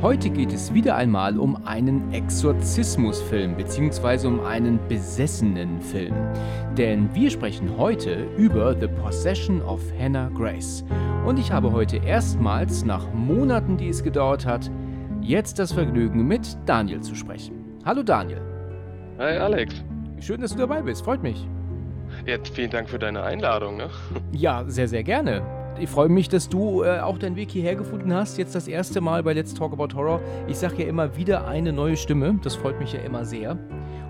Heute geht es wieder einmal um einen Exorzismusfilm bzw. um einen besessenen Film. Denn wir sprechen heute über The Possession of Hannah Grace. Und ich habe heute erstmals, nach Monaten, die es gedauert hat, jetzt das Vergnügen mit Daniel zu sprechen. Hallo Daniel. Hi Alex. Schön, dass du dabei bist, freut mich. Jetzt vielen Dank für deine Einladung. Ne? Ja, sehr, sehr gerne. Ich freue mich, dass du äh, auch deinen Weg hierher gefunden hast. Jetzt das erste Mal bei Let's Talk About Horror. Ich sage ja immer wieder eine neue Stimme. Das freut mich ja immer sehr.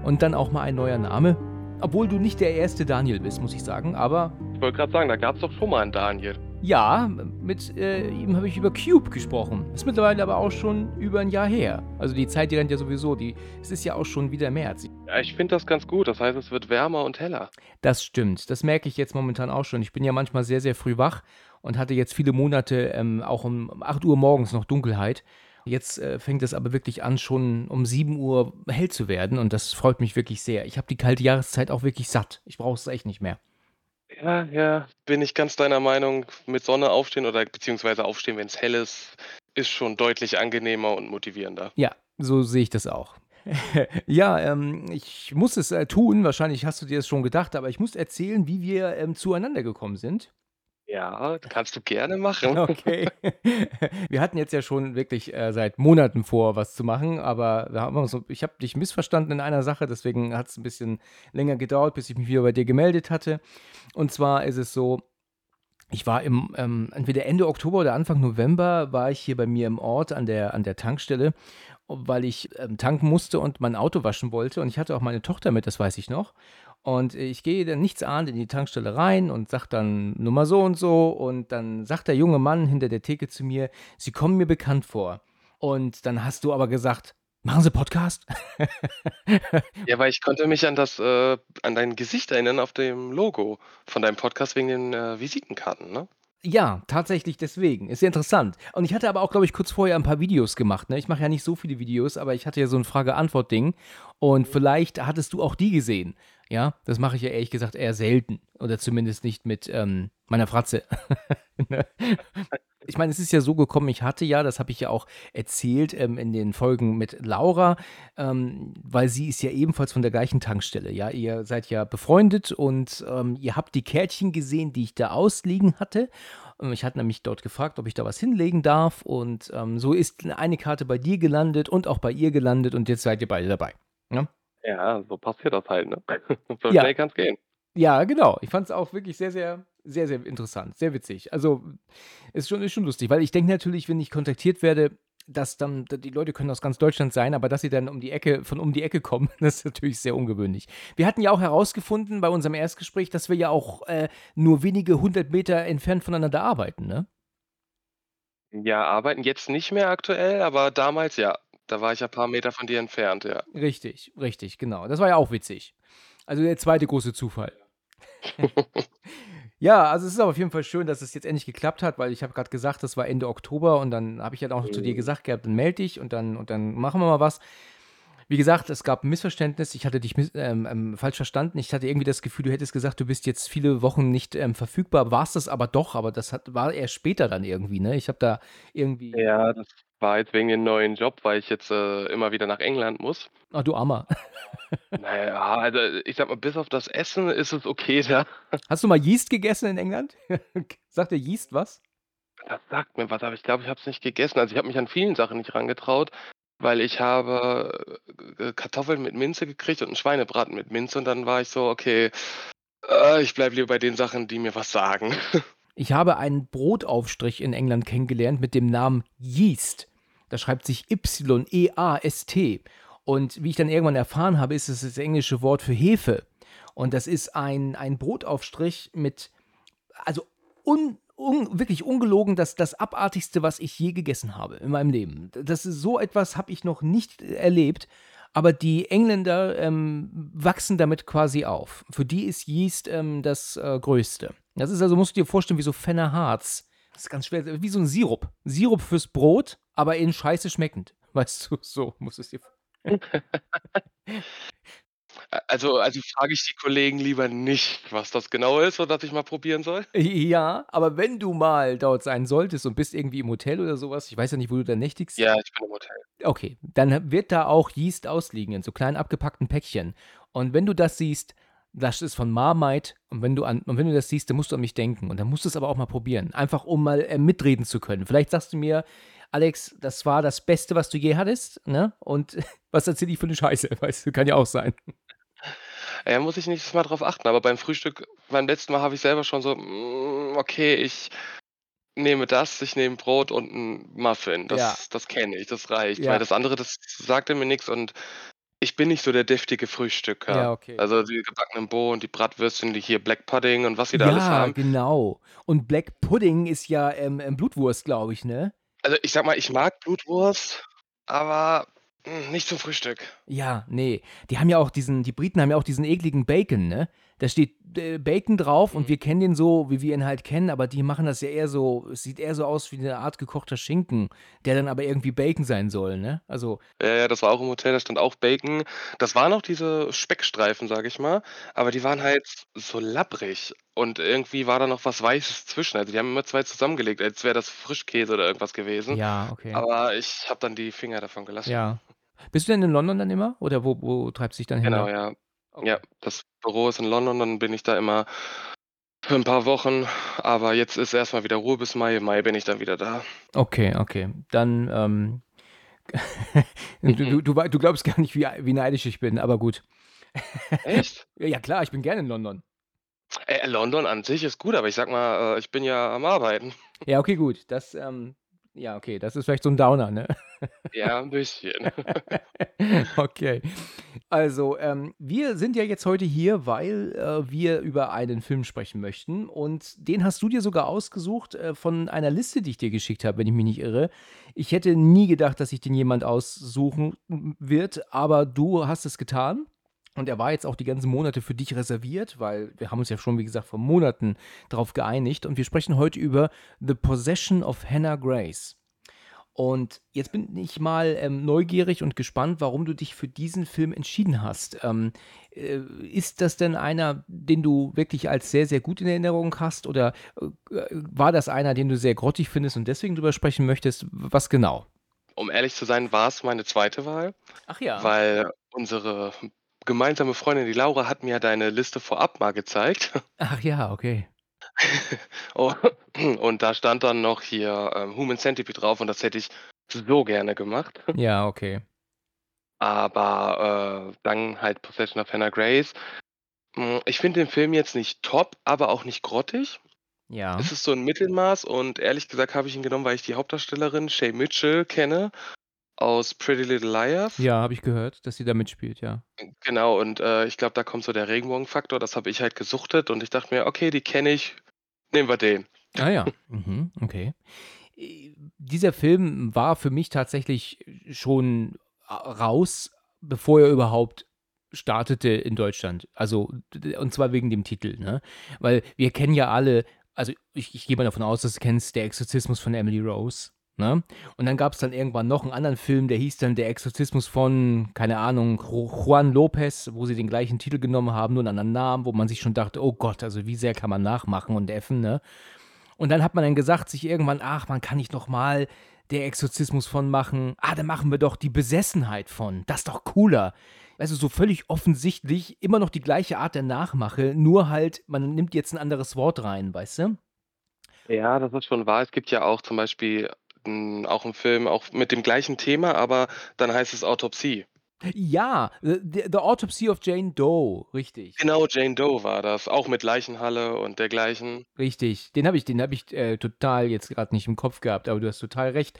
Und dann auch mal ein neuer Name. Obwohl du nicht der erste Daniel bist, muss ich sagen. Aber. Ich wollte gerade sagen, da gab es doch schon mal einen Daniel. Ja, mit äh, ihm habe ich über Cube gesprochen. Ist mittlerweile aber auch schon über ein Jahr her. Also die Zeit, die rennt ja sowieso. Die, es ist ja auch schon wieder März. Ja, ich finde das ganz gut. Das heißt, es wird wärmer und heller. Das stimmt. Das merke ich jetzt momentan auch schon. Ich bin ja manchmal sehr, sehr früh wach und hatte jetzt viele Monate ähm, auch um 8 Uhr morgens noch Dunkelheit. Jetzt äh, fängt es aber wirklich an, schon um 7 Uhr hell zu werden und das freut mich wirklich sehr. Ich habe die kalte Jahreszeit auch wirklich satt. Ich brauche es echt nicht mehr. Ja, ja, bin ich ganz deiner Meinung. Mit Sonne aufstehen oder beziehungsweise aufstehen, wenn es hell ist, ist schon deutlich angenehmer und motivierender. Ja, so sehe ich das auch. ja, ähm, ich muss es äh, tun. Wahrscheinlich hast du dir das schon gedacht, aber ich muss erzählen, wie wir ähm, zueinander gekommen sind. Ja, kannst du gerne machen. Okay. Wir hatten jetzt ja schon wirklich äh, seit Monaten vor, was zu machen, aber wir haben so, ich habe dich missverstanden in einer Sache, deswegen hat es ein bisschen länger gedauert, bis ich mich wieder bei dir gemeldet hatte. Und zwar ist es so, ich war im, ähm, entweder Ende Oktober oder Anfang November war ich hier bei mir im Ort an der, an der Tankstelle, weil ich ähm, tanken musste und mein Auto waschen wollte. Und ich hatte auch meine Tochter mit, das weiß ich noch. Und ich gehe dann nichts ahnend in die Tankstelle rein und sage dann Nummer so und so. Und dann sagt der junge Mann hinter der Theke zu mir, Sie kommen mir bekannt vor. Und dann hast du aber gesagt, machen Sie Podcast? ja, weil ich konnte mich an das, äh, an dein Gesicht erinnern auf dem Logo von deinem Podcast wegen den äh, Visitenkarten, ne? Ja, tatsächlich deswegen. Ist ja interessant. Und ich hatte aber auch, glaube ich, kurz vorher ein paar Videos gemacht. Ne? Ich mache ja nicht so viele Videos, aber ich hatte ja so ein Frage-Antwort-Ding. Und vielleicht hattest du auch die gesehen. Ja, das mache ich ja ehrlich gesagt eher selten. Oder zumindest nicht mit ähm, meiner Fratze. Ne? ich meine, es ist ja so gekommen, ich hatte ja, das habe ich ja auch erzählt ähm, in den Folgen mit Laura, ähm, weil sie ist ja ebenfalls von der gleichen Tankstelle. Ja, ihr seid ja befreundet und ähm, ihr habt die Kärtchen gesehen, die ich da ausliegen hatte. Ähm, ich hatte nämlich dort gefragt, ob ich da was hinlegen darf. Und ähm, so ist eine Karte bei dir gelandet und auch bei ihr gelandet und jetzt seid ihr beide dabei. Ja? So passiert das halt, ne? So ja. schnell kann es gehen. Ja, genau. Ich fand es auch wirklich sehr, sehr, sehr, sehr interessant, sehr witzig. Also ist schon, ist schon lustig, weil ich denke natürlich, wenn ich kontaktiert werde, dass dann, die Leute können aus ganz Deutschland sein, aber dass sie dann um die Ecke, von um die Ecke kommen, das ist natürlich sehr ungewöhnlich. Wir hatten ja auch herausgefunden bei unserem Erstgespräch, dass wir ja auch äh, nur wenige hundert Meter entfernt voneinander arbeiten, ne? Ja, arbeiten jetzt nicht mehr aktuell, aber damals ja. Da war ich ein paar Meter von dir entfernt, ja. Richtig, richtig, genau. Das war ja auch witzig. Also der zweite große Zufall. ja, also es ist aber auf jeden Fall schön, dass es jetzt endlich geklappt hat, weil ich habe gerade gesagt, das war Ende Oktober und dann habe ich ja auch mhm. zu dir mhm. gesagt gehabt, dann melde dich und dann, und dann machen wir mal was. Wie gesagt, es gab ein Missverständnis. Ich hatte dich ähm, ähm, falsch verstanden. Ich hatte irgendwie das Gefühl, du hättest gesagt, du bist jetzt viele Wochen nicht ähm, verfügbar. War es das aber doch, aber das hat, war erst später dann irgendwie, ne? Ich habe da irgendwie. Ja, das war jetzt wegen dem neuen Job, weil ich jetzt äh, immer wieder nach England muss. Ah, du Armer. naja, also ich sag mal, bis auf das Essen ist es okay da. Hast du mal Yeast gegessen in England? sagt der Yeast was? Das sagt mir was, aber ich glaube, ich habe es nicht gegessen. Also ich habe mich an vielen Sachen nicht rangetraut, weil ich habe äh, Kartoffeln mit Minze gekriegt und einen Schweinebraten mit Minze und dann war ich so, okay, äh, ich bleibe lieber bei den Sachen, die mir was sagen. Ich habe einen Brotaufstrich in England kennengelernt mit dem Namen Yeast. Das schreibt sich Y-E-A-S-T. Und wie ich dann irgendwann erfahren habe, ist es das englische Wort für Hefe. Und das ist ein, ein Brotaufstrich mit, also un, un, wirklich ungelogen, das, das abartigste, was ich je gegessen habe in meinem Leben. Das ist so etwas habe ich noch nicht erlebt. aber die Engländer ähm, wachsen damit quasi auf. Für die ist Yeast ähm, das äh, Größte. Das ist also, musst du dir vorstellen, wie so Fenner Harz. Das ist ganz schwer, wie so ein Sirup. Sirup fürs Brot, aber in Scheiße schmeckend. Weißt du, so muss es dir Also also frage ich die Kollegen lieber nicht, was das genau ist, sodass ich mal probieren soll? Ja, aber wenn du mal dort sein solltest und bist irgendwie im Hotel oder sowas, ich weiß ja nicht, wo du da nächtigst. Ja, ich bin im Hotel. Okay, dann wird da auch Yeast ausliegen in so kleinen abgepackten Päckchen. Und wenn du das siehst, das ist von Marmite und wenn du an und wenn du das siehst, dann musst du an mich denken und dann musst du es aber auch mal probieren, einfach um mal äh, mitreden zu können. Vielleicht sagst du mir, Alex, das war das Beste, was du je hattest, ne? Und was erzähle ich für eine Scheiße, weißt du, kann ja auch sein. Ja, muss ich nächstes Mal drauf achten, aber beim Frühstück beim letzten Mal habe ich selber schon so: „Hm, okay, ich nehme das, ich nehme Brot und 'n Muffin.“ Ja. Das das kenne ich, das reicht, weil Ja. das andere, das sagte mir nix und ich bin nicht so der deftige Frühstücker. Ja, okay. Also, die gebackenen Bohnen, die Bratwürstchen, die hier Black Pudding und was sie da alles Ja, haben. genau. Und Black Pudding ist ja, ähm, ähm, Blutwurst, glaube ich, ne? Also, ich sage mal, ich mag Blutwurst, aber, hm, nicht zum Frühstück. Ja, ne. Die haben ja auch diesen die Briten haben ja auch diesen ekligen Bacon, ne? Da steht, äh, Bacon drauf und Mhm. wir kennen den so, wie wir ihn halt kennen, aber die machen das ja eher so es sieht eher so aus wie 'ne Art gekochter Schinken, der dann aber irgendwie Bacon sein soll, ne? Also Ja, ja, das war auch im Hotel, da stand auch Bacon. Das waren auch diese Speckstreifen, sage ich mal, aber die waren halt so labbrig und irgendwie war da noch was Weißes zwischen. Also, die haben immer 2 zusammengelegt, als wäre das Frischkäse oder irgendwas gewesen. Ja, okay. Aber ich habe dann die Finger davon gelassen. Ja. Bist du denn in London dann immer oder wo wo treibst du dich dann hin Genau, ja. Okay. Ja, das Büro ist in London, dann bin ich da immer für 'n paar Wochen, aber jetzt ist erst mal wieder Ruhe bis Mai. Im Mai bin ich dann wieder da. Okay, okay. Dann, ähm du du du wei du glaubst gar nicht, wie wie neidisch ich bin, aber gut. Echt? Ja klar, ich bin gerne in London. Äh, London an sich ist gut, aber ich sage mal, äh, ich bin ja am Arbeiten. Ja, okay, gut. Das, ähm ja, okay, das ist vielleicht so 'n Downer, ne? Ja, 'n bisschen. Okay. Also, ähm, wir sind ja jetzt heute hier, weil, äh, wir über einen Film sprechen möchten und den hast du dir sogar ausgesucht, äh, von einer Liste, die ich dir geschickt habe, wenn ich mich nicht irre. Ich hätte nie gedacht, dass sich den jemand aussuchen wird, aber du hast es getan und er war jetzt auch die ganzen Monate für dich reserviert, weil wir haben uns ja schon, wie gesagt, vor Monaten drauf geeinigt und wir sprechen heute über „The Possession of Hannah Grace“. Und jetzt bin ich mal, ähm, neugierig und gespannt, warum du dich für diesen Film entschieden hast. Ähm, äh, ist das denn einer, den du wirklich als sehr, sehr gut in Erinnerung hast oder, äh, war das einer, den du sehr grottig findest und deswegen drüber sprechen möchtest? Was genau? Um ehrlich zu sein, war's meine 2. Wahl, Ach ja. weil unsere gemeinsame Freundin, die Laura, hat mir deine Liste vorab mal gezeigt. Ach ja, okay. U und da stand dann noch hier, ähm, Human Centipede drauf und das hätte ich so gerne gemacht. Ja, okay. Aber, äh, dann halt „Possession of Hannah Grace“. Hm, ich finde den Film jetzt nicht top, aber auch nicht grottig. Ja. Es ist so 'n Mittelmaß und ehrlich gesagt habe ich ihn genommen, weil ich die Hauptdarstellerin Shay Mitchell kenne aus „Pretty Little Liars“. Ja, habe ich gehört, dass sie da mitspielt, ja. Genau und, äh, ich glaube, da kommt so der Regenbogenfaktor. Das habe ich halt gesuchtet und ich dachte mir: „Okay, die kenne ich, nehmen wir den.“ Ah ja, mhm, okay. Äh, dieser Film war für mich tatsächlich schon a raus, bevor er überhaupt startete in Deutschland. Also, und zwar wegen dem Titel, ne? Weil wir kennen ja alle also, ich ich gehe mal davon aus, dass du kennst „Der Exorzismus von Emily Rose“, ne? Und dann gab's dann irgendwann noch 'n anderen Film, der hieß dann „Der Exorzismus von“, keine Ahnung, Ju Juan Lopez, wo sie den gleichen Titel genommen haben, nur 'n anderen Namen, wo man sich schon dachte: „Oh Gott, also wie sehr kann man nachmachen und äffen“, ne? Und dann hat man dann gesagt sich irgendwann: „Ach, man kann nicht noch mal „Der Exorzismus von“ machen. Ah, dann machen wir doch „Die Besessenheit von“. Das ist doch cooler. Du, so völlig offensichtlich immer noch die gleiche Art der Nachmache, nur halt, man nimmt jetzt 'n anderes Wort rein, weißt du? Ja, das ist schon wahr. Es gibt ja auch zum Beispiel, auch 'n Film, auch mit dem gleichen Thema, aber dann heißt es „Autopsie“. Ja, äh, „The The Autopsy of Jane Doe“, richtig. Genau, „Jane Doe“ war das, auch mit Leichenhalle und dergleichen. Richtig. Den habe ich den habe ich, äh, total jetzt grad nicht im Kopf gehabt, aber du hast total recht.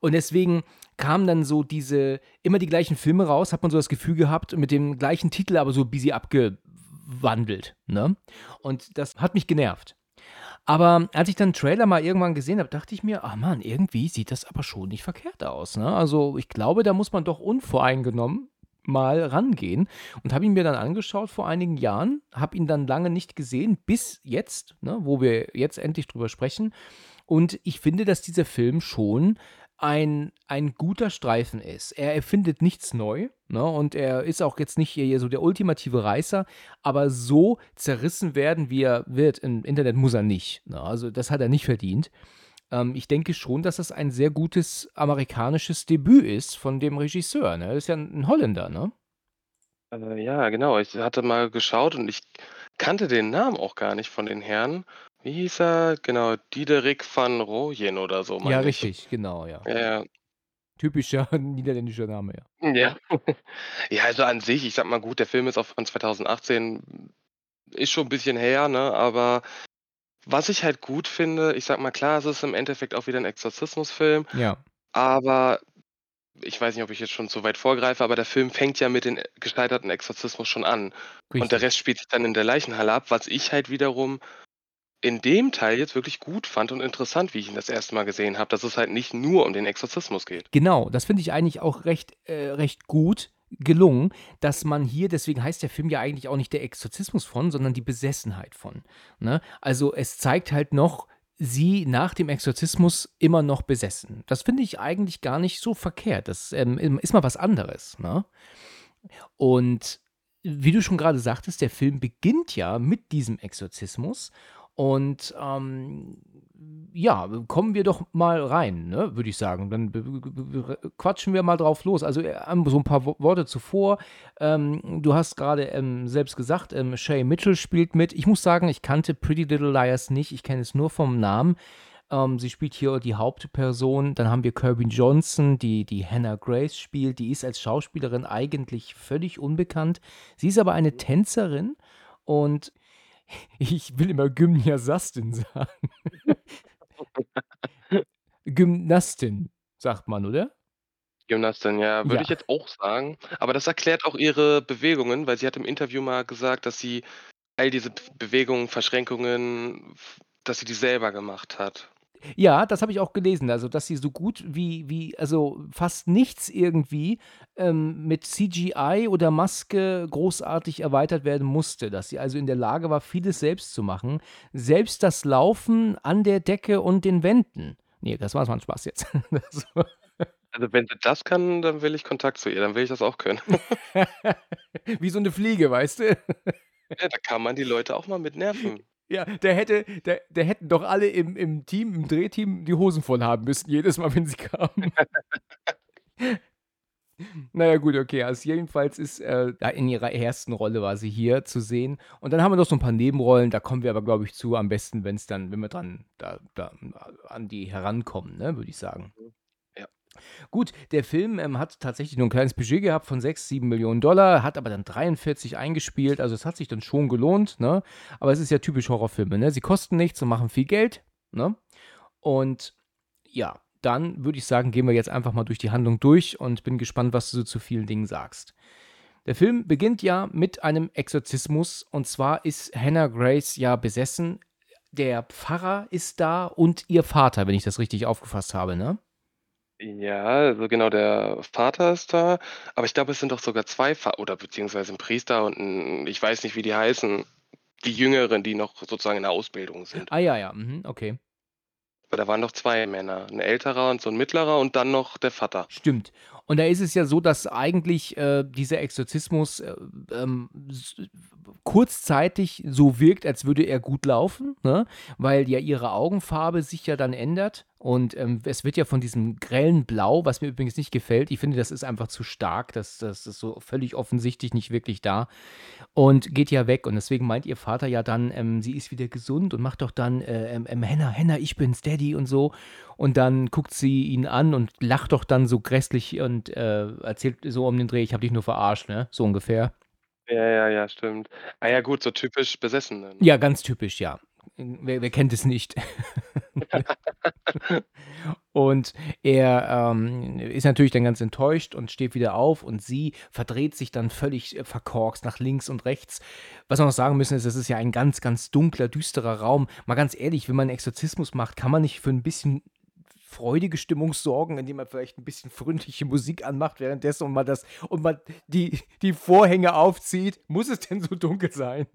Und deswegen kamen dann so diese immer die gleichen Filme raus, hat man so das Gefühl gehabt, mit dem gleichen Titel, aber so bisschen abgewandelt, ne? Und das hat mich genervt. Aber als ich dann Trailer mal irgendwann gesehen habe, dachte ich mir: „Ah Mann, irgendwie sieht das aber schon nicht verkehrt aus“, ne? Also, ich glaube, da muss man doch unvoreingenommen mal rangehen und habe ihn mir dann angeschaut vor einigen Jahren, habe ihn dann lange nicht gesehen, bis jetzt, ne, wo wir jetzt endlich drüber sprechen. Und ich finde, dass dieser Film schon ein, ein guter Streifen ist. Er erfindet nichts neu ne? und er ist auch jetzt nicht hier so der ultimative Reißer, aber so zerrissen werden, wie er wird im Internet, muss er nicht. Ne? Also das hat er nicht verdient. Ähm, ich denke schon, dass das ein sehr gutes amerikanisches Debüt ist von dem Regisseur. Ne? Das ist ja ein Holländer, ne? Äh, ja, genau. Ich hatte mal geschaut und ich kannte den Namen auch gar nicht von den Herren. Wie hieß er? Genau, Diederik van Rooyen oder so, Ja, meine ich. richtig, genau, ja. Ja. Typischer niederländischer Name, ja. Ja. Ja, also an sich, ich sag mal gut, der Film ist auch von 2018, ist schon ein bisschen her, ne? Aber was ich halt gut finde, ich sag mal, klar, es ist im Endeffekt auch wieder ein Exorzismusfilm, Ja, aber ich weiß nicht, ob ich jetzt schon zu weit vorgreife, aber der Film fängt ja mit dem gescheiterten Exorzismus schon an. Und der richtig. Rest spielt sich dann in der Leichenhalle ab, was ich halt wiederum in dem Teil jetzt wirklich gut fand und interessant, wie ich ihn das erste Mal gesehen habe, dass es halt nicht nur um den Exorzismus geht. Genau, das finde ich eigentlich auch recht, äh, recht gut gelungen, dass man hier, deswegen heißt der Film ja eigentlich auch nicht der Exorzismus von, sondern die Besessenheit von. Ne? Also es zeigt halt noch sie nach dem Exorzismus immer noch besessen. Das finde ich eigentlich gar nicht so verkehrt. Das ähm, ist mal was anderes. Ne? Und wie du schon gerade sagtest, der Film beginnt ja mit diesem Exorzismus. Und ähm, ja, kommen wir doch mal rein, ne, würde ich sagen. Dann quatschen wir mal drauf los. Also äh, so ein paar Wo- Worte zuvor. Ähm, du hast gerade ähm, selbst gesagt, ähm, Shay Mitchell spielt mit. Ich muss sagen, ich kannte Pretty Little Liars nicht. Ich kenne es nur vom Namen. Ähm, sie spielt hier die Hauptperson. Dann haben wir Kirby Johnson, die die Hannah Grace spielt. Die ist als Schauspielerin eigentlich völlig unbekannt. Sie ist aber eine Tänzerin und ich will immer Gymnastin sagen. Gymnastin, sagt man, oder? Gymnastin, ja, würde Ja. ich jetzt auch sagen. Aber das erklärt auch ihre Bewegungen, weil sie hat im Interview mal gesagt, dass sie all diese Bewegungen, Verschränkungen, dass sie die selber gemacht hat. Ja, das habe ich auch gelesen. Also, dass sie so gut wie, wie also fast nichts irgendwie ähm, mit CGI oder Maske großartig erweitert werden musste. Dass sie also in der Lage war, vieles selbst zu machen. Selbst das Laufen an der Decke und den Wänden. Nee, das war mal ein Spaß jetzt. Das war- Also, wenn sie das kann, dann will ich Kontakt zu ihr, dann will ich das auch können. wie so eine Fliege, weißt du? Ja, da kann man die Leute auch mal mit nerven. Ja, der hätte, der, der hätten doch alle im, im Team, im Drehteam die Hosen voll haben müssen, jedes Mal, wenn sie kamen. naja, gut, okay. Also jedenfalls ist äh, in ihrer ersten Rolle war sie hier zu sehen. Und dann haben wir noch so ein paar Nebenrollen, da kommen wir aber, glaube ich, zu, am besten, wenn es dann, wenn wir dran da, da an die herankommen, ne, würde ich sagen. Gut, der Film ähm, hat tatsächlich nur ein kleines Budget gehabt von 6, 7 Millionen Dollar, hat aber dann 43 eingespielt, also es hat sich dann schon gelohnt, ne? Aber es ist ja typisch Horrorfilme, ne? Sie kosten nichts und machen viel Geld, ne? Und ja, dann würde ich sagen, gehen wir jetzt einfach mal durch die Handlung durch und bin gespannt, was du so zu vielen Dingen sagst. Der Film beginnt ja mit einem Exorzismus und zwar ist Hannah Grace ja besessen. Der Pfarrer ist da und ihr Vater, wenn ich das richtig aufgefasst habe, ne? Ja, also genau, der Vater ist da, aber ich glaube, es sind doch sogar 2 Pfa oder beziehungsweise 'n Priester und 'n ich weiß nicht, wie die heißen, die Jüngeren, die noch sozusagen in der Ausbildung sind. Ah ja, ja, mhm, okay. Aber da waren doch 2 Männer, 'n älterer und so 'n mittlerer und dann noch der Vater. Stimmt. Und da ist es ja so, dass eigentlich äh, dieser Exorzismus äh, ähm, kurzzeitig so wirkt, als würde er gut laufen, ne? weil ja ihre Augenfarbe sich ja dann ändert. Und ähm, es wird ja von diesem grellen Blau, was mir übrigens nicht gefällt, ich finde, das ist einfach zu stark, das, das ist so völlig offensichtlich nicht wirklich da und geht ja weg. Und deswegen meint ihr Vater ja dann, ähm, sie ist wieder gesund und macht doch dann, äh, ähm, ähm, Henna, Henna, ich bin's, Daddy und so. Und dann guckt sie ihn an und lacht doch dann so grässlich und äh, erzählt so um den Dreh, ich hab dich nur verarscht, ne? So ungefähr. Ja, ja, ja, stimmt. Ah ja gut, so typisch Besessene, ne? Ja, ganz typisch, ja. Wer, wer kennt es nicht? und er ähm, ist natürlich dann ganz enttäuscht und steht wieder auf und sie verdreht sich dann völlig äh, verkorkst nach links und rechts. Was wir noch sagen müssen, ist, es ist ja ein ganz, ganz dunkler, düsterer Raum. Mal ganz ehrlich, wenn man einen Exorzismus macht, kann man nicht für ein bisschen freudige Stimmung sorgen, indem man vielleicht ein bisschen freundliche Musik anmacht währenddessen und man das und man die die Vorhänge aufzieht? Muss es denn so dunkel sein?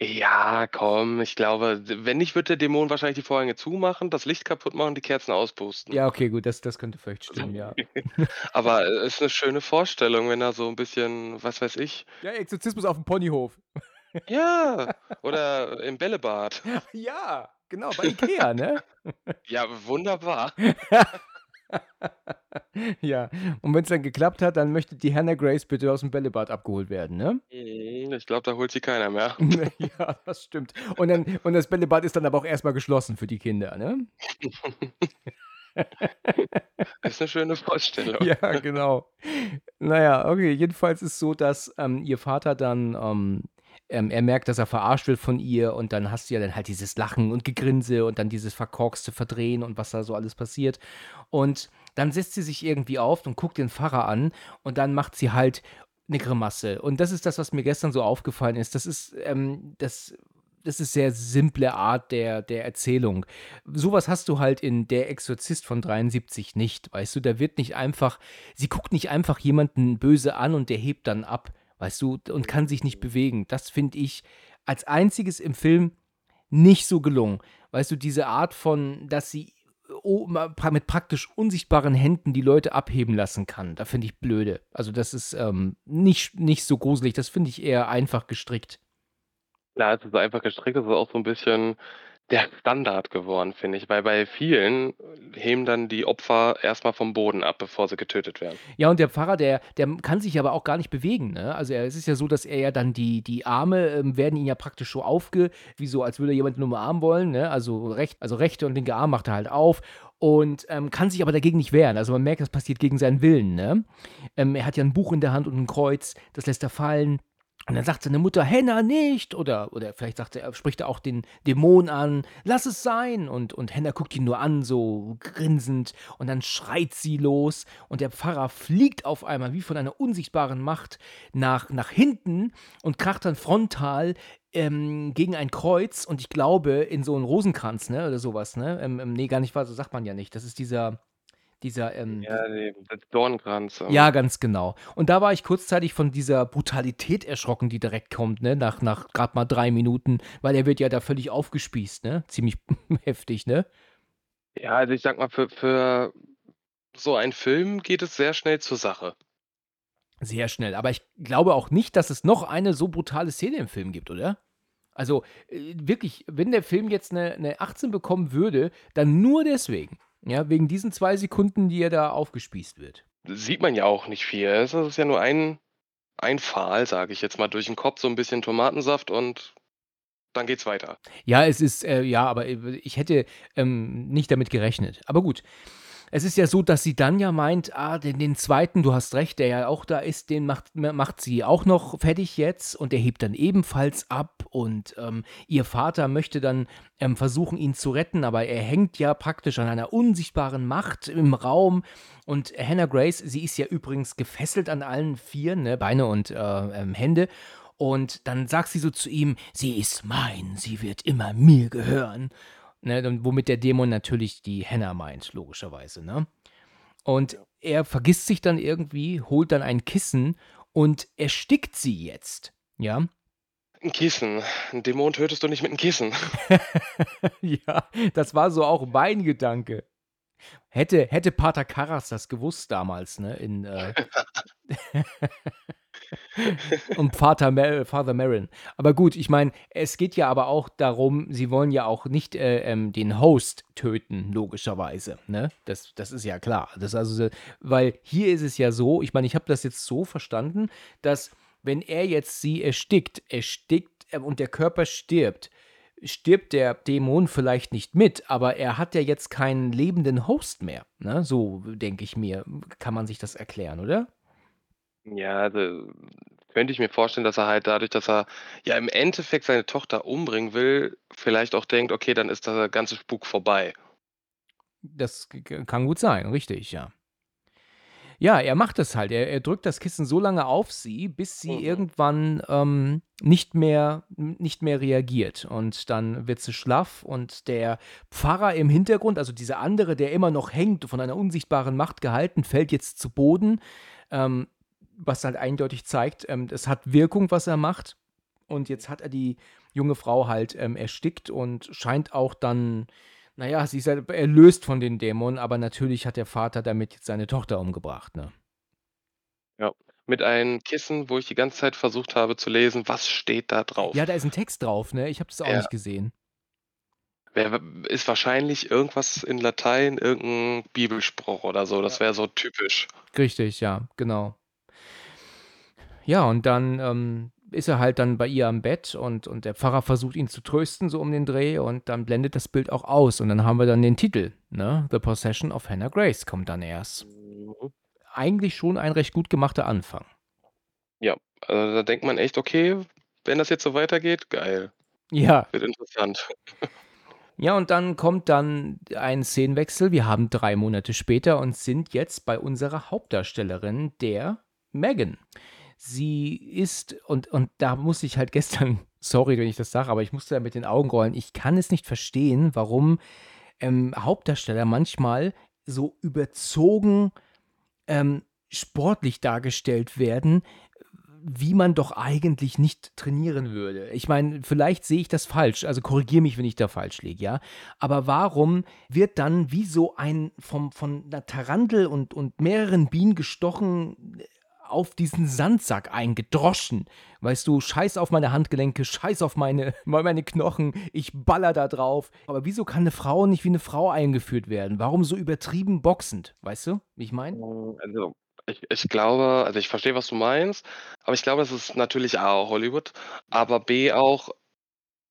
Ja, komm, ich glaube, wenn nicht, wird der Dämon wahrscheinlich die Vorhänge zumachen, das Licht kaputt machen, die Kerzen auspusten. Ja, okay, gut, das das könnte vielleicht stimmen, ja. Aber, äh, ist 'ne schöne Vorstellung, wenn er so 'n bisschen, was weiß ich Ja, Exorzismus aufm Ponyhof. Ja, oder im Bällebad. Ja, genau, bei IKEA, ne? Ja, wunderbar. Ja, und wenn's dann geklappt hat, dann möchte die Hannah Grace bitte aus'm Bällebad abgeholt werden, ne? Mhm, ich glaube, da holt sie keiner mehr. Ja, das stimmt. Und dann und das Bällebad ist dann aber auch erst mal geschlossen für die Kinder, ne? Ist 'ne schöne Vorstellung. Ja, genau. Na ja, okay, jedenfalls ist so, dass, ähm, ihr Vater dann, ähm ähm, er merkt, dass er verarscht wird von ihr und dann hast du ja dann halt dieses Lachen und Gegrinse und dann dieses verkorkste Verdrehen und was da so alles passiert. Und dann setzt sie sich irgendwie auf und guckt den Pfarrer an und dann macht sie halt 'ne Grimasse. Und das ist das, was mir gestern so aufgefallen ist. Das ist, ähm das das ist sehr simple Art der der Erzählung. So was hast du halt in Der Exorzist von 73 nicht, weißt du? Da wird nicht einfach sie guckt nicht einfach jemanden böse an und der hebt dann ab, weißt du, und kann sich nicht bewegen. Das finde ich als Einziges im Film nicht so gelungen. Weißt du, diese Art von dass sie mit praktisch unsichtbaren Händen die Leute abheben lassen kann, da finde ich blöde. Also, das ist, ähm, nicht nicht so gruselig, das finde ich eher einfach gestrickt. Ja, es ist einfach gestrickt, das ist auch so 'n bisschen der Standard geworden, finde ich, weil bei vielen heben dann die Opfer erst mal vom Boden ab, bevor sie getötet werden. Ja, und der Pfarrer, der der kann sich aber auch gar nicht bewegen, ne? Also, er es ist ja so, dass er ja dann die die Arme, ähm, werden ihm ja praktisch so aufge wie so, als würde er jemanden umarmen wollen, ne? Also, rech also, rechte und linke Arm macht er halt auf und, ähm, kann sich aber dagegen nicht wehren. Also, man merkt, das passiert gegen seinen Willen, ne? Ähm, er hat ja 'n Buch in der Hand und 'n Kreuz, das lässt er fallen. Und dann sagt seine Mutter: „Hannah, nicht!“ Oder oder vielleicht sagt er spricht er auch den Dämon an: „Lass es sein!“ Und und Hannah guckt ihn nur an, so grinsend, und dann schreit sie los und der Pfarrer fliegt auf einmal wie von einer unsichtbaren Macht nach nach hinten und kracht dann frontal, ähm, gegen ein Kreuz und ich glaube, in so 'n Rosenkranz, ne, oder so was, ne? Ähm, ähm, ne, gar nicht wahr, so sagt man ja nicht. Das ist dieser dieser, ähm, Ja, ne, der Dornkranz, Ja, ganz genau. Und da war ich kurzzeitig von dieser Brutalität erschrocken, die direkt kommt, ne, nach nach grad mal 3 Minuten, weil er wird ja da völlig aufgespießt, ne? Ziemlich heftig, ne? Ja, also, ich sage mal, für für so einen Film geht es sehr schnell zur Sache. Sehr schnell. Aber ich glaube auch nicht, dass es noch eine so brutale Szene im Film gibt, oder? Also, äh, wirklich, wenn der Film jetzt 'ne 'ne 18 bekommen würde, dann nur deswegen. Ja, wegen diesen 2 Sekunden, die er da aufgespießt wird. Sieht man ja auch nicht viel. Es ist ja nur ein ein Pfahl, sage ich jetzt mal, durch 'n Kopf, so 'n bisschen Tomatensaft und dann geht's weiter. Ja, es ist, äh ja, aber, ich hätte, ähm, nicht damit gerechnet. Aber gut. Es ist ja so, dass sie dann ja meint, ah, den den 2., du hast recht, der ja auch da ist, den macht ma macht sie auch noch fertig jetzt und der hebt dann ebenfalls ab und, ähm, ihr Vater möchte dann, ähm, versuchen, ihn zu retten, aber er hängt ja praktisch an einer unsichtbaren Macht im Raum und Hannah Grace, sie ist ja übrigens gefesselt an allen 4, ne, Beine und, äh, ähm, Hände und dann sagt sie so zu ihm: „Sie ist mein, sie wird immer mir gehören.“ Ne, womit der Dämon natürlich die Hannah meint, logischerweise, ne? Und er vergisst sich dann irgendwie, holt dann ein Kissen und erstickt sie jetzt, ja? 'N Kissen. 'N Dämon tötest du nicht mit 'n Kissen. Ja, das war so auch mein Gedanke. Hätte hätte Pater Karras das gewusst damals, ne, in, äh und Vater Mer Father Merrin. Aber gut, ich meine, es geht ja aber auch darum, sie wollen ja auch nicht, äh, ähm, den Host töten, logischerweise, ne? Das das ist ja klar. Das also weil hier ist es ja so, ich meine, ich habe das jetzt so verstanden, dass wenn er jetzt sie erstickt erstickt, äh, und der Körper stirbt, stirbt der Dämon vielleicht nicht mit, aber er hat ja jetzt keinen lebenden Host mehr, ne? So denke ich mir, kann man sich das erklären, oder? Ja, also, könnte ich mir vorstellen, dass er halt dadurch, dass er ja im Endeffekt seine Tochter umbringen will, vielleicht auch denkt: „Okay, dann ist der ganze Spuk vorbei.“ Das k kann gut sein, richtig, ja. Ja, er macht das halt. Er er drückt das Kissen so lange auf sie, bis sie Mhm. irgendwann, ähm, nicht mehr nicht mehr reagiert. Und dann wird sie schlaff und der Pfarrer im Hintergrund, also dieser andere, der immer noch hängt, von einer unsichtbaren Macht gehalten, fällt jetzt zu Boden, ähm, was halt eindeutig zeigt, ähm, es hat Wirkung, was er macht. Und jetzt hat er die junge Frau halt, ähm, erstickt und scheint auch dann na ja, sie ist halt erlöst von den Dämonen, aber natürlich hat der Vater damit jetzt seine Tochter umgebracht, ne? Ja, mit einem Kissen, wo ich die ganze Zeit versucht habe zu lesen, was steht da drauf? Ja, da ist 'n Text drauf, ne? Ich habe das auch Ja. nicht gesehen. Ist wahrscheinlich irgendwas in Latein, irgend 'n Bibelspruch oder so. Das wäre so typisch. Richtig, ja, genau. Ja, und dann, ähm, ist er halt dann bei ihr am Bett und und der Pfarrer versucht ihn zu trösten, so um den Dreh und dann blendet das Bild auch aus und dann haben wir dann den Titel, ne? „The Possession of Hannah Grace“ kommt dann erst. Mhm. Eigentlich schon ein recht gut gemachter Anfang. Ja, also da denkt man echt: „Okay, wenn das jetzt so weitergeht, geil. Ja. Wird interessant.“ Ja, und dann kommt dann ein Szenenwechsel. Wir haben 3 Monate später und sind jetzt bei unserer Hauptdarstellerin, der Megan. Sie ist und und da musste ich halt gestern sorry, wenn ich das sage, aber ich musste da mit den Augen rollen. Ich kann es nicht verstehen, warum, ähm, Hauptdarsteller manchmal so überzogen, ähm, sportlich dargestellt werden, wie man doch eigentlich nicht trainieren würde. Ich meine, vielleicht sehe ich das falsch, also korrigiere mich, wenn ich da falsch liege, ja? Aber warum wird dann wie so ein vom von 'ner Tarantel und und mehreren Bienen gestochen, auf diesen Sandsack eingedroschen? Weißt du: „Scheiß auf meine Handgelenke, scheiß auf meine meine Knochen, ich baller da drauf.“ Aber wieso kann 'ne Frau nicht wie 'ne Frau eingeführt werden? Warum so übertrieben boxend? Weißt du, wie ich meine? Also, ich ich glaube also, ich verstehe, was du meinst, aber ich glaube, es ist natürlich A Hollywood, aber B auch,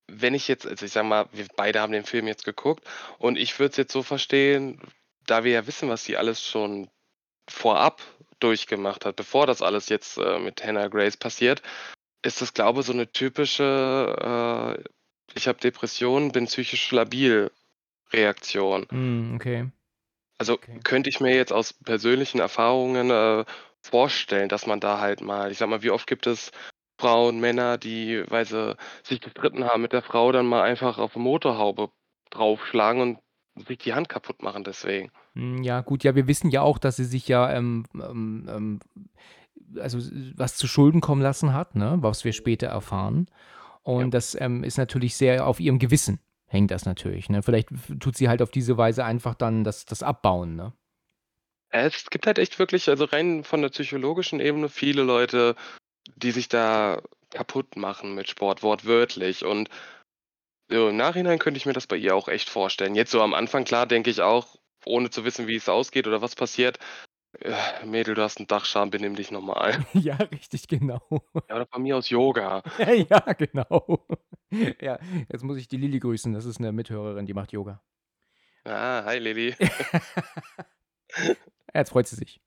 wenn ich jetzt also, ich sage mal, wir beide haben den Film jetzt geguckt und ich würde es jetzt so verstehen, da wir ja wissen, was sie alles schon vorab durchgemacht hat, bevor das alles jetzt, äh, mit Hannah Grace passiert, ist das, glaube so 'ne typische, äh: „Ich habe Depressionen, bin psychisch labil“ Reaktion. Mhm, okay. Also, Okay. könnte ich mir jetzt aus persönlichen Erfahrungen, äh, vorstellen, dass man da halt mal ich sage mal, wie oft gibt es Frauen, Männer, die, weil sie sich gestritten haben mit der Frau, dann mal einfach auf 'ne Motorhaube draufschlagen und sich die Hand kaputt machen deswegen. Hm, ja gut, ja, wir wissen ja auch, dass sie sich ja, ähm ähm ähm, also, was zu Schulden kommen lassen hat, ne, was wir später erfahren. Ja. Und das, ähm, ist natürlich sehr auf ihrem Gewissen hängt das natürlich, ne? Vielleicht tut sie halt auf diese Weise einfach dann das das abbauen, ne? Es gibt halt echt wirklich also, rein von der psychologischen Ebene viele Leute, die sich da kaputt machen mit Sport, wortwörtlich. Und so im Nachhinein könnte ich mir das bei ihr auch echt vorstellen. Jetzt so am Anfang, klar, denke ich auch, ohne zu wissen, wie es ausgeht oder was passiert: „Äh, Mädel, du hast 'n Dachschaden, benimm dich normal.“ Ja, richtig, genau. Ja, oder von mir aus Yoga. Ja, genau. Ja, jetzt muss ich die Lilly grüßen. Das ist 'ne Mithörerin, die macht Yoga. Ah, hi Lilly. Jetzt freut sie sich.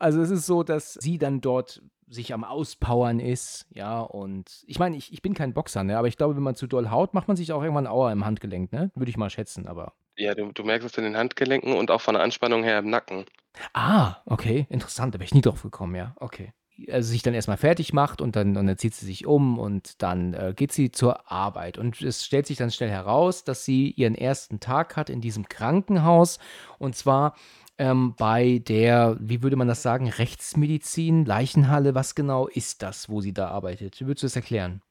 Also, es ist so, dass sie dann dort sich am Auspowern ist, ja, und ich meine, ich ich bin kein Boxer, ne, aber ich glaube, wenn man zu doll haut, macht man sich auch irgendwann Aua im Handgelenk, ne? Würde ich mal schätzen, aber Ja, du du merkst es in den Handgelenken und auch von der Anspannung her im Nacken. Ah, okay, interessant, da wäre ich nie drauf gekommen, ja, okay. Also, sich dann erst mal fertig macht und dann und dann zieht sie sich um und dann, äh, geht sie zur Arbeit. Und es stellt sich dann schnell heraus, dass sie ihren 1. Tag hat in diesem Krankenhaus und zwar, ähm, bei der, wie würde man das sagen, Rechtsmedizin, Leichenhalle? Was genau ist das, wo sie da arbeitet? Wie würdest du das erklären?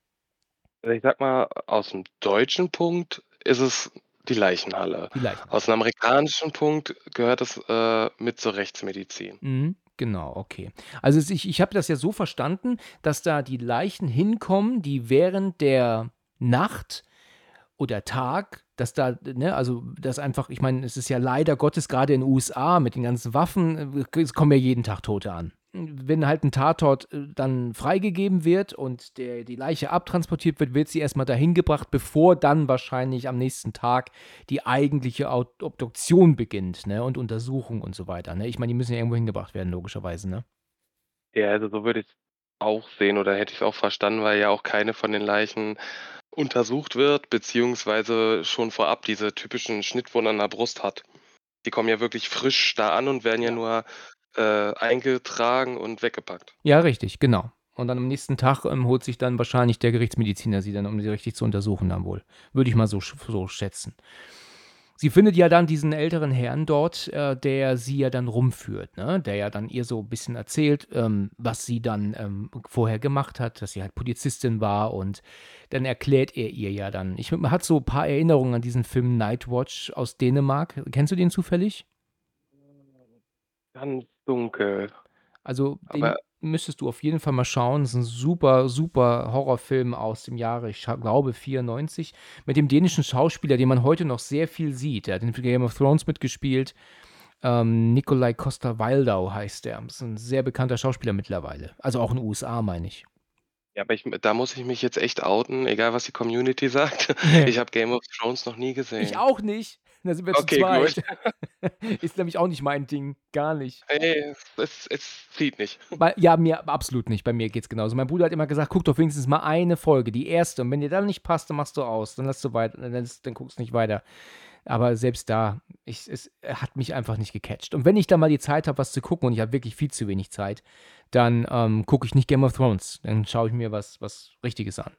Also, ich sage mal, aus'm deutschen Punkt ist es die Leichenhalle. Die Leichenhalle. Aus'm amerikanischen Punkt gehört es, äh, mit zur Rechtsmedizin. Mhm, genau, okay. Also, ich ich habe das ja so verstanden, dass da die Leichen hinkommen, die während der Nacht oder Tag, dass da ne, also, dass einfach ich meine, es ist ja leider Gottes grade in den USA mit den ganzen Waffen, äh, es kommen ja jeden Tag Tote an. Wenn halt 'n Tatort, äh, dann freigegeben wird und der die Leiche abtransportiert wird, wird sie erst mal dahin gebracht, bevor dann wahrscheinlich am nächsten Tag die eigentliche Obduktion beginnt, ne, und Untersuchung und so weiter, ne? Ich meine, die müssen ja irgendwo hingebracht werden, logischerweise, ne? Ja, also, so würde ich's auch sehen oder hätte ich's auch verstanden, weil ja auch keine von den Leichen untersucht wird, beziehungsweise schon vorab diese typischen Schnittwunden an der Brust hat. Die kommen ja wirklich frisch da an und werden ja, nur, äh, eingetragen und weggepackt. Ja, richtig, genau. Und dann am nächsten Tag, ähm, holt sich dann wahrscheinlich der Gerichtsmediziner sie dann, um sie richtig zu untersuchen dann wohl. Würde ich mal so so schätzen. Sie findet ja dann diesen älteren Herrn dort, äh, der sie ja dann rumführt, ne? Der ja dann ihr so 'n bisschen erzählt, ähm, was sie dann, ähm, vorher gemacht hat, dass sie halt Polizistin war und dann erklärt er ihr ja dann ich man hat so 'n paar Erinnerungen an diesen Film Nightwatch aus Dänemark. Kennst du den zufällig? Ganz dunkel. Also, den müsstest du auf jeden Fall mal schauen. Ist 'n super, super Horrorfilm aus dem Jahre, ich glaube 94, mit dem dänischen Schauspieler, den man heute noch sehr viel sieht. Der hat in Game of Thrones mitgespielt. Ähm, Nikolaj Coster-Waldau heißt der. Ist 'n sehr bekannter Schauspieler mittlerweile. Also, auch in USA, meine ich. Ja, aber ich da muss ich mich jetzt echt outen, egal was die Community sagt. Ich habe Game of Thrones noch nie Ich gesehen. auch nicht. Da sind wir Okay, zu zweit. Ist nämlich auch nicht mein Ding, gar nicht. Ne, es es zieht nicht. Bei ja, mir absolut nicht. Bei mir geht's genauso. Mein Bruder hat immer gesagt: „Guck doch wenigstens mal eine Folge, die erste. Und wenn dir dann nicht passt, dann machst du aus. Dann lässt du weit dann dann guckst nicht weiter.“ Aber selbst da, ich es hat mich einfach nicht gecatcht. Und wenn ich dann mal die Zeit habe, was zu gucken und ich habe wirklich viel zu wenig Zeit, dann, ähm, gucke ich nicht Game of Thrones. Dann schaue ich mir was was Richtiges an.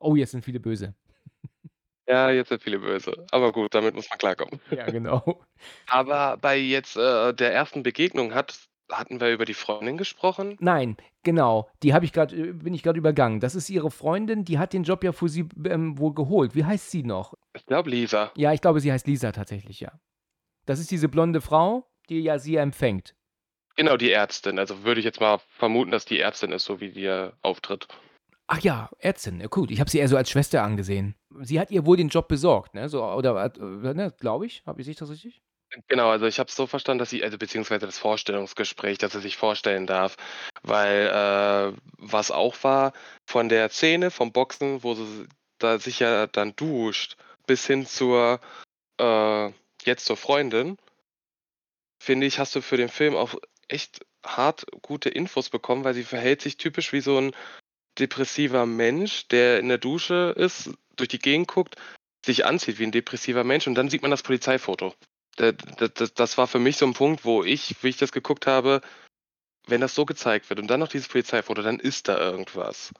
Oh, jetzt sind viele böse. Ja, jetzt sind viele böse. Aber gut, damit muss man klarkommen. Ja, genau. Aber bei jetzt, äh, der ersten Begegnung hat hatten wir über die Freundin gesprochen? Nein, genau. Die habe ich grad äh, bin ich grad übergangen. Das ist ihre Freundin, die hat den Job ja für sie, ähm, wohl geholt. Wie heißt sie noch? Ich glaube Lisa. Ja, ich glaube, sie heißt Lisa tatsächlich, ja. Das ist diese blonde Frau, die ja sie empfängt. Genau, die Ärztin. Also, würde ich jetzt mal vermuten, dass die Ärztin ist, so wie die, auftritt. Ach ja, Ärztin. Gut, ich habe sie eher so als Schwester angesehen. Sie hat ihr wohl den Job besorgt, ne? So oder äh, ne, glaube ich. Habe ich das richtig? Genau, also, ich habe es so verstanden, dass sie also, beziehungsweise das Vorstellungsgespräch, dass sie sich vorstellen darf. Weil, äh, was auch war, von der Szene vom Boxen, wo sie da sich ja dann duscht, bis hin zur äh, jetzt zur Freundin finde ich, hast du für den Film auch echt hart gute Infos bekommen, weil sie verhält sich typisch wie so 'n depressiver Mensch, der in der Dusche ist, durch die Gegend guckt, sich anzieht wie 'n depressiver Mensch und dann sieht man das Polizeifoto. Da da da das war für mich so 'n Punkt, wo ich, wie ich das geguckt habe wenn das so gezeigt wird und dann noch dieses Polizeifoto, dann ist da irgendwas.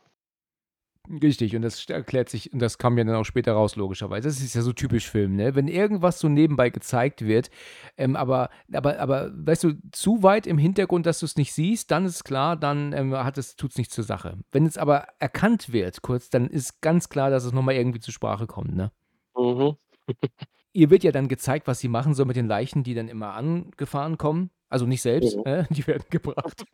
Richtig, und das erklärt sich und das kam ja dann auch später raus, logischerweise. Das ist ja so typisch Film, ne? Wenn irgendwas so nebenbei gezeigt wird, ähm, aber aber aber weißt du, zu weit im Hintergrund, dass du's nicht siehst, dann ist klar, dann, ähm, hat es nichts zur Sache. Wenn es aber erkannt wird kurz, dann ist ganz klar, dass es noch mal irgendwie zur Sprache kommt, ne? Mhm. Ihr wird ja dann gezeigt, was sie machen soll mit den Leichen, die dann immer angefahren kommen. Also, nicht selbst, Mhm. ne? Die werden gebracht.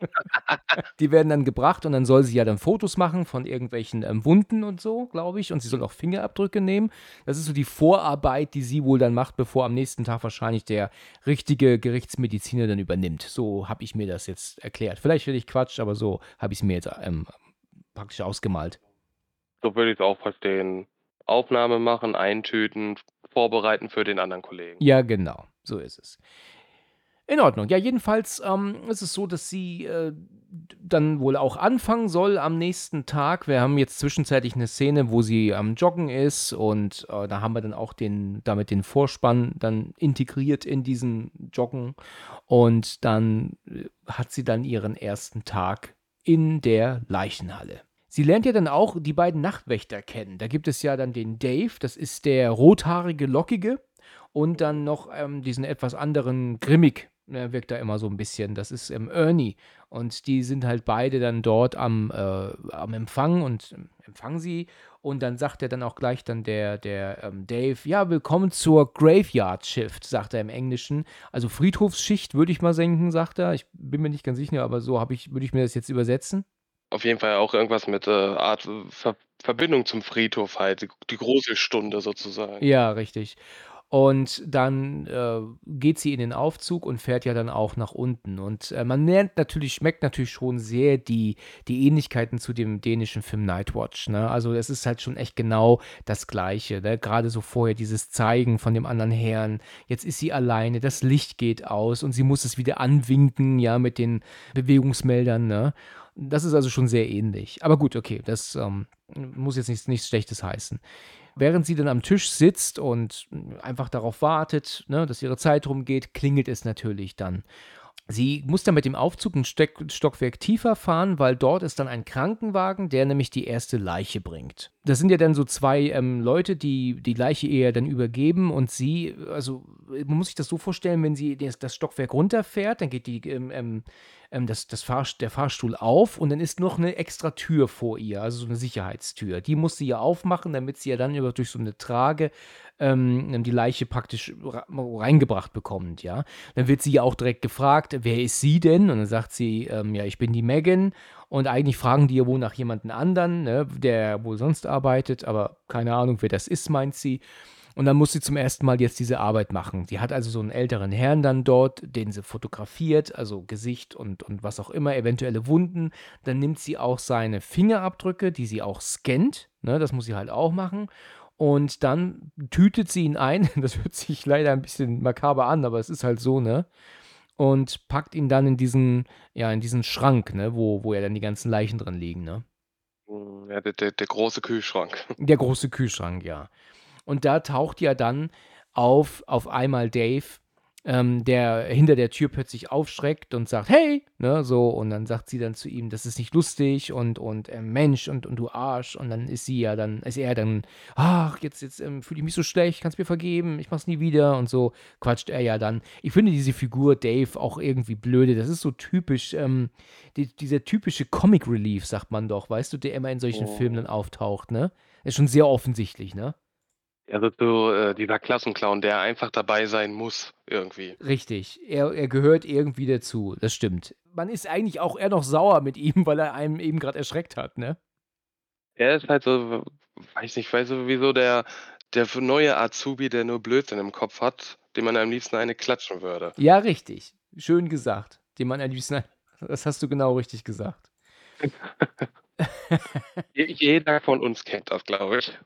Die werden dann gebracht und dann soll sie ja dann Fotos machen von irgendwelchen, ähm, Wunden und so, glaube ich. Und sie soll auch Fingerabdrücke nehmen. Das ist so die Vorarbeit, die sie wohl dann macht, bevor am nächsten Tag wahrscheinlich der richtige Gerichtsmediziner dann übernimmt. So habe ich mir das jetzt erklärt. Vielleicht rede ich Quatsch, aber so habe ich's mir jetzt, ähm, praktisch ausgemalt. So würde ich's auch verstehen. Aufnahme machen, eintüten, vorbereiten für den anderen Kollegen. Ja, genau, so ist es. In Ordnung. Ja, jedenfalls, ähm, ist es so, dass sie, äh, dann wohl auch anfangen soll am nächsten Tag. Wir haben jetzt zwischenzeitlich 'ne Szene, wo sie am Joggen ist und, äh, da haben wir dann auch den damit den Vorspann dann integriert in diesen Joggen. Und dann, äh, hat sie dann ihren ersten Tag in der Leichenhalle. Sie lernt ja dann auch die beiden Nachtwächter kennen. Da gibt es ja dann den Dave, das ist der rothaarige, lockige und dann noch, ähm, diesen etwas anderen grimmig, ne, wirkt er immer so 'n bisschen. Das ist, ähm, Ernie. Und die sind halt beide dann dort am äh, am Empfang und empfangen sie. Und dann sagt er dann auch gleich dann der der, ähm, Dave: „Ja, willkommen zur Graveyard Shift“, sagt er im Englischen. Also, Friedhofsschicht, würde ich mal denken, sagt er. Ich bin mir nicht ganz sicher, aber so ich würde ich mir das jetzt übersetzen. Auf jeden Fall auch irgendwas mit, äh, Art Ver Verbindung zum Friedhof halt, die die große Stunde sozusagen. Ja, richtig. Und dann, äh, geht sie in den Aufzug und fährt ja dann auch nach unten. Und, äh, man lernt natürlich schmeckt natürlich schon sehr die die Ähnlichkeiten zu dem dänischen Film Nightwatch, ne? Also, es ist halt schon echt genau das Gleiche, ne? Grade so vorher dieses Zeigen von dem anderen Herrn. Jetzt ist sie alleine, das Licht geht aus und sie muss es wieder anwinken, ja, mit den Bewegungsmeldern, ne? Das ist also schon sehr ähnlich. Aber gut, okay, das, ähm, muss jetzt nichts nichts Schlechtes heißen. Während sie dann am Tisch sitzt und einfach darauf wartet, ne, dass ihre Zeit rumgeht, klingelt es natürlich dann. Sie muss dann mit dem Aufzug ein Stockwerk tiefer fahren, weil dort ist dann ein Krankenwagen, der nämlich die erste Leiche bringt. Das sind ja dann so zwei ähm, Leute, die die Leiche eher dann übergeben und sie, also man muss sich das so vorstellen, wenn sie das, das Stockwerk runterfährt, dann geht die ähm, ähm, ähm, das, das Fahr der Fahrstuhl auf und dann ist noch eine extra Tür vor ihr, also so eine Sicherheitstür. Die muss sie ja aufmachen, damit sie ja dann über, durch so eine Trage ähm, die Leiche praktisch reingebracht bekommt, ja. Dann wird sie ja auch direkt gefragt, wer ist sie denn? Und dann sagt sie, ähm, ja, ich bin die Megan. Und eigentlich fragen die ja wohl nach jemandem anderen, ne, der wohl sonst arbeitet, aber keine Ahnung, wer das ist, meint sie. Und dann muss sie zum ersten Mal jetzt diese Arbeit machen. Sie hat also so einen älteren Herrn dann dort, den sie fotografiert, also Gesicht und, und was auch immer, eventuelle Wunden. Dann nimmt sie auch seine Fingerabdrücke, die sie auch scannt. Ne, das muss sie halt auch machen. Und dann tütet sie ihn ein. Das hört sich leider ein bisschen makaber an, aber es ist halt so, ne? Und packt ihn dann in diesen, ja, in diesen Schrank, ne, wo, wo ja dann die ganzen Leichen drin liegen, ne? Ja, der, der, der große Kühlschrank. Der große Kühlschrank, ja. Und da taucht ja dann auf, auf einmal Dave, ähm, der hinter der Tür plötzlich aufschreckt und sagt, hey, ne, so, und dann sagt sie dann zu ihm, das ist nicht lustig und, und äh, Mensch und, und du Arsch. Und dann ist sie ja dann, ist er dann, ach, jetzt, jetzt ähm, fühle ich mich so schlecht, kannst mir vergeben, ich mach's nie wieder und so quatscht er ja dann. Ich finde diese Figur Dave auch irgendwie blöde. Das ist so typisch, ähm, die, dieser typische Comic Relief, sagt man doch, weißt du, der immer in solchen oh. Filmen dann auftaucht, ne? Ist schon sehr offensichtlich, ne? Also so, äh, dieser Klassenclown, der einfach dabei sein muss, irgendwie. Richtig. Er, er gehört irgendwie dazu. Das stimmt. Man ist eigentlich auch eher noch sauer mit ihm, weil er einem eben gerade erschreckt hat, ne? Er ist halt so, weiß nicht, weiß sowieso der, der neue Azubi, der nur Blödsinn im Kopf hat, dem man am liebsten eine klatschen würde. Ja, richtig. Schön gesagt. Dem man am liebsten. Das hast du genau richtig gesagt. Jeder von uns kennt das, glaube ich.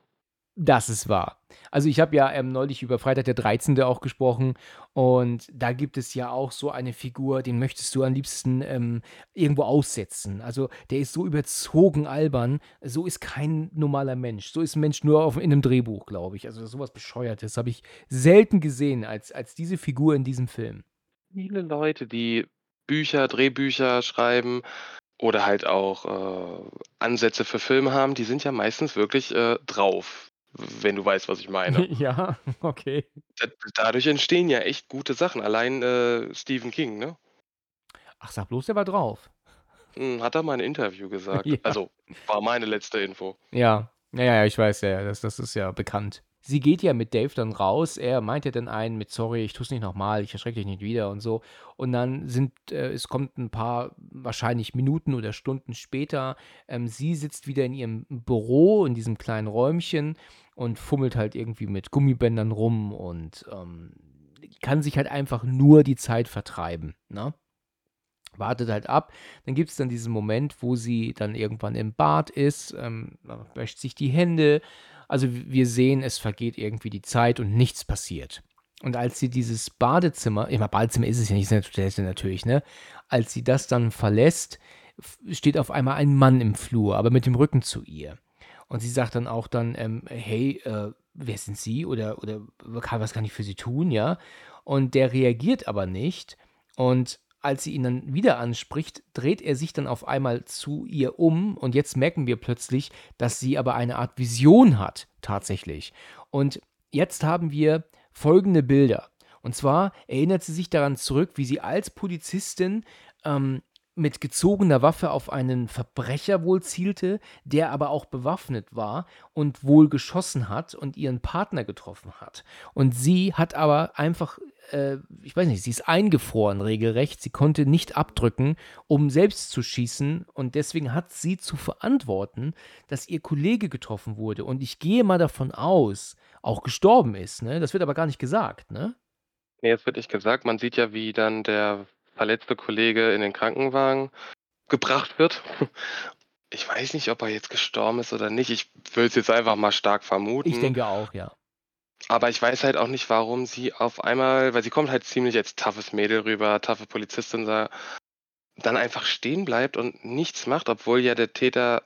Das ist wahr. Also ich habe ja ähm, neulich über Freitag der 13. auch gesprochen und da gibt es ja auch so eine Figur, den möchtest du am liebsten ähm, irgendwo aussetzen. Also der ist so überzogen albern, so ist kein normaler Mensch. So ist ein Mensch nur auf, in einem Drehbuch, glaube ich. Also sowas Bescheuertes habe ich selten gesehen als, als diese Figur in diesem Film. Viele Leute, die Bücher, Drehbücher schreiben oder halt auch äh, Ansätze für Filme haben, die sind ja meistens wirklich äh, drauf wenn du weißt, was ich meine. Ja, okay. Da dadurch entstehen ja echt gute Sachen. Allein, äh, Stephen King, ne? Ach, sag bloß, der war drauf. Hm, hat er mal in 'nem Interview gesagt. Ja. Also, war meine letzte Info. Ja. Ja, ja, ich weiß ja, das das ist ja bekannt. Sie geht ja mit Dave dann raus. Er meint ja dann einen mit: „Sorry, ich tue es nicht nochmal, ich erschrecke dich nicht wieder“ und so. Und dann sind äh, es kommt ein paar wahrscheinlich Minuten oder Stunden später, ähm, sie sitzt wieder in ihrem Büro in diesem kleinen Räumchen und fummelt halt irgendwie mit Gummibändern rum und ähm, kann sich halt einfach nur die Zeit vertreiben. Ne? Wartet halt ab. Dann gibt es dann diesen Moment, wo sie dann irgendwann im Bad ist, ähm, wäscht sich die Hände. Also wir sehen, es vergeht irgendwie die Zeit und nichts passiert. Und als sie dieses Badezimmer, immer Badezimmer ist es ja nicht, ist natürlich, ne? Als sie das dann verlässt, steht auf einmal ein Mann im Flur, aber mit dem Rücken zu ihr. Und sie sagt dann auch dann, ähm, hey, äh, wer sind Sie? Oder, oder was kann ich für Sie tun, ja? Und der reagiert aber nicht. Und als sie ihn dann wieder anspricht, dreht er sich dann auf einmal zu ihr um. Und jetzt merken wir plötzlich, dass sie aber eine Art Vision hat, tatsächlich. Und jetzt haben wir folgende Bilder. Und zwar erinnert sie sich daran zurück, wie sie als Polizistin ähm, mit gezogener Waffe auf einen Verbrecher wohl zielte, der aber auch bewaffnet war und wohl geschossen hat und ihren Partner getroffen hat. Und sie hat aber einfach, äh, ich weiß nicht, sie ist eingefroren regelrecht, sie konnte nicht abdrücken, um selbst zu schießen und deswegen hat sie zu verantworten, dass ihr Kollege getroffen wurde und ich gehe mal davon aus, auch gestorben ist, ne? Das wird aber gar nicht gesagt, ne? Nee, es wird nicht gesagt. Man sieht ja, wie dann der verletzte Kollege in den Krankenwagen gebracht wird. Ich weiß nicht, ob er jetzt gestorben ist oder nicht. Ich würde es jetzt einfach mal stark vermuten. Ich denke auch, ja. Aber ich weiß halt auch nicht, warum sie auf einmal, weil sie kommt halt ziemlich als toughes Mädel rüber, toughe Polizistin, dann einfach stehen bleibt und nichts macht, obwohl ja der Täter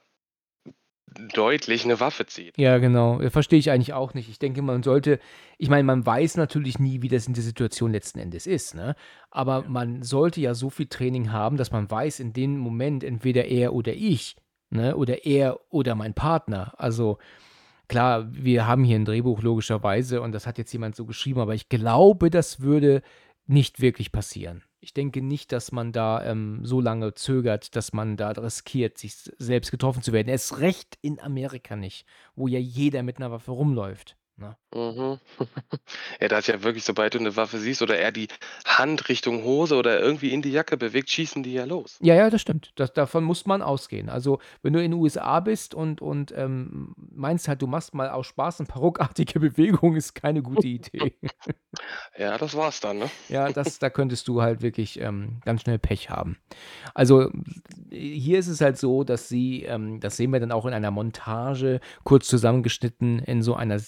deutlich eine Waffe zieht. Ja, genau. Verstehe ich eigentlich auch nicht. Ich denke, man sollte ich meine, man weiß natürlich nie, wie das in der Situation letzten Endes ist, ne? Aber man sollte ja so viel Training haben, dass man weiß, in dem Moment entweder er oder ich, ne, oder er oder mein Partner. Also, klar, wir haben hier ein Drehbuch logischerweise und das hat jetzt jemand so geschrieben, aber ich glaube, das würde nicht wirklich passieren. Ich denke nicht, dass man da ähm, so lange zögert, dass man da riskiert, sich selbst getroffen zu werden. Erst recht in Amerika nicht, wo ja jeder mit einer Waffe rumläuft. Ne? Mhm. Ja, da ist ja wirklich, sobald du eine Waffe siehst oder er die Hand Richtung Hose oder irgendwie in die Jacke bewegt, schießen die ja los. Ja, ja, das stimmt. Das, davon muss man ausgehen. Also, wenn du in den USA bist und, und ähm, meinst halt, du machst mal aus Spaß eine paruckartige Bewegung, ist keine gute Idee. Ja, das war's dann, ne? Ja, das, da könntest du halt wirklich ähm, ganz schnell Pech haben. Also hier ist es halt so, dass sie, ähm, das sehen wir dann auch in einer Montage, kurz zusammengeschnitten, in so einer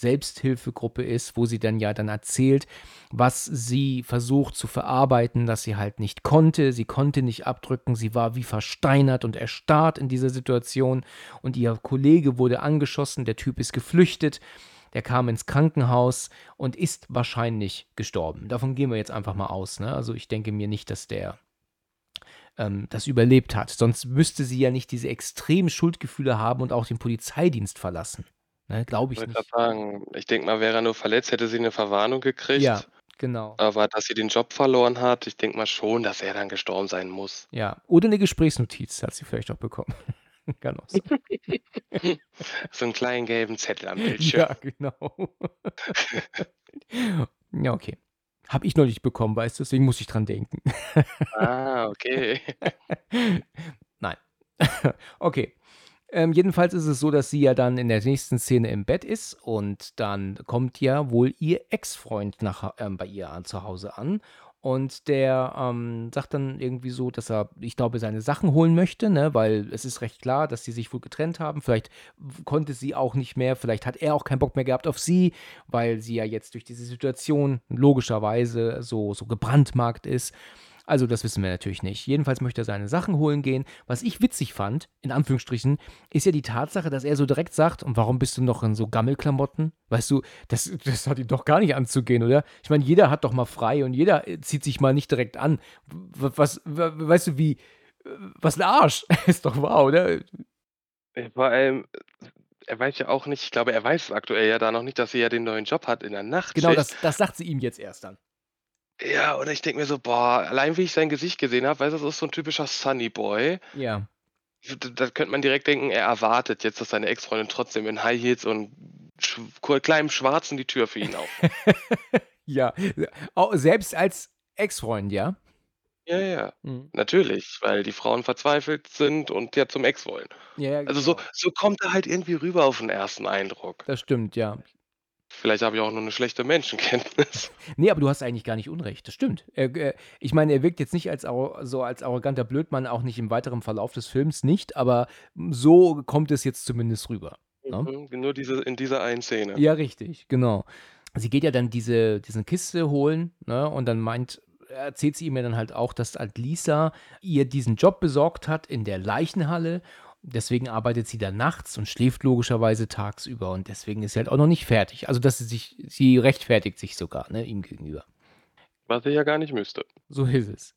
Selbsthilfegruppe ist, wo sie dann ja dann erzählt, was sie versucht zu verarbeiten, dass sie halt nicht konnte. Sie konnte nicht abdrücken, sie war wie versteinert und erstarrt in dieser Situation und ihr Kollege wurde angeschossen, der Typ ist geflüchtet der kam ins Krankenhaus und ist wahrscheinlich gestorben. Davon gehen wir jetzt einfach mal aus. Ne? Also ich denke mir nicht, dass der ähm, das überlebt hat. Sonst müsste sie ja nicht diese extremen Schuldgefühle haben und auch den Polizeidienst verlassen. Ne? Glaube ich Ich nicht. sagen, ich denke mal, wäre er nur verletzt, hätte sie eine Verwarnung gekriegt. Ja, genau. Aber dass sie den Job verloren hat, ich denke mal schon, dass er dann gestorben sein muss. Ja, oder eine Gesprächsnotiz hat sie vielleicht auch bekommen. Kann auch sein. So einen kleinen gelben Zettel am Bildschirm. Ja, genau. ja, okay. Habe ich noch nicht bekommen, weißt du, deswegen muss ich dran denken. Ah, okay. Nein. Okay. Ähm, jedenfalls ist es so, dass sie ja dann in der nächsten Szene im Bett ist und dann kommt ja wohl ihr Ex-Freund ähm, bei ihr zu Hause an und der ähm, sagt dann irgendwie so, dass er, ich glaube, seine Sachen holen möchte, ne? weil es ist recht klar, dass sie sich wohl getrennt haben. Vielleicht konnte sie auch nicht mehr, vielleicht hat er auch keinen Bock mehr gehabt auf sie, weil sie ja jetzt durch diese Situation logischerweise so, so gebrandmarkt ist. Also das wissen wir natürlich nicht. Jedenfalls möchte er seine Sachen holen gehen. Was ich witzig fand, in Anführungsstrichen, ist ja die Tatsache, dass er so direkt sagt, und warum bist du noch in so Gammelklamotten? Weißt du, das, das hat ihn doch gar nicht anzugehen, oder? Ich meine, jeder hat doch mal frei und jeder äh, zieht sich mal nicht direkt an. Was, weißt du, wie, was ein Arsch. ist doch wahr, oder? Vor allem, er weiß ja auch nicht, ich glaube, er weiß aktuell ja da noch nicht, dass sie ja den neuen Job hat in der Nacht. Genau, das, das sagt sie ihm jetzt erst dann. Ja, oder ich denke mir so, boah, allein wie ich sein Gesicht gesehen habe, weißt du, das ist so ein typischer Sunny Boy. Ja. Da, da könnte man direkt denken, er erwartet jetzt, dass seine Ex-Freundin trotzdem in High Heels und sch kleinem Schwarzen die Tür für ihn aufmacht. ja, selbst als Ex-Freund, ja? Ja, ja, mhm. natürlich, weil die Frauen verzweifelt sind und ja zum Ex wollen. Ja, genau. Also so, genau. so kommt er halt irgendwie rüber auf den ersten Eindruck. Das stimmt, ja. Vielleicht habe ich auch nur eine schlechte Menschenkenntnis. Ne, aber du hast eigentlich gar nicht Unrecht. Das stimmt. Er, äh, ich meine, er wirkt jetzt nicht als so als arroganter Blödmann, auch nicht im weiteren Verlauf des Films nicht, aber so kommt es jetzt zumindest rüber, ne? Mhm, nur diese in dieser einen Szene. Ja, richtig, genau. Sie geht ja dann diese diese Kiste holen, ne, und dann meint erzählt sie ihm ja dann halt auch, dass halt Lisa ihr diesen Job besorgt hat in der Leichenhalle Deswegen arbeitet sie dann nachts und schläft logischerweise tagsüber und deswegen ist sie halt auch noch nicht fertig. Also, dass sie sich, sie rechtfertigt sich sogar, ne, ihm gegenüber. Was sie ja gar nicht müsste. So ist es.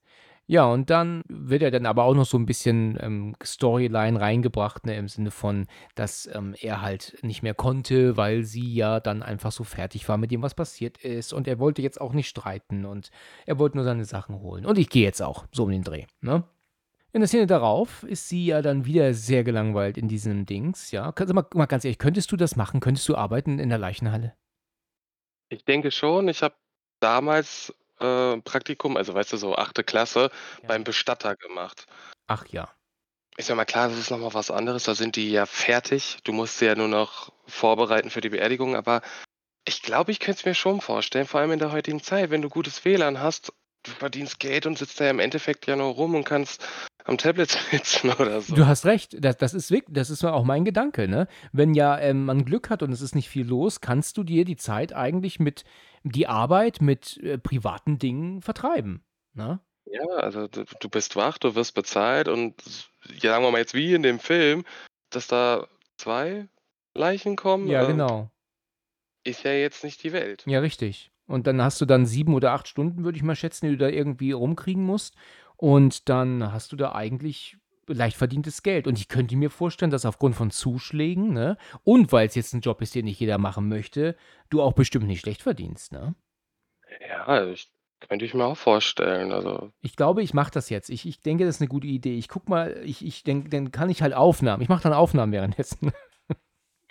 Ja, und dann wird er dann aber auch noch so ein bisschen ähm, Storyline reingebracht, ne, im Sinne von, dass ähm, er halt nicht mehr konnte, weil sie ja dann einfach so fertig war mit dem, was passiert ist. Und er wollte jetzt auch nicht streiten und er wollte nur seine Sachen holen. Und ich gehe jetzt auch so um den Dreh, ne? In der Szene darauf ist sie ja dann wieder sehr gelangweilt in diesem Dings, ja. Mal, mal ganz ehrlich, könntest du das machen? Könntest du arbeiten in der Leichenhalle? Ich denke schon. Ich habe damals äh, Praktikum, also weißt du, so achte Klasse, Ja. beim Bestatter gemacht. Ach ja. Ist ja mal klar, das ist nochmal was anderes. Da sind die ja fertig. Du musst sie ja nur noch vorbereiten für die Beerdigung. Aber ich glaube, ich könnte es mir schon vorstellen, vor allem in der heutigen Zeit, wenn du gutes WLAN hast, du verdienst Geld und sitzt da im Endeffekt ja nur rum und kannst am Tablet sitzen oder so. Du hast recht, das, das ist wirklich, das ist auch mein Gedanke, ne? Wenn ja ähm, man Glück hat und es ist nicht viel los, kannst du dir die Zeit eigentlich mit die Arbeit mit äh, privaten Dingen vertreiben, ne? Ja, also du, du bist wach, du wirst bezahlt und ja, sagen wir mal jetzt wie in dem Film, dass da 2 Leichen kommen, Ja, ähm genau. ist ja jetzt nicht die Welt. Ja, richtig. Und dann hast du dann 7 oder 8 Stunden, würde ich mal schätzen, die du da irgendwie rumkriegen musst. Und dann hast du da eigentlich leicht verdientes Geld. Und ich könnte mir vorstellen, dass aufgrund von Zuschlägen, ne, und weil's jetzt 'n Job ist, den nicht jeder machen möchte, du auch bestimmt nicht schlecht verdienst, ne? Ja, ich könnte ich mir auch vorstellen, also Ich glaube, ich mache das jetzt. Ich ich denke, das ist 'ne gute Idee. Ich gucke mal ich ich denke, dann kann ich halt Aufnahmen ich mache dann Aufnahmen währenddessen.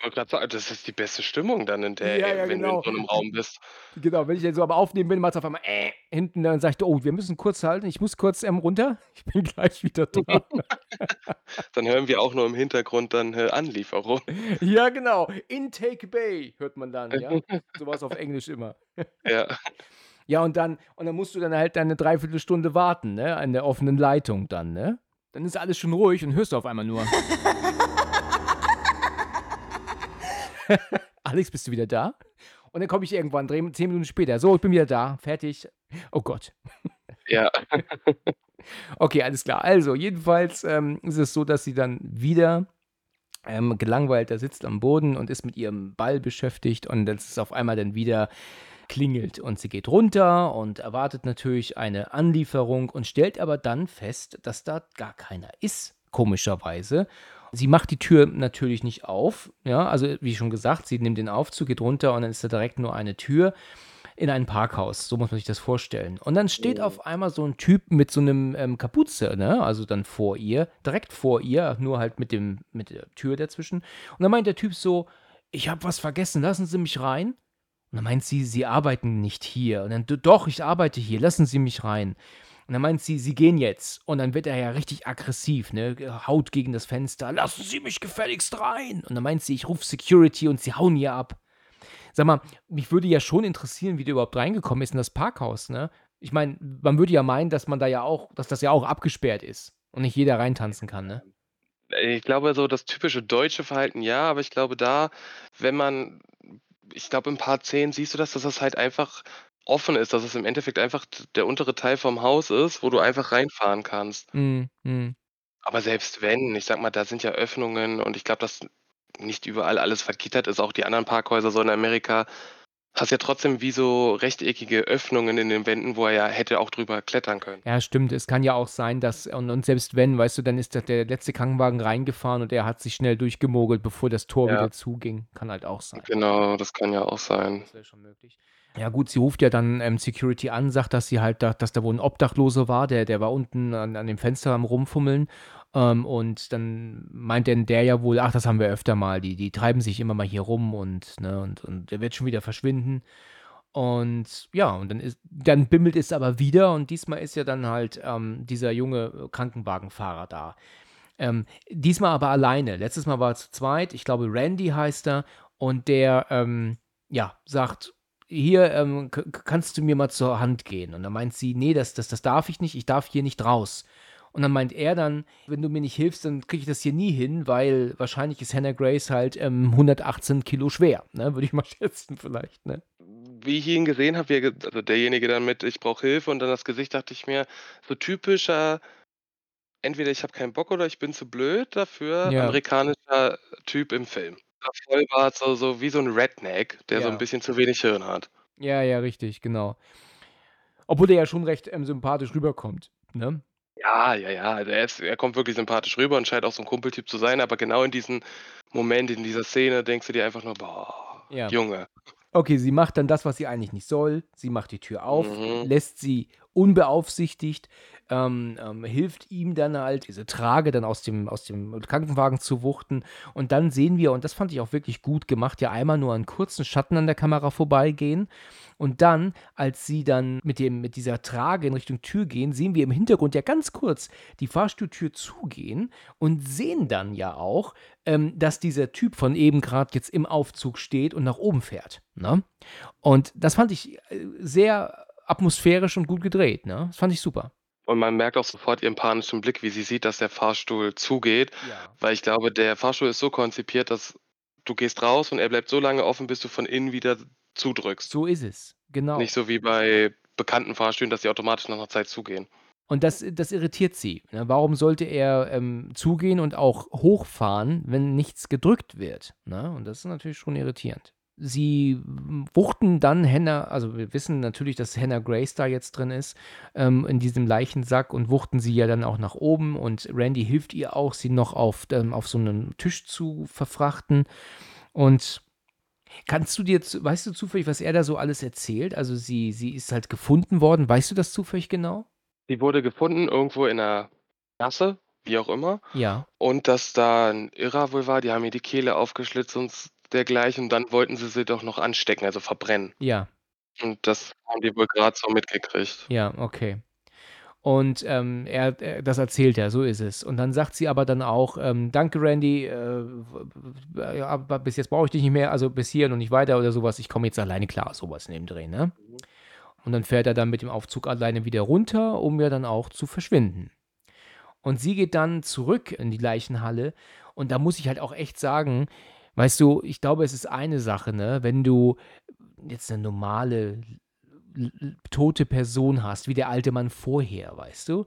Wollte grad sagen, das ist die beste Stimmung dann, in der Ja, äh, ja, wenn du in genau. so 'nem Raum bist. Genau, wenn ich dann so am Aufnehmen bin, macht's auf einmal hinten, dann sage ich: „Oh, wir müssen kurz halten. Ich muss kurz, ähm, runter. Ich bin gleich wieder da.“ Dann hören wir auch nur im Hintergrund dann, äh, Anlieferung. Ja, genau. „Intake Bay“ hört man dann, ja? So was auf Englisch immer. Ja. Ja, und dann und dann musst du dann halt deine 3/4 Stunde warten, ne, an der offenen Leitung dann, ne? Dann ist alles schon ruhig und hörst du auf einmal nur „Alex, bist du wieder da?“ Und dann komme ich irgendwann 10 Minuten später: „So, ich bin wieder da, fertig.“ Oh Gott. Ja. Okay, alles klar. Also, jedenfalls, ähm, ist es so, dass sie dann wieder, ähm, gelangweilt da sitzt am Boden und ist mit ihrem Ball beschäftigt und dass es auf einmal dann wieder klingelt. Und sie geht runter und erwartet natürlich eine Anlieferung und stellt aber dann fest, dass da gar keiner ist, komischerweise. Sie macht die Tür natürlich nicht auf, ja, also, wie schon gesagt, sie nimmt den Aufzug, geht runter und dann ist da direkt nur eine Tür in ein Parkhaus. So muss man sich das vorstellen. Und dann steht auf einmal so 'n Typ mit so 'nem, ähm, Kapuze, ne, also dann vor ihr, direkt vor ihr, nur halt mit dem mit der Tür dazwischen. Und dann meint der Typ so: „Ich habe was vergessen, lassen Sie mich rein?“ Und dann meint sie: „Sie arbeiten nicht hier.“ Und dann: „D doch, ich arbeite hier, lassen Sie mich rein.“ Und dann meint sie: „Sie gehen jetzt.“ Und dann wird er ja richtig aggressiv, ne, haut gegen das Fenster: „Lassen Sie mich gefälligst rein!“ Und dann meint sie: „Ich rufe Security“ und sie hauen ihr ab. Sag mal, mich würde ja schon interessieren, wie der überhaupt reingekommen ist in das Parkhaus, ne? Ich meine, man würde ja meinen, dass man da ja auch dass das ja auch abgesperrt ist und nicht jeder reintanzen kann, ne? Ich glaube, so das typische deutsche Verhalten, ja, aber ich glaube da, wenn man ich glaube, in Part 10 siehst du das, dass das halt einfach offen ist, dass es im Endeffekt einfach der untere Teil vom Haus ist, wo du einfach reinfahren kannst. Mhm, mhm. Aber selbst wenn, ich sage mal, da sind ja Öffnungen und ich glaube, dass nicht überall alles vergittert ist, auch die anderen Parkhäuser so in Amerika, hast ja trotzdem wie so rechteckige Öffnungen in den Wänden, wo er ja hätte auch drüber klettern können. Ja, stimmt. Es kann ja auch sein, dass und und selbst wenn, weißt du, dann ist der letzte Krankenwagen reingefahren und er hat sich schnell durchgemogelt, bevor das Tor Ja. wieder zuging. Kann halt auch sein. Genau, das kann ja auch sein. Das wäre schon möglich. Ja gut, sie ruft ja dann, ähm, Security an, sagt, dass sie halt da dass da wohl 'n Obdachloser war, der der war unten an an dem Fenster am Rumfummeln. Ähm, und dann meint denn der ja wohl: „Ach, das haben wir öfter mal. Die die treiben sich immer mal hier rum und ne, und und der wird schon wieder verschwinden.“ Und ja, und dann ist dann bimmelt es aber wieder und diesmal ist ja dann halt, ähm, dieser junge Krankenwagenfahrer da. Ähm, diesmal aber alleine. Letztes Mal war er zu zweit. Ich glaube, Randy heißt er und der, ähm, ja, sagt: „Hier, ähm, kannst du mir mal zur Hand gehen?“ Und dann meint sie: „Ne, das das das darf ich nicht. Ich darf hier nicht raus.“ Und dann meint er dann: „Wenn du mir nicht hilfst, dann kriege ich das hier nie hin, weil wahrscheinlich ist Hannah Grace halt, ähm, 118 Kilo schwer“, ne, würde ich mal schätzen vielleicht, ne? Wie ich ihn gesehen habe, also derjenige dann mit: „Ich brauche Hilfe“ und dann das Gesicht, dachte ich mir, so typischer entweder ich habe keinen Bock oder ich bin zu blöd dafür, Ja. amerikanischer Typ im Film. Ja, Vollbart, so so wie so 'n Redneck, der so 'n Ja. bisschen zu wenig Hirn hat. Ja, ja, richtig, genau. Obwohl der ja schon recht, ähm, sympathisch rüberkommt, ne? Ja, ja, ja, also er ist er kommt wirklich sympathisch rüber und scheint auch so 'n Kumpeltyp zu sein, aber genau in diesem Moment, in dieser Szene denkst du dir einfach nur: „Boah, Ja. Junge.“ Okay, sie macht dann das, was sie eigentlich nicht soll. Sie macht die Tür auf, Mhm. lässt sie unbeaufsichtigt, ähm, ähm, hilft ihm dann halt, diese Trage dann aus dem aus dem Krankenwagen zu wuchten. Und dann sehen wir, und das fand ich auch wirklich gut gemacht, ja einmal nur einen kurzen Schatten an der Kamera vorbeigehen. Und dann, als sie dann mit dem mit dieser Trage in Richtung Tür gehen, sehen wir im Hintergrund ja ganz kurz die Fahrstuhltür zugehen und sehen dann ja auch, ähm, dass dieser Typ von eben grad jetzt im Aufzug steht und nach oben fährt, ne? Und das fand ich, äh, sehr atmosphärisch und gut gedreht, ne? Das fand ich super. Und man merkt auch sofort ihren panischen Blick, wie sie sieht, dass der Fahrstuhl zugeht, Ja. weil ich glaube, der Fahrstuhl ist so konzipiert, dass du gehst raus und er bleibt so lange offen, bis du von innen wieder zudrückst. So ist es, genau. Nicht so wie bei bekannten Fahrstühlen, dass die automatisch nach 'ner Zeit zugehen. Und das, das irritiert sie. Ne? Warum sollte er ähm, zugehen und auch hochfahren, wenn nichts gedrückt wird? Ne? Und das ist natürlich schon irritierend. Sie wuchten dann Hannah, also wir wissen natürlich, dass Hannah Grace da jetzt drin ist, ähm, in diesem Leichensack und wuchten sie ja dann auch nach oben und Randy hilft ihr auch, sie noch auf, ähm, auf so einen Tisch zu verfrachten. Und kannst du dir, weißt du zufällig, was er da so alles erzählt? Also sie, sie ist halt gefunden worden, weißt du das zufällig genau? Die wurde gefunden irgendwo in einer Gasse, wie auch immer. Ja. Und dass da ein Irrer wohl war, die haben ihr die Kehle aufgeschlitzt und dergleichen. Und dann wollten sie sie doch noch anstecken, also verbrennen. Ja. Und das haben die wohl gerade so mitgekriegt. Ja, okay. Und ähm, er, er, das erzählt er, so ist es. Und dann sagt sie aber dann auch, ähm, danke Randy, äh, ja, bis jetzt brauche ich dich nicht mehr, also bis hier und nicht weiter oder sowas. Ich komme jetzt alleine klar, sowas in dem Dreh, ne? Mhm. Und dann fährt er dann mit dem Aufzug alleine wieder runter, um ja dann auch zu verschwinden. Und sie geht dann zurück in die Leichenhalle. Und da muss ich halt auch echt sagen, weißt du, ich glaube, es ist eine Sache, ne, wenn du jetzt eine normale tote Person hast, wie der alte Mann vorher, weißt du,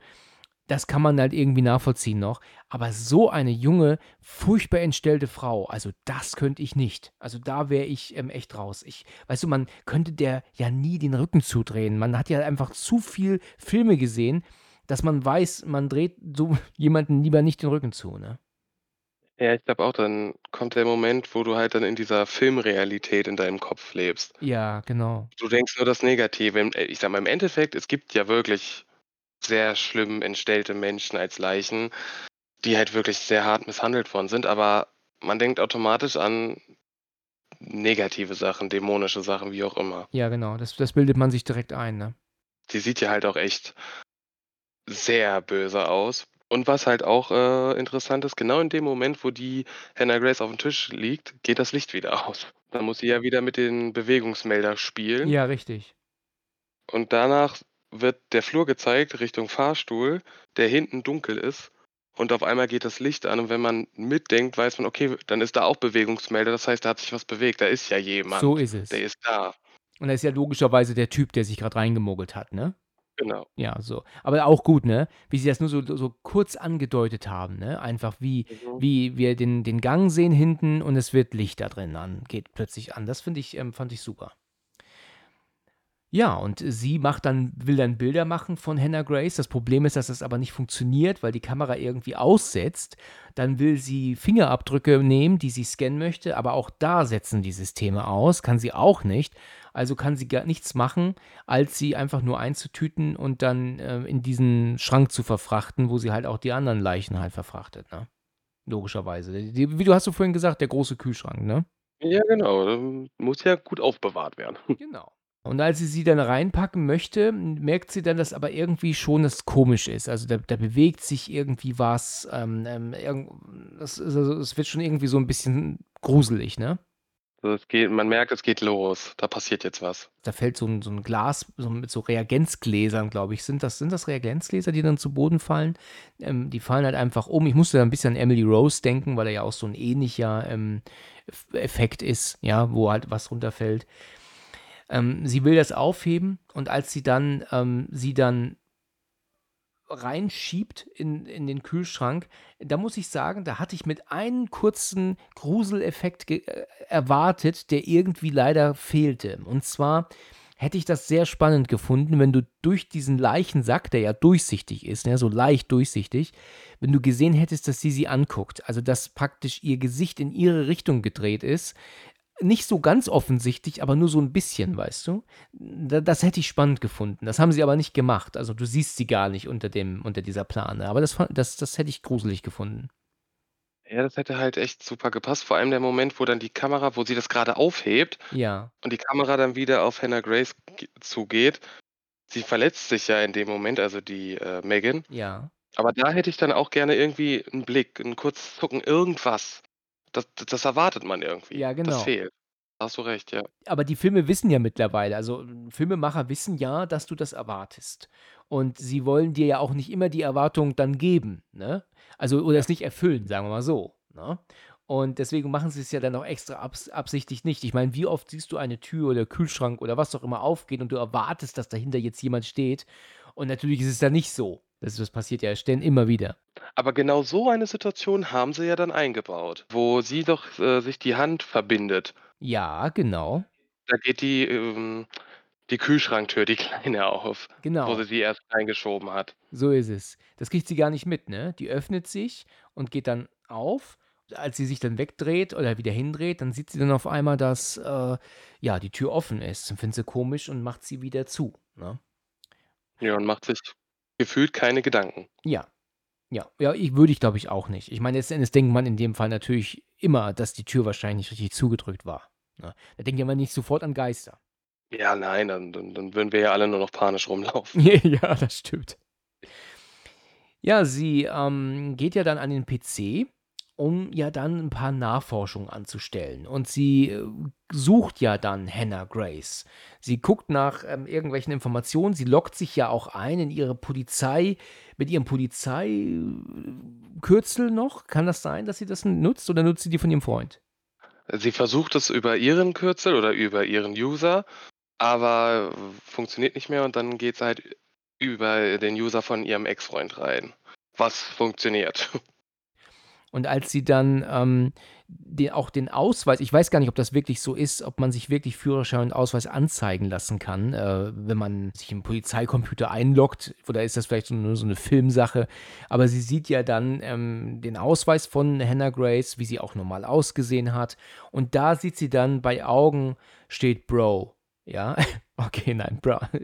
das kann man halt irgendwie nachvollziehen noch. Aber so eine junge, furchtbar entstellte Frau, also das könnte ich nicht. Also da wäre ich ähm, echt raus. Ich, weißt du, man könnte der ja nie den Rücken zudrehen. Man hat ja einfach zu viel Filme gesehen, dass man weiß, man dreht so jemanden lieber nicht den Rücken zu, ne? Ja, ich glaube auch, dann kommt der Moment, wo du halt dann in dieser Filmrealität in deinem Kopf lebst. Ja, genau. Du denkst nur das Negative. Äh, ich sag mal, im Endeffekt, es gibt ja wirklich sehr schlimm entstellte Menschen als Leichen, die halt wirklich sehr hart misshandelt worden sind, aber man denkt automatisch an negative Sachen, dämonische Sachen, wie auch immer. Ja, genau, das, das bildet man sich direkt ein, ne? Die sieht ja halt auch echt sehr böse aus. Und was halt auch äh, interessant ist, genau in dem Moment, wo die Hannah Grace auf dem Tisch liegt, geht das Licht wieder aus. Dann muss sie ja wieder mit den Bewegungsmelder spielen. Ja, richtig. Und danach wird der Flur gezeigt Richtung Fahrstuhl, der hinten dunkel ist. Und auf einmal geht das Licht an und wenn man mitdenkt, weiß man, okay, dann ist da auch Bewegungsmelder. Das heißt, da hat sich was bewegt. Da ist ja jemand. So ist es. Der ist da. Und er ist ja logischerweise der Typ, der sich gerade reingemogelt hat, ne? Genau. Ja, so. Aber auch gut, ne? Wie sie das nur so, so kurz angedeutet haben, ne? Einfach wie, mhm. wie wir den, den Gang sehen hinten und es wird Licht da drin an, geht plötzlich an. Das finde ich, ähm, fand ich super. Ja, und sie macht dann, will dann Bilder machen von Hannah Grace. Das Problem ist, dass das aber nicht funktioniert, weil die Kamera irgendwie aussetzt. Dann will sie Fingerabdrücke nehmen, die sie scannen möchte, aber auch da setzen die Systeme aus, kann sie auch nicht. Also kann sie gar nichts machen, als sie einfach nur einzutüten und dann äh, in diesen Schrank zu verfrachten, wo sie halt auch die anderen Leichen halt verfrachtet, ne? Logischerweise. Die, wie du hast du vorhin gesagt, der große Kühlschrank, ne? Ja, genau. Muss ja gut aufbewahrt werden. Genau. Und als sie sie dann reinpacken möchte, merkt sie dann, dass aber irgendwie schon das komisch ist. Also da, da bewegt sich irgendwie was. Ähm, ähm, das, also, es wird schon irgendwie so ein bisschen gruselig, ne? Es geht, man merkt, es geht los. Da passiert jetzt was. Da fällt so ein, so ein Glas so mit so Reagenzgläsern, glaube ich. Sind das, sind das Reagenzgläser, die dann zu Boden fallen? Ähm, die fallen halt einfach um. Ich musste da ein bisschen an Emily Rose denken, weil er ja auch so ein ähnlicher ähm, Effekt ist, ja, wo halt was runterfällt. Ähm, sie will das aufheben und als sie dann, ähm, sie dann reinschiebt in, in den Kühlschrank, da muss ich sagen, da hatte ich mit einem kurzen Gruseleffekt äh, erwartet, der irgendwie leider fehlte. Und zwar hätte ich das sehr spannend gefunden, wenn du durch diesen Leichensack, der ja durchsichtig ist, ja, so leicht durchsichtig, wenn du gesehen hättest, dass sie sie anguckt. Also, dass praktisch ihr Gesicht in ihre Richtung gedreht ist, nicht so ganz offensichtlich, aber nur so ein bisschen, weißt du? Das hätte ich spannend gefunden. Das haben sie aber nicht gemacht. Also du siehst sie gar nicht unter, dem, unter dieser Plane. Aber das, das, das hätte ich gruselig gefunden. Ja, das hätte halt echt super gepasst. Vor allem der Moment, wo dann die Kamera, wo sie das gerade aufhebt ja. und die Kamera dann wieder auf Hannah Grace zugeht. Sie verletzt sich ja in dem Moment, also die äh, Megan. Ja. Aber da hätte ich dann auch gerne irgendwie einen Blick, ein kurzes Zucken, irgendwas. Das das erwartet man irgendwie. Ja, Das genau. fehlt. Da hast du recht, ja. Aber die Filme wissen ja mittlerweile, also Filmemacher wissen ja, dass du das erwartest. Und sie wollen dir ja auch nicht immer die Erwartung dann geben, ne? Also, oder es nicht erfüllen, sagen wir mal so, ne? Und deswegen machen sie es ja dann auch extra abs absichtlich nicht. Ich meine, wie oft siehst du eine Tür oder Kühlschrank oder was auch immer aufgehen und du erwartest, dass dahinter jetzt jemand steht und natürlich ist es dann nicht so, Das, das passiert ja ständig immer wieder. Aber genau so eine Situation haben sie ja dann eingebaut, wo sie doch äh, sich die Hand verbindet. Ja, genau. Da geht die, ähm, die Kühlschranktür, die kleine auf, wo Genau. sie sie erst reingeschoben hat. So ist es. Das kriegt sie gar nicht mit, ne? Die öffnet sich und geht dann auf. Als sie sich dann wegdreht oder wieder hindreht, dann sieht sie dann auf einmal, dass äh, ja, die Tür offen ist. Und findet sie komisch und macht sie wieder zu. Ne? Ja, und macht sich gefühlt keine Gedanken. Ja. Ja, ja, ich würde ich glaube ich auch nicht. Ich meine, letzten Endes denkt man in dem Fall natürlich immer, dass die Tür wahrscheinlich nicht richtig zugedrückt war. Ne? Da denkt man nicht sofort an Geister. Ja, nein, dann, dann, dann würden wir ja alle nur noch panisch rumlaufen. ja, das stimmt. Ja, sie ähm, geht ja dann an den PC, um ja dann ein paar Nachforschungen anzustellen. Und sie äh, sucht ja dann Hannah Grace. Sie guckt nach ähm, irgendwelchen Informationen. Sie lockt sich ja auch ein in ihre Polizei, mit ihrem Polizeikürzel noch. Kann das sein, dass sie das nutzt oder nutzt sie die von ihrem Freund? Sie versucht es über ihren Kürzel oder über ihren User, aber funktioniert nicht mehr und dann geht es halt über den User von ihrem Ex-Freund rein. Was funktioniert. Und als sie dann ähm, den, auch den Ausweis, ich weiß gar nicht, ob das wirklich so ist, ob man sich wirklich Führerschein und Ausweis anzeigen lassen kann, äh, wenn man sich im Polizeicomputer einloggt, oder ist das vielleicht so, nur so eine Filmsache, aber sie sieht ja dann ähm, den Ausweis von Hannah Grace, wie sie auch normal ausgesehen hat, und da sieht sie dann bei Augen steht Bro, ja, okay, nein,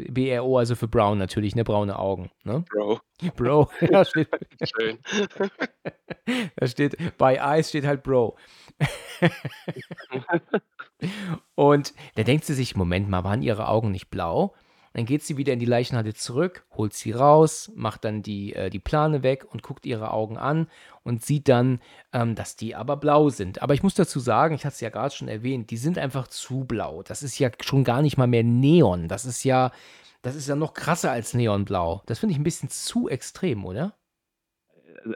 B-R-O, also für Brown natürlich, ne, braune Augen, ne? Bro. Bro, ja, steht, Schön. da steht, bei Eyes steht halt Bro. Und da denkt sie sich, Moment mal, waren ihre Augen nicht blau? Dann geht sie wieder in die Leichenhalle zurück, holt sie raus, macht dann die, äh, die Plane weg und guckt ihre Augen an und sieht dann, ähm, dass die aber blau sind. Aber ich muss dazu sagen, ich hatte es ja gerade schon erwähnt, die sind einfach zu blau. Das ist ja schon gar nicht mal mehr Neon. Das ist ja, das ist ja noch krasser als Neonblau. Das finde ich ein bisschen zu extrem, oder?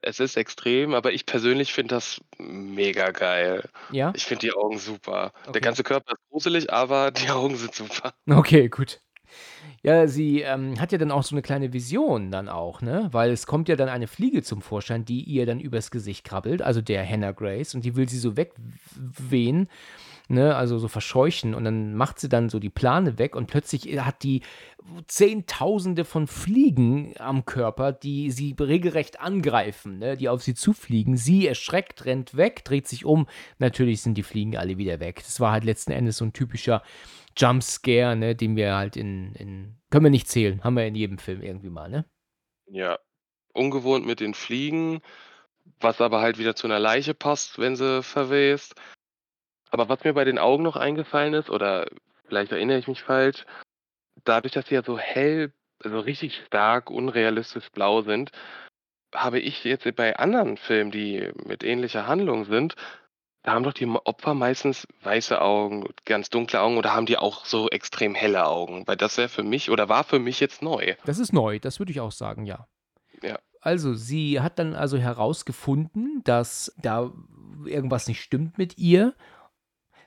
Es ist extrem, aber ich persönlich finde das mega geil. Ja? Ich finde die Augen super. Okay. Der ganze Körper ist gruselig, aber die Augen sind super. Okay, gut. Ja, sie ähm, hat ja dann auch so eine kleine Vision dann auch, ne? Weil es kommt ja dann eine Fliege zum Vorschein, die ihr dann übers Gesicht krabbelt, also der Hannah Grace, und die will sie so wegwehen, ne? Also so verscheuchen. Und dann macht sie dann so die Plane weg und plötzlich hat die Zehntausende von Fliegen am Körper, die sie regelrecht angreifen, ne? Die auf sie zufliegen. Sie erschreckt, rennt weg, dreht sich um. Natürlich sind die Fliegen alle wieder weg. Das war halt letzten Endes so ein typischer Jumpscare, ne, den wir halt in, in, können wir nicht zählen, haben wir in jedem Film irgendwie mal, ne? Ja, ungewohnt mit den Fliegen, was aber halt wieder zu einer Leiche passt, wenn sie verwest. Aber was mir bei den Augen noch eingefallen ist, oder vielleicht erinnere ich mich falsch, dadurch, dass sie ja so hell, also richtig stark, unrealistisch blau sind, habe ich jetzt bei anderen Filmen, die mit ähnlicher Handlung sind, da haben doch die Opfer meistens weiße Augen, ganz dunkle Augen oder haben die auch so extrem helle Augen? Weil das wäre für mich oder war für mich jetzt neu. Das ist neu, das würde ich auch sagen, ja. Ja. Also, sie hat dann also herausgefunden, dass da irgendwas nicht stimmt mit ihr.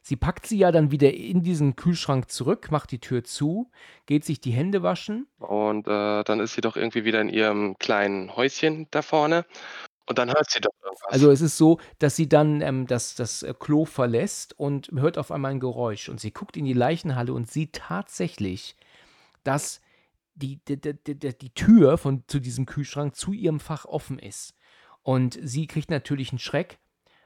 Sie packt sie ja dann wieder in diesen Kühlschrank zurück, macht die Tür zu, geht sich die Hände waschen. Und äh, dann ist sie doch irgendwie wieder in ihrem kleinen Häuschen da vorne. Und dann hört sie doch irgendwas. Also es ist so, dass sie dann ähm, das, das äh, Klo verlässt und hört auf einmal ein Geräusch. Und sie guckt in die Leichenhalle und sieht tatsächlich, dass die, die, die, die, Tür von, zu diesem Kühlschrank zu ihrem Fach offen ist. Und sie kriegt natürlich einen Schreck,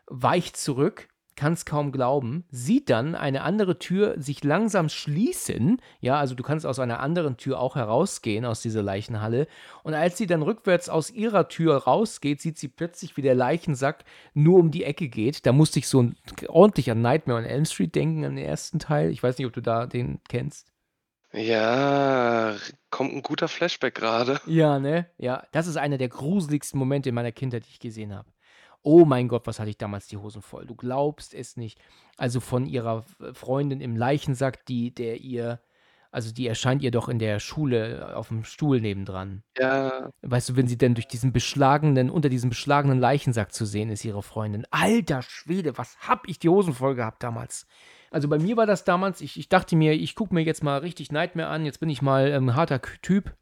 weicht zurück, kann es kaum glauben, sieht dann eine andere Tür sich langsam schließen. Ja, also du kannst aus einer anderen Tür auch herausgehen aus dieser Leichenhalle. Und als sie dann rückwärts aus ihrer Tür rausgeht, sieht sie plötzlich, wie der Leichensack nur um die Ecke geht. Da musste ich so ein, ordentlich an Nightmare on Elm Street denken, an den ersten Teil. Ich weiß nicht, ob du da den kennst. Ja, kommt ein guter Flashback gerade. Ja, ne? Ja, das ist einer der gruseligsten Momente in meiner Kindheit, die ich gesehen habe. Oh mein Gott, was hatte ich damals die Hosen voll. Du glaubst es nicht. Also von ihrer Freundin im Leichensack, die der ihr, also die erscheint ihr doch in der Schule auf dem Stuhl nebendran. Ja. Weißt du, wenn sie denn durch diesen beschlagenen, unter diesem beschlagenen Leichensack zu sehen ist, ihre Freundin. Alter Schwede, was hab ich die Hosen voll gehabt damals? Also bei mir war das damals, ich, ich dachte mir, ich gucke mir jetzt mal richtig Nightmare an, jetzt bin ich mal ein ähm, harter Typ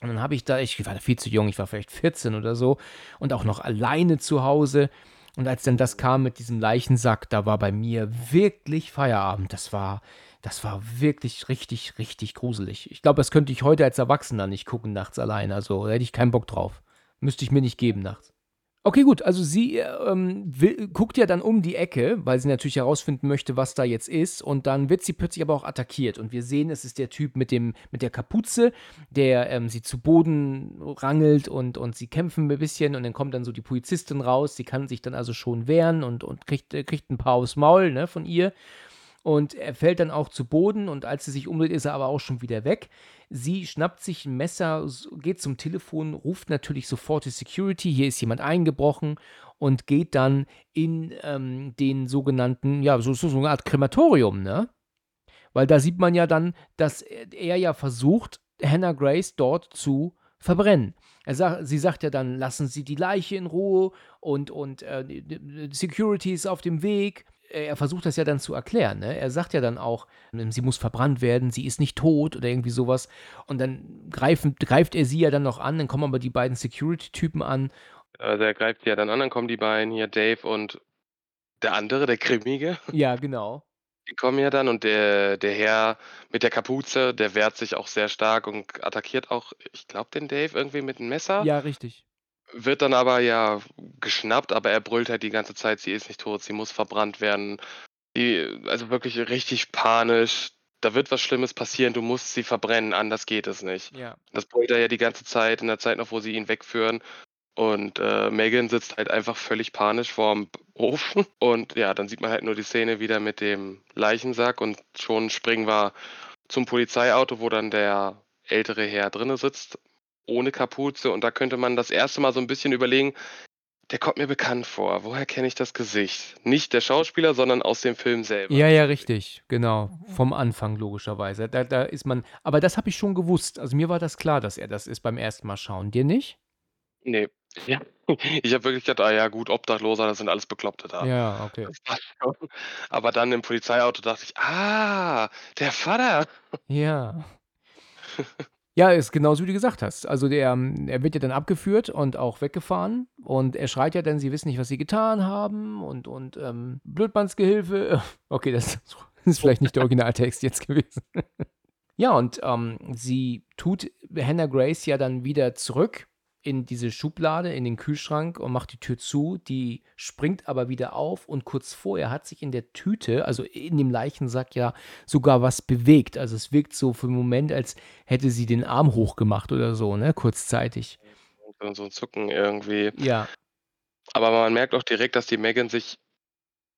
Und dann habe ich da ich war da viel zu jung, ich war vielleicht 14 oder so und auch noch alleine zu Hause. Und als dann das kam mit diesem Leichensack, da war bei mir wirklich Feierabend. Das war das war wirklich richtig, richtig gruselig. Ich glaube, das könnte ich heute als Erwachsener nicht gucken nachts allein. Also, da hätte ich keinen Bock drauf. Müsste ich mir nicht geben nachts. Okay, gut, also sie ähm, will, guckt ja dann um die Ecke, weil sie natürlich herausfinden möchte, was da jetzt ist. Und dann wird sie plötzlich aber auch attackiert. Und wir sehen, es ist der Typ mit, dem, mit der Kapuze, der ähm, sie zu Boden rangelt und, und sie kämpfen ein bisschen. Und dann kommt dann so die Polizistin raus. Sie kann sich dann also schon wehren und, und kriegt, äh, kriegt ein paar aufs Maul ne, von ihr. Und er fällt dann auch zu Boden und als sie sich umdreht, ist er aber auch schon wieder weg. Sie schnappt sich ein Messer, geht zum Telefon, ruft natürlich sofort die Security, hier ist jemand eingebrochen und geht dann in ähm, den sogenannten, ja, so, so, so eine Art Krematorium, ne? Weil da sieht man ja dann, dass er ja versucht, Hannah Grace dort zu verbrennen. Er sagt, sie sagt ja dann, lassen Sie die Leiche in Ruhe und, und äh, Security ist auf dem Weg er versucht das ja dann zu erklären. Ne? Er sagt ja dann auch, sie muss verbrannt werden, sie ist nicht tot oder irgendwie sowas. Und dann greifen, greift er sie ja dann noch an, dann kommen aber die beiden Security-Typen an. Also er greift sie ja dann an, dann kommen die beiden hier, Dave und der andere, der Grimmige. Ja, genau. Die kommen ja dann und der, der Herr mit der Kapuze, der wehrt sich auch sehr stark und attackiert auch, ich glaube, den Dave irgendwie mit einem Messer. Ja, richtig. Wird dann aber ja geschnappt, aber er brüllt halt die ganze Zeit, sie ist nicht tot, sie muss verbrannt werden. Die, also wirklich richtig panisch. Da wird was Schlimmes passieren, du musst sie verbrennen, anders geht es nicht. Ja. Das brüllt er ja die ganze Zeit, in der Zeit noch, wo sie ihn wegführen. Und äh, Megan sitzt halt einfach völlig panisch vorm Ofen. Und ja, dann sieht man halt nur die Szene wieder mit dem Leichensack und schon springen wir zum Polizeiauto, wo dann der ältere Herr drinne sitzt ohne Kapuze und da könnte man das erste Mal so ein bisschen überlegen, der kommt mir bekannt vor. Woher kenne ich das Gesicht? Nicht der Schauspieler, sondern aus dem Film selber. Ja, ja, richtig. Genau. Vom Anfang logischerweise. Da, da ist man. Aber das habe ich schon gewusst. Also mir war das klar, dass er das ist beim ersten Mal schauen. Dir nicht? Nee. Ja. Ich habe wirklich gedacht, ah ja, gut, Obdachloser, das sind alles Bekloppte da. Ja, okay. Aber dann im Polizeiauto dachte ich, ah, der Vater. Ja. Ja, ist genauso wie du gesagt hast. Also der, ähm, er wird ja dann abgeführt und auch weggefahren und er schreit ja dann, sie wissen nicht, was sie getan haben und, und ähm, Blödmannsgehilfe. Okay, das ist vielleicht nicht der Originaltext jetzt gewesen. ja, und ähm, sie tut Hannah Grace ja dann wieder zurück in diese Schublade, in den Kühlschrank und macht die Tür zu. Die springt aber wieder auf und kurz vorher hat sich in der Tüte, also in dem Leichensack, ja sogar was bewegt. Also es wirkt so für einen Moment, als hätte sie den Arm hochgemacht oder so, ne, kurzzeitig. So ein Zucken irgendwie. Ja. Aber man merkt auch direkt, dass die Megan sich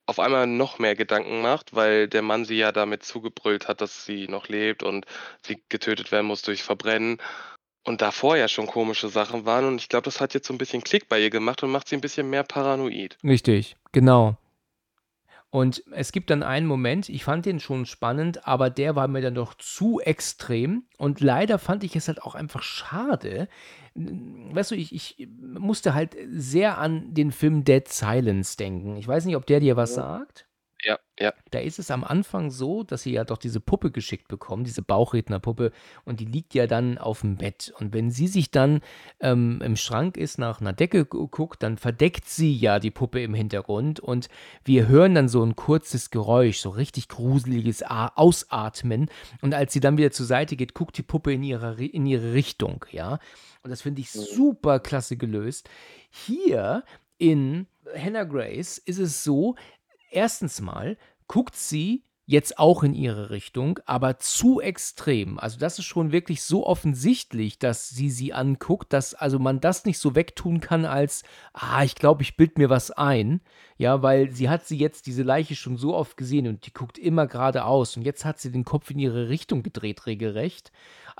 auf einmal noch mehr Gedanken macht, weil der Mann sie ja damit zugebrüllt hat, dass sie noch lebt und sie getötet werden muss durch Verbrennen. Und davor ja schon komische Sachen waren und ich glaube, das hat jetzt so ein bisschen Klick bei ihr gemacht und macht sie ein bisschen mehr paranoid. Richtig, genau. Und es gibt dann einen Moment, ich fand den schon spannend, aber der war mir dann doch zu extrem. Und leider fand ich es halt auch einfach schade. Weißt du, ich, ich musste halt sehr an den Film Dead Silence denken. Ich weiß nicht, ob der dir was sagt. Ja. Da ist es am Anfang so, dass sie ja doch diese Puppe geschickt bekommen, diese Bauchrednerpuppe, und die liegt ja dann auf dem Bett. Und wenn sie sich dann ähm, im Schrank ist, nach einer Decke guckt, dann verdeckt sie ja die Puppe im Hintergrund und wir hören dann so ein kurzes Geräusch, so richtig gruseliges Ausatmen. Und als sie dann wieder zur Seite geht, guckt die Puppe in ihre, in ihre Richtung, ja. Und das finde ich mhm. super klasse gelöst. Hier in Hannah Grace ist es so, erstens mal guckt sie jetzt auch in ihre Richtung, aber zu extrem. Also das ist schon wirklich so offensichtlich, dass sie sie anguckt, dass also man das nicht so wegtun kann als, ah, ich glaube, ich bild mir was ein. Ja, weil sie hat sie jetzt diese Leiche schon so oft gesehen und die guckt immer geradeaus und jetzt hat sie den Kopf in ihre Richtung gedreht, regelrecht.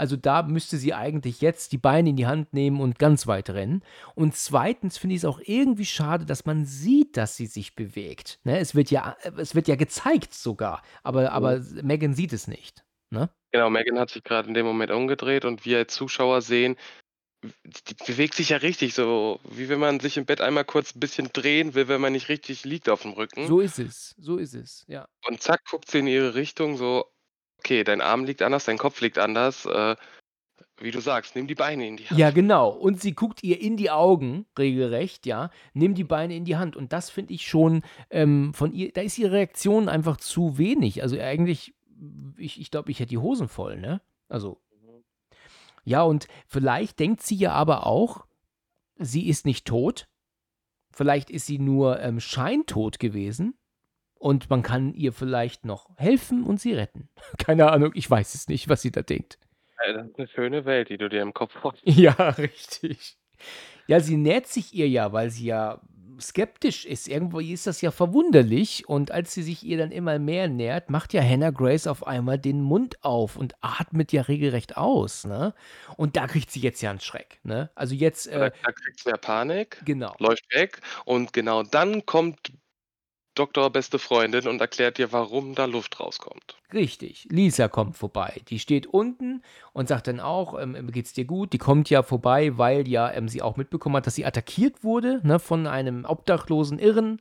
Also da müsste sie eigentlich jetzt die Beine in die Hand nehmen und ganz weit rennen. Und zweitens finde ich es auch irgendwie schade, dass man sieht, dass sie sich bewegt. Ne? Es, wird ja, es wird ja gezeigt sogar, aber, aber mhm. Megan sieht es nicht. Ne? Genau, Megan hat sich gerade in dem Moment umgedreht und wir als Zuschauer sehen, die bewegt sich ja richtig, so wie wenn man sich im Bett einmal kurz ein bisschen drehen will, wenn man nicht richtig liegt auf dem Rücken. So ist es, so ist es, ja. Und zack, guckt sie in ihre Richtung, so, okay, dein Arm liegt anders, dein Kopf liegt anders. Äh, wie du sagst, nimm die Beine in die Hand. Ja, genau. Und sie guckt ihr in die Augen, regelrecht, ja. Nimm die Beine in die Hand. Und das finde ich schon ähm, von ihr, da ist ihre Reaktion einfach zu wenig. Also eigentlich, ich, ich glaube, ich hätte die Hosen voll, ne? Also. Ja, und vielleicht denkt sie ja aber auch, sie ist nicht tot. Vielleicht ist sie nur ähm, scheintot gewesen. Und man kann ihr vielleicht noch helfen und sie retten. Keine Ahnung, ich weiß es nicht, was sie da denkt. Das ist eine schöne Welt, die du dir im Kopf vorstellst. Ja, richtig. Ja, sie nähert sich ihr ja, weil sie ja skeptisch ist. Irgendwo ist das ja verwunderlich. Und als sie sich ihr dann immer mehr nähert, macht ja Hannah Grace auf einmal den Mund auf und atmet ja regelrecht aus. Ne? Und da kriegt sie jetzt ja einen Schreck. Ne? Also jetzt. Da, Äh, da kriegt sie ja Panik, genau. läuft weg und genau dann kommt Doktor beste Freundin und erklärt dir, warum da Luft rauskommt. Richtig. Lisa kommt vorbei. Die steht unten und sagt dann auch, ähm, geht's dir gut? Die kommt ja vorbei, weil ja ähm, sie auch mitbekommen hat, dass sie attackiert wurde ne, von einem obdachlosen Irren.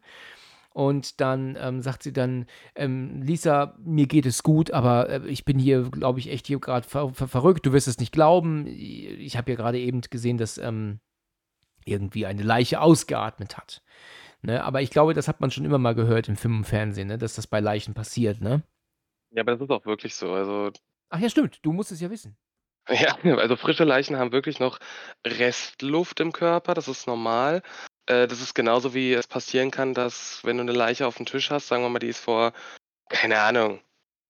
Und dann ähm, sagt sie dann, ähm, Lisa, mir geht es gut, aber äh, ich bin hier, glaube ich, echt hier gerade ver ver verrückt. Du wirst es nicht glauben. Ich habe ja gerade eben gesehen, dass ähm, irgendwie eine Leiche ausgeatmet hat. Ne? Aber ich glaube, das hat man schon immer mal gehört im Film und Fernsehen, ne? dass das bei Leichen passiert. Ne? Ja, aber das ist auch wirklich so. Also, Ach ja, stimmt. Du musst es ja wissen. ja, also frische Leichen haben wirklich noch Restluft im Körper, das ist normal. Äh, das ist genauso wie es passieren kann, dass wenn du eine Leiche auf dem Tisch hast, sagen wir mal, die ist vor, keine Ahnung,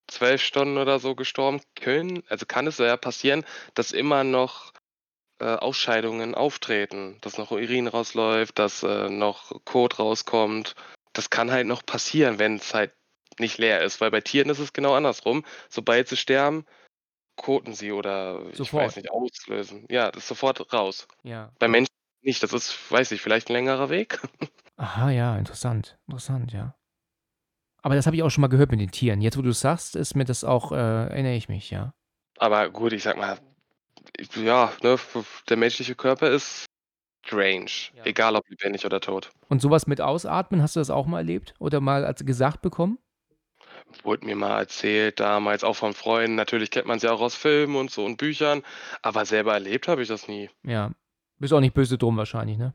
zwölf Stunden oder so gestorben, können, also kann es ja passieren, dass immer noch äh, Ausscheidungen auftreten, dass noch Urin rausläuft, dass äh, noch Kot rauskommt. Das kann halt noch passieren, wenn es halt nicht leer ist, weil bei Tieren ist es genau andersrum. Sobald sie sterben, koten sie oder ich Sofort. weiß nicht, auslösen. Ja, das ist sofort raus. Ja. Bei Menschen nicht. Das ist, weiß ich, vielleicht ein längerer Weg. Aha, ja, interessant. Interessant, ja. Aber das habe ich auch schon mal gehört mit den Tieren. Jetzt, wo du es sagst, ist mir das auch, äh, erinnere ich mich, ja. Aber gut, ich sag mal, ja, ne, der menschliche Körper ist strange. Ja. Egal ob lebendig oder tot. Und sowas mit Ausatmen, hast du das auch mal erlebt? Oder mal als gesagt bekommen? Wurde mir mal erzählt, damals auch von Freunden. Natürlich kennt man ja auch aus Filmen und so und Büchern, aber selber erlebt habe ich das nie. Ja. Bist auch nicht böse drum wahrscheinlich, ne?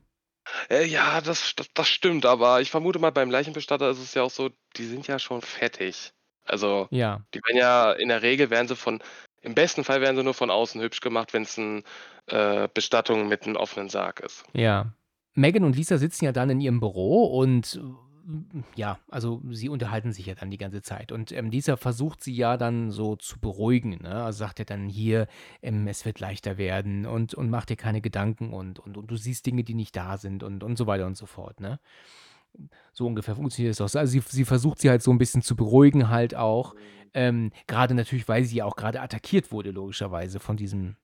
Äh, ja, das, das, das stimmt, aber ich vermute mal, beim Leichenbestatter ist es ja auch so, die sind ja schon fettig. Also, Ja. die werden ja, in der Regel werden sie von, im besten Fall werden sie nur von außen hübsch gemacht, wenn es eine äh, Bestattung mit einem offenen Sarg ist. Ja. Megan und Lisa sitzen ja dann in ihrem Büro und ja, also sie unterhalten sich ja dann die ganze Zeit. Und ähm, Lisa versucht sie ja dann so zu beruhigen. Ne? Also sagt er dann hier, ähm, es wird leichter werden und, und mach dir keine Gedanken und, und, und du siehst Dinge, die nicht da sind und, und so weiter und so fort. Ne? So ungefähr funktioniert es auch. Also sie, sie versucht sie halt so ein bisschen zu beruhigen, halt auch. Ähm, gerade natürlich, weil sie ja auch gerade attackiert wurde, logischerweise, von diesem,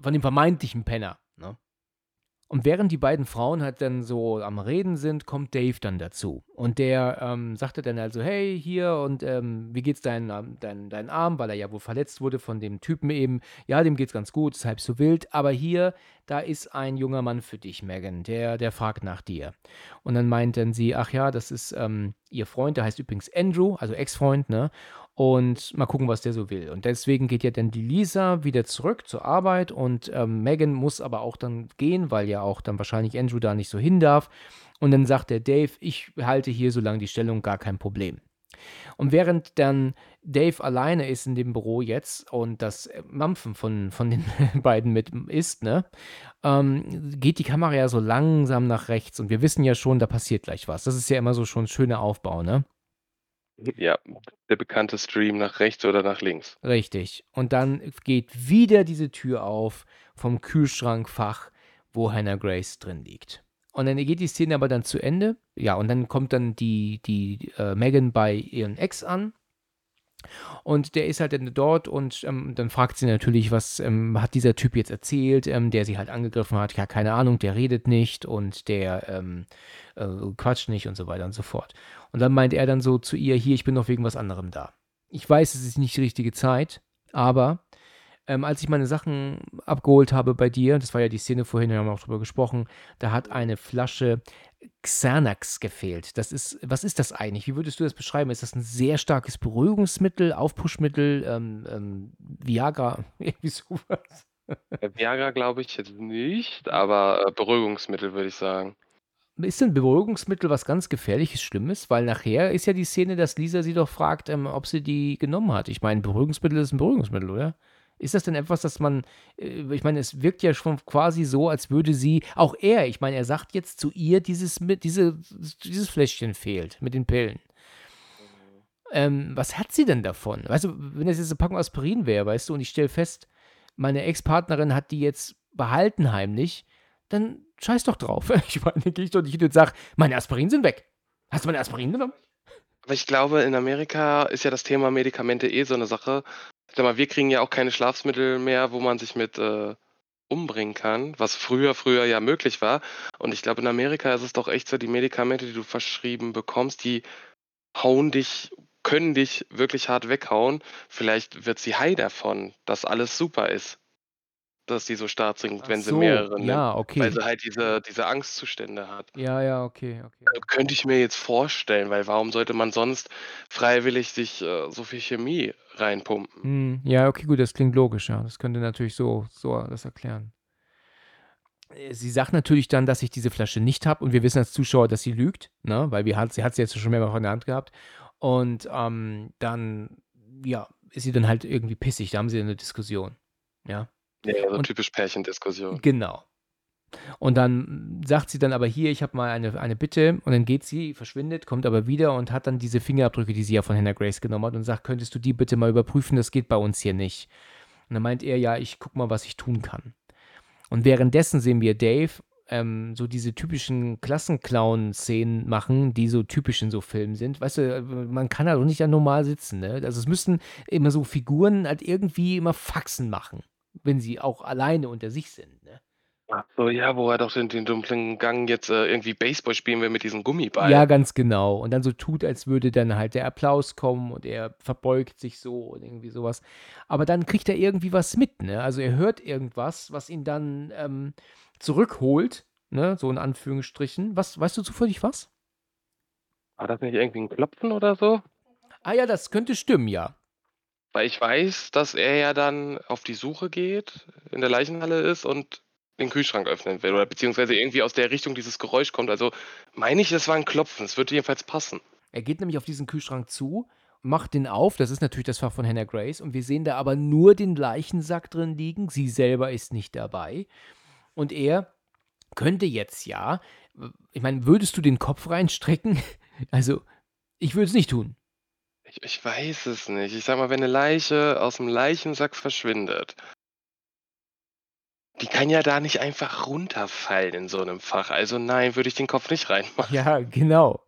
von dem vermeintlichen Penner. Ne? Und während die beiden Frauen halt dann so am Reden sind, kommt Dave dann dazu. Und der ähm, sagte dann also, hey, hier, und ähm, wie geht's deinen ähm, dein, dein Arm? Weil er ja wohl verletzt wurde von dem Typen eben. Ja, dem geht's ganz gut, ist halb so wild. Aber hier, da ist ein junger Mann für dich, Megan. Der, der fragt nach dir. Und dann meint dann sie, ach ja, das ist ähm, ihr Freund, der heißt übrigens Andrew, also Ex-Freund, ne? Und mal gucken, was der so will. Und deswegen geht ja dann die Lisa wieder zurück zur Arbeit und ähm, Megan muss aber auch dann gehen, weil ja auch dann wahrscheinlich Andrew da nicht so hin darf. Und dann sagt der Dave, ich halte hier so lange die Stellung, gar kein Problem. Und während dann Dave alleine ist in dem Büro jetzt und das Mampfen von, von den beiden mit ist, ne, ähm, geht die Kamera ja so langsam nach rechts und wir wissen ja schon, da passiert gleich was. Das ist ja immer so schon ein schöner Aufbau, ne? Ja, der bekannte Stream nach rechts oder nach links. Richtig. Und dann geht wieder diese Tür auf vom Kühlschrankfach, wo Hannah Grace drin liegt. Und dann geht die Szene aber dann zu Ende. Ja, und dann kommt dann die, die äh, Megan bei ihren Ex an. Und der ist halt dann dort und ähm, dann fragt sie natürlich, was ähm, hat dieser Typ jetzt erzählt, ähm, der sie halt angegriffen hat. Ja, keine Ahnung, der redet nicht und der ähm, äh, quatscht nicht und so weiter und so fort. Und dann meint er dann so zu ihr, hier, ich bin noch wegen was anderem da. Ich weiß, es ist nicht die richtige Zeit, aber ähm, als ich meine Sachen abgeholt habe bei dir, das war ja die Szene vorhin, wir haben auch drüber gesprochen, da hat eine Flasche Xanax gefehlt. Das ist, was ist das eigentlich? Wie würdest du das beschreiben? Ist das ein sehr starkes Beruhigungsmittel, Aufpushmittel, ähm, ähm, Viagra, irgendwie sowas? Äh, Viagra glaube ich jetzt nicht, aber, äh, Beruhigungsmittel würde ich sagen. Ist denn Beruhigungsmittel was ganz Gefährliches, Schlimmes? Weil nachher ist ja die Szene, dass Lisa sie doch fragt, ähm, ob sie die genommen hat. Ich meine, Beruhigungsmittel ist ein Beruhigungsmittel, oder? Ist das denn etwas, dass man, äh, ich meine, es wirkt ja schon quasi so, als würde sie, auch er, ich meine, er sagt jetzt zu ihr, dieses, diese, dieses Fläschchen fehlt mit den Pillen. Ähm, was hat sie denn davon? Weißt du, wenn das jetzt eine Packung Aspirin wäre, weißt du, und ich stelle fest, meine Ex-Partnerin hat die jetzt behalten heimlich, dann scheiß doch drauf. Ich meine, gehe ich doch nicht hin und sage, meine Aspirin sind weg. Hast du meine Aspirin genommen? Aber ich glaube, in Amerika ist ja das Thema Medikamente eh so eine Sache. Sag mal, wir kriegen ja auch keine Schlafmittel mehr, wo man sich mit äh, umbringen kann, was früher, früher ja möglich war. Und ich glaube, in Amerika ist es doch echt so, die Medikamente, die du verschrieben bekommst, die hauen dich, können dich wirklich hart weghauen. Vielleicht wird sie high davon, dass alles super ist dass die so stark Ach wenn sie so, mehrere nimmt, ja, weil okay. sie halt diese diese Angstzustände hat. Ja, ja, okay, okay. Also, könnte ich mir jetzt vorstellen, weil warum sollte man sonst freiwillig sich, äh, so viel Chemie reinpumpen? Hm, ja, okay, gut, das klingt logisch, ja. Das könnte natürlich so so das erklären. Äh, sie sagt natürlich dann, dass ich diese Flasche nicht habe und wir wissen als Zuschauer, dass sie lügt, ne, weil wir hat sie hat sie jetzt schon mehrfach in der Hand gehabt und, ähm, dann, ja, ist sie dann halt irgendwie pissig, da haben sie eine Diskussion, ja. Ja, so Und typisch Pärchendiskussion. Genau. Und dann sagt sie dann aber hier, ich habe mal eine, eine Bitte und dann geht sie, verschwindet, kommt aber wieder und hat dann diese Fingerabdrücke, die sie ja von Hannah Grace genommen hat und sagt, könntest du die bitte mal überprüfen, das geht bei uns hier nicht. Und dann meint er, ja, ich guck mal, was ich tun kann. Und währenddessen sehen wir Dave ähm, so diese typischen Klassenclown-Szenen machen, die so typisch in so Filmen sind. Weißt du, man kann halt auch nicht da normal sitzen, ne? Also es müssten immer so Figuren halt irgendwie immer Faxen machen, wenn sie auch alleine unter sich sind, ne? Ach so, ja, wo er doch den den dunklen Gang jetzt, äh, irgendwie Baseball spielen will mit diesem Ja, Gummiball. ganz genau. Und dann so tut, als würde dann halt der Applaus kommen und er verbeugt sich so und irgendwie sowas. Aber dann kriegt er irgendwie was mit, ne? Also er hört irgendwas, was ihn dann ähm, zurückholt, ne? So in Anführungsstrichen. Was, weißt du zufällig was? War das nicht irgendwie 'n Klopfen oder so? Ah ja, das könnte stimmen, ja. Weil ich weiß, dass er ja dann auf die Suche geht, in der Leichenhalle ist und den Kühlschrank öffnen will oder beziehungsweise irgendwie aus der Richtung dieses Geräusch kommt. Also, meine ich, das war 'n Klopfen. Es würde jedenfalls passen. Er geht nämlich auf diesen Kühlschrank zu, macht den auf. Das ist natürlich das Fach von Hannah Grace. Und wir sehen da aber nur den Leichensack drin liegen. Sie selber ist nicht dabei. Und er könnte jetzt ja, ich meine, würdest du den Kopf reinstrecken? Also, ich würde es nicht tun. Ich ich weiß es nicht. Ich sage mal, wenn 'ne Leiche aus'm Leichensack verschwindet die kann ja da nicht einfach runterfallen in so 'nem Fach. Also, nein, würde ich den Kopf nicht reinmachen. Ja, genau.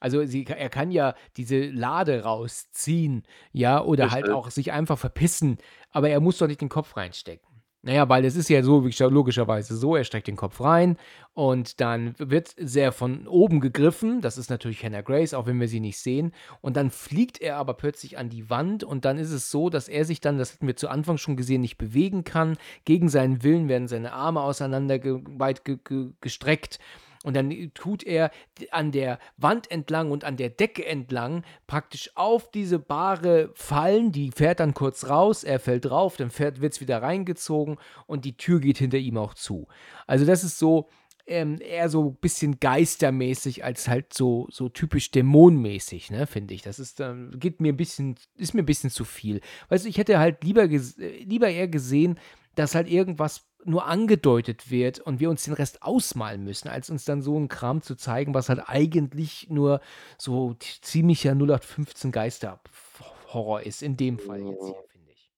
Also, sie er kann ja diese Lade rausziehen, ja, oder halt Richtig. auch sich einfach verpissen, aber er muss doch nicht den Kopf reinstecken. Na ja, weil es ist ja so, logischerweise so, er steckt den Kopf rein und dann wird sehr von oben gegriffen. Das ist natürlich Hannah Grace, auch wenn wir sie nicht sehen. Und dann fliegt er aber plötzlich an die Wand und dann ist es so, dass er sich dann, das hatten wir zu Anfang schon gesehen, nicht bewegen kann. Gegen seinen Willen werden seine Arme auseinander ge weit ge ge gestreckt. Und dann tut er an der Wand entlang und an der Decke entlang praktisch auf diese Bahre fallen. Die fährt dann kurz raus, er fällt drauf, dann wird es wieder reingezogen und die Tür geht hinter ihm auch zu. Also das ist so ähm, eher so ein bisschen geistermäßig als halt so, so typisch dämonmäßig, ne, finde ich. Das ist, ähm, geht mir ein bisschen, ist mir ein bisschen zu viel. Weißt du, ich hätte halt lieber, äh, lieber eher gesehen, dass halt irgendwas nur angedeutet wird und wir uns den Rest ausmalen müssen, als uns dann so einen Kram zu zeigen, was halt eigentlich nur so ziemlicher 0815 Geister-Horror ist, in dem Fall jetzt hier, finde ich.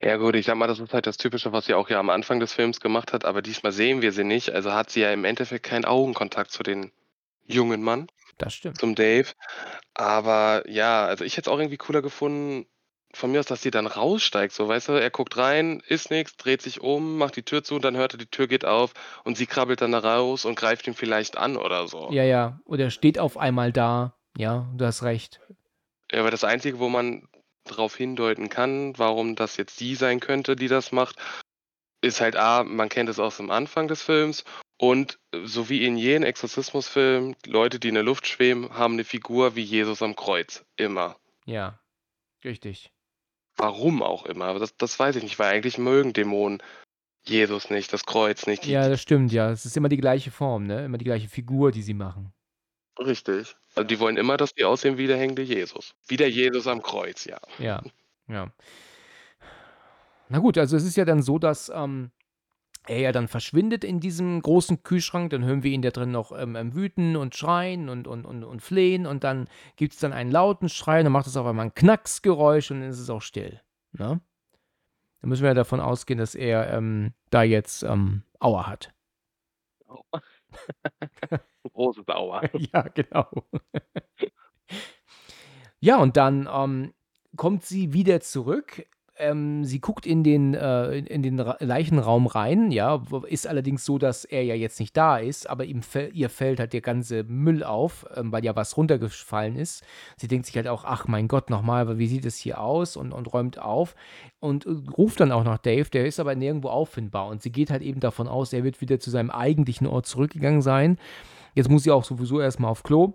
Ja gut, ich sage mal, das ist halt das Typische, was sie auch ja am Anfang des Films gemacht hat, aber diesmal sehen wir sie nicht. Also hat sie ja im Endeffekt keinen Augenkontakt zu den jungen Mann, Das stimmt. zum Dave. Aber ja, also ich hätte es auch irgendwie cooler gefunden, von mir aus, dass sie dann raussteigt, so, weißt du? Er guckt rein, ist nix, dreht sich um, macht die Tür zu und dann hört er, die Tür geht auf und sie krabbelt dann da raus und greift ihn vielleicht an oder so. Ja, ja. Oder steht auf einmal da. Ja, du hast recht. Ja, aber das Einzige, wo man drauf hindeuten kann, warum das jetzt die sein könnte, die das macht, ist halt A, man kennt es aus dem Anfang des Films und äh, so wie in jedem Exorzismusfilm, Leute, die in der Luft schweben, haben eine Figur wie Jesus am Kreuz. Immer. Ja, richtig. Warum auch immer. Aber das, das weiß ich nicht, weil eigentlich mögen Dämonen Jesus nicht, das Kreuz nicht. Ja, das stimmt, ja. Es ist immer die gleiche Form, ne? Immer die gleiche Figur, die sie machen. Richtig. Also die wollen immer, dass die aussehen wie der hängende Jesus. Wie der Jesus am Kreuz, ja. Ja, ja. Na gut, also es ist ja dann so, dass ähm, er ja dann verschwindet in diesem großen Kühlschrank. Dann hören wir ihn da drin noch ähm, ähm, wüten und schreien und, und, und, und flehen. Und dann gibt es dann einen lauten Schrei. Dann macht es auf einmal ein Knacksgeräusch und dann ist es auch still. Ne? Dann müssen wir ja davon ausgehen, dass er ähm, da jetzt ähm, Aua hat. Großes Aua. ja, genau. ja, und dann ähm, kommt sie wieder zurück. Ähm, sie guckt in den, äh, in, den Ra Leichenraum rein, ja, ist allerdings so, dass er ja jetzt nicht da ist, aber ihm ihr fällt halt der ganze Müll auf, ähm, weil ja was runtergefallen ist. Sie denkt sich halt auch, ach mein Gott, nochmal, wie sieht es hier aus und, und räumt auf und äh, ruft dann auch nach Dave, der ist aber nirgendwo auffindbar und sie geht halt eben davon aus, er wird wieder zu seinem eigentlichen Ort zurückgegangen sein. Jetzt muss sie auch sowieso erstmal auf Klo.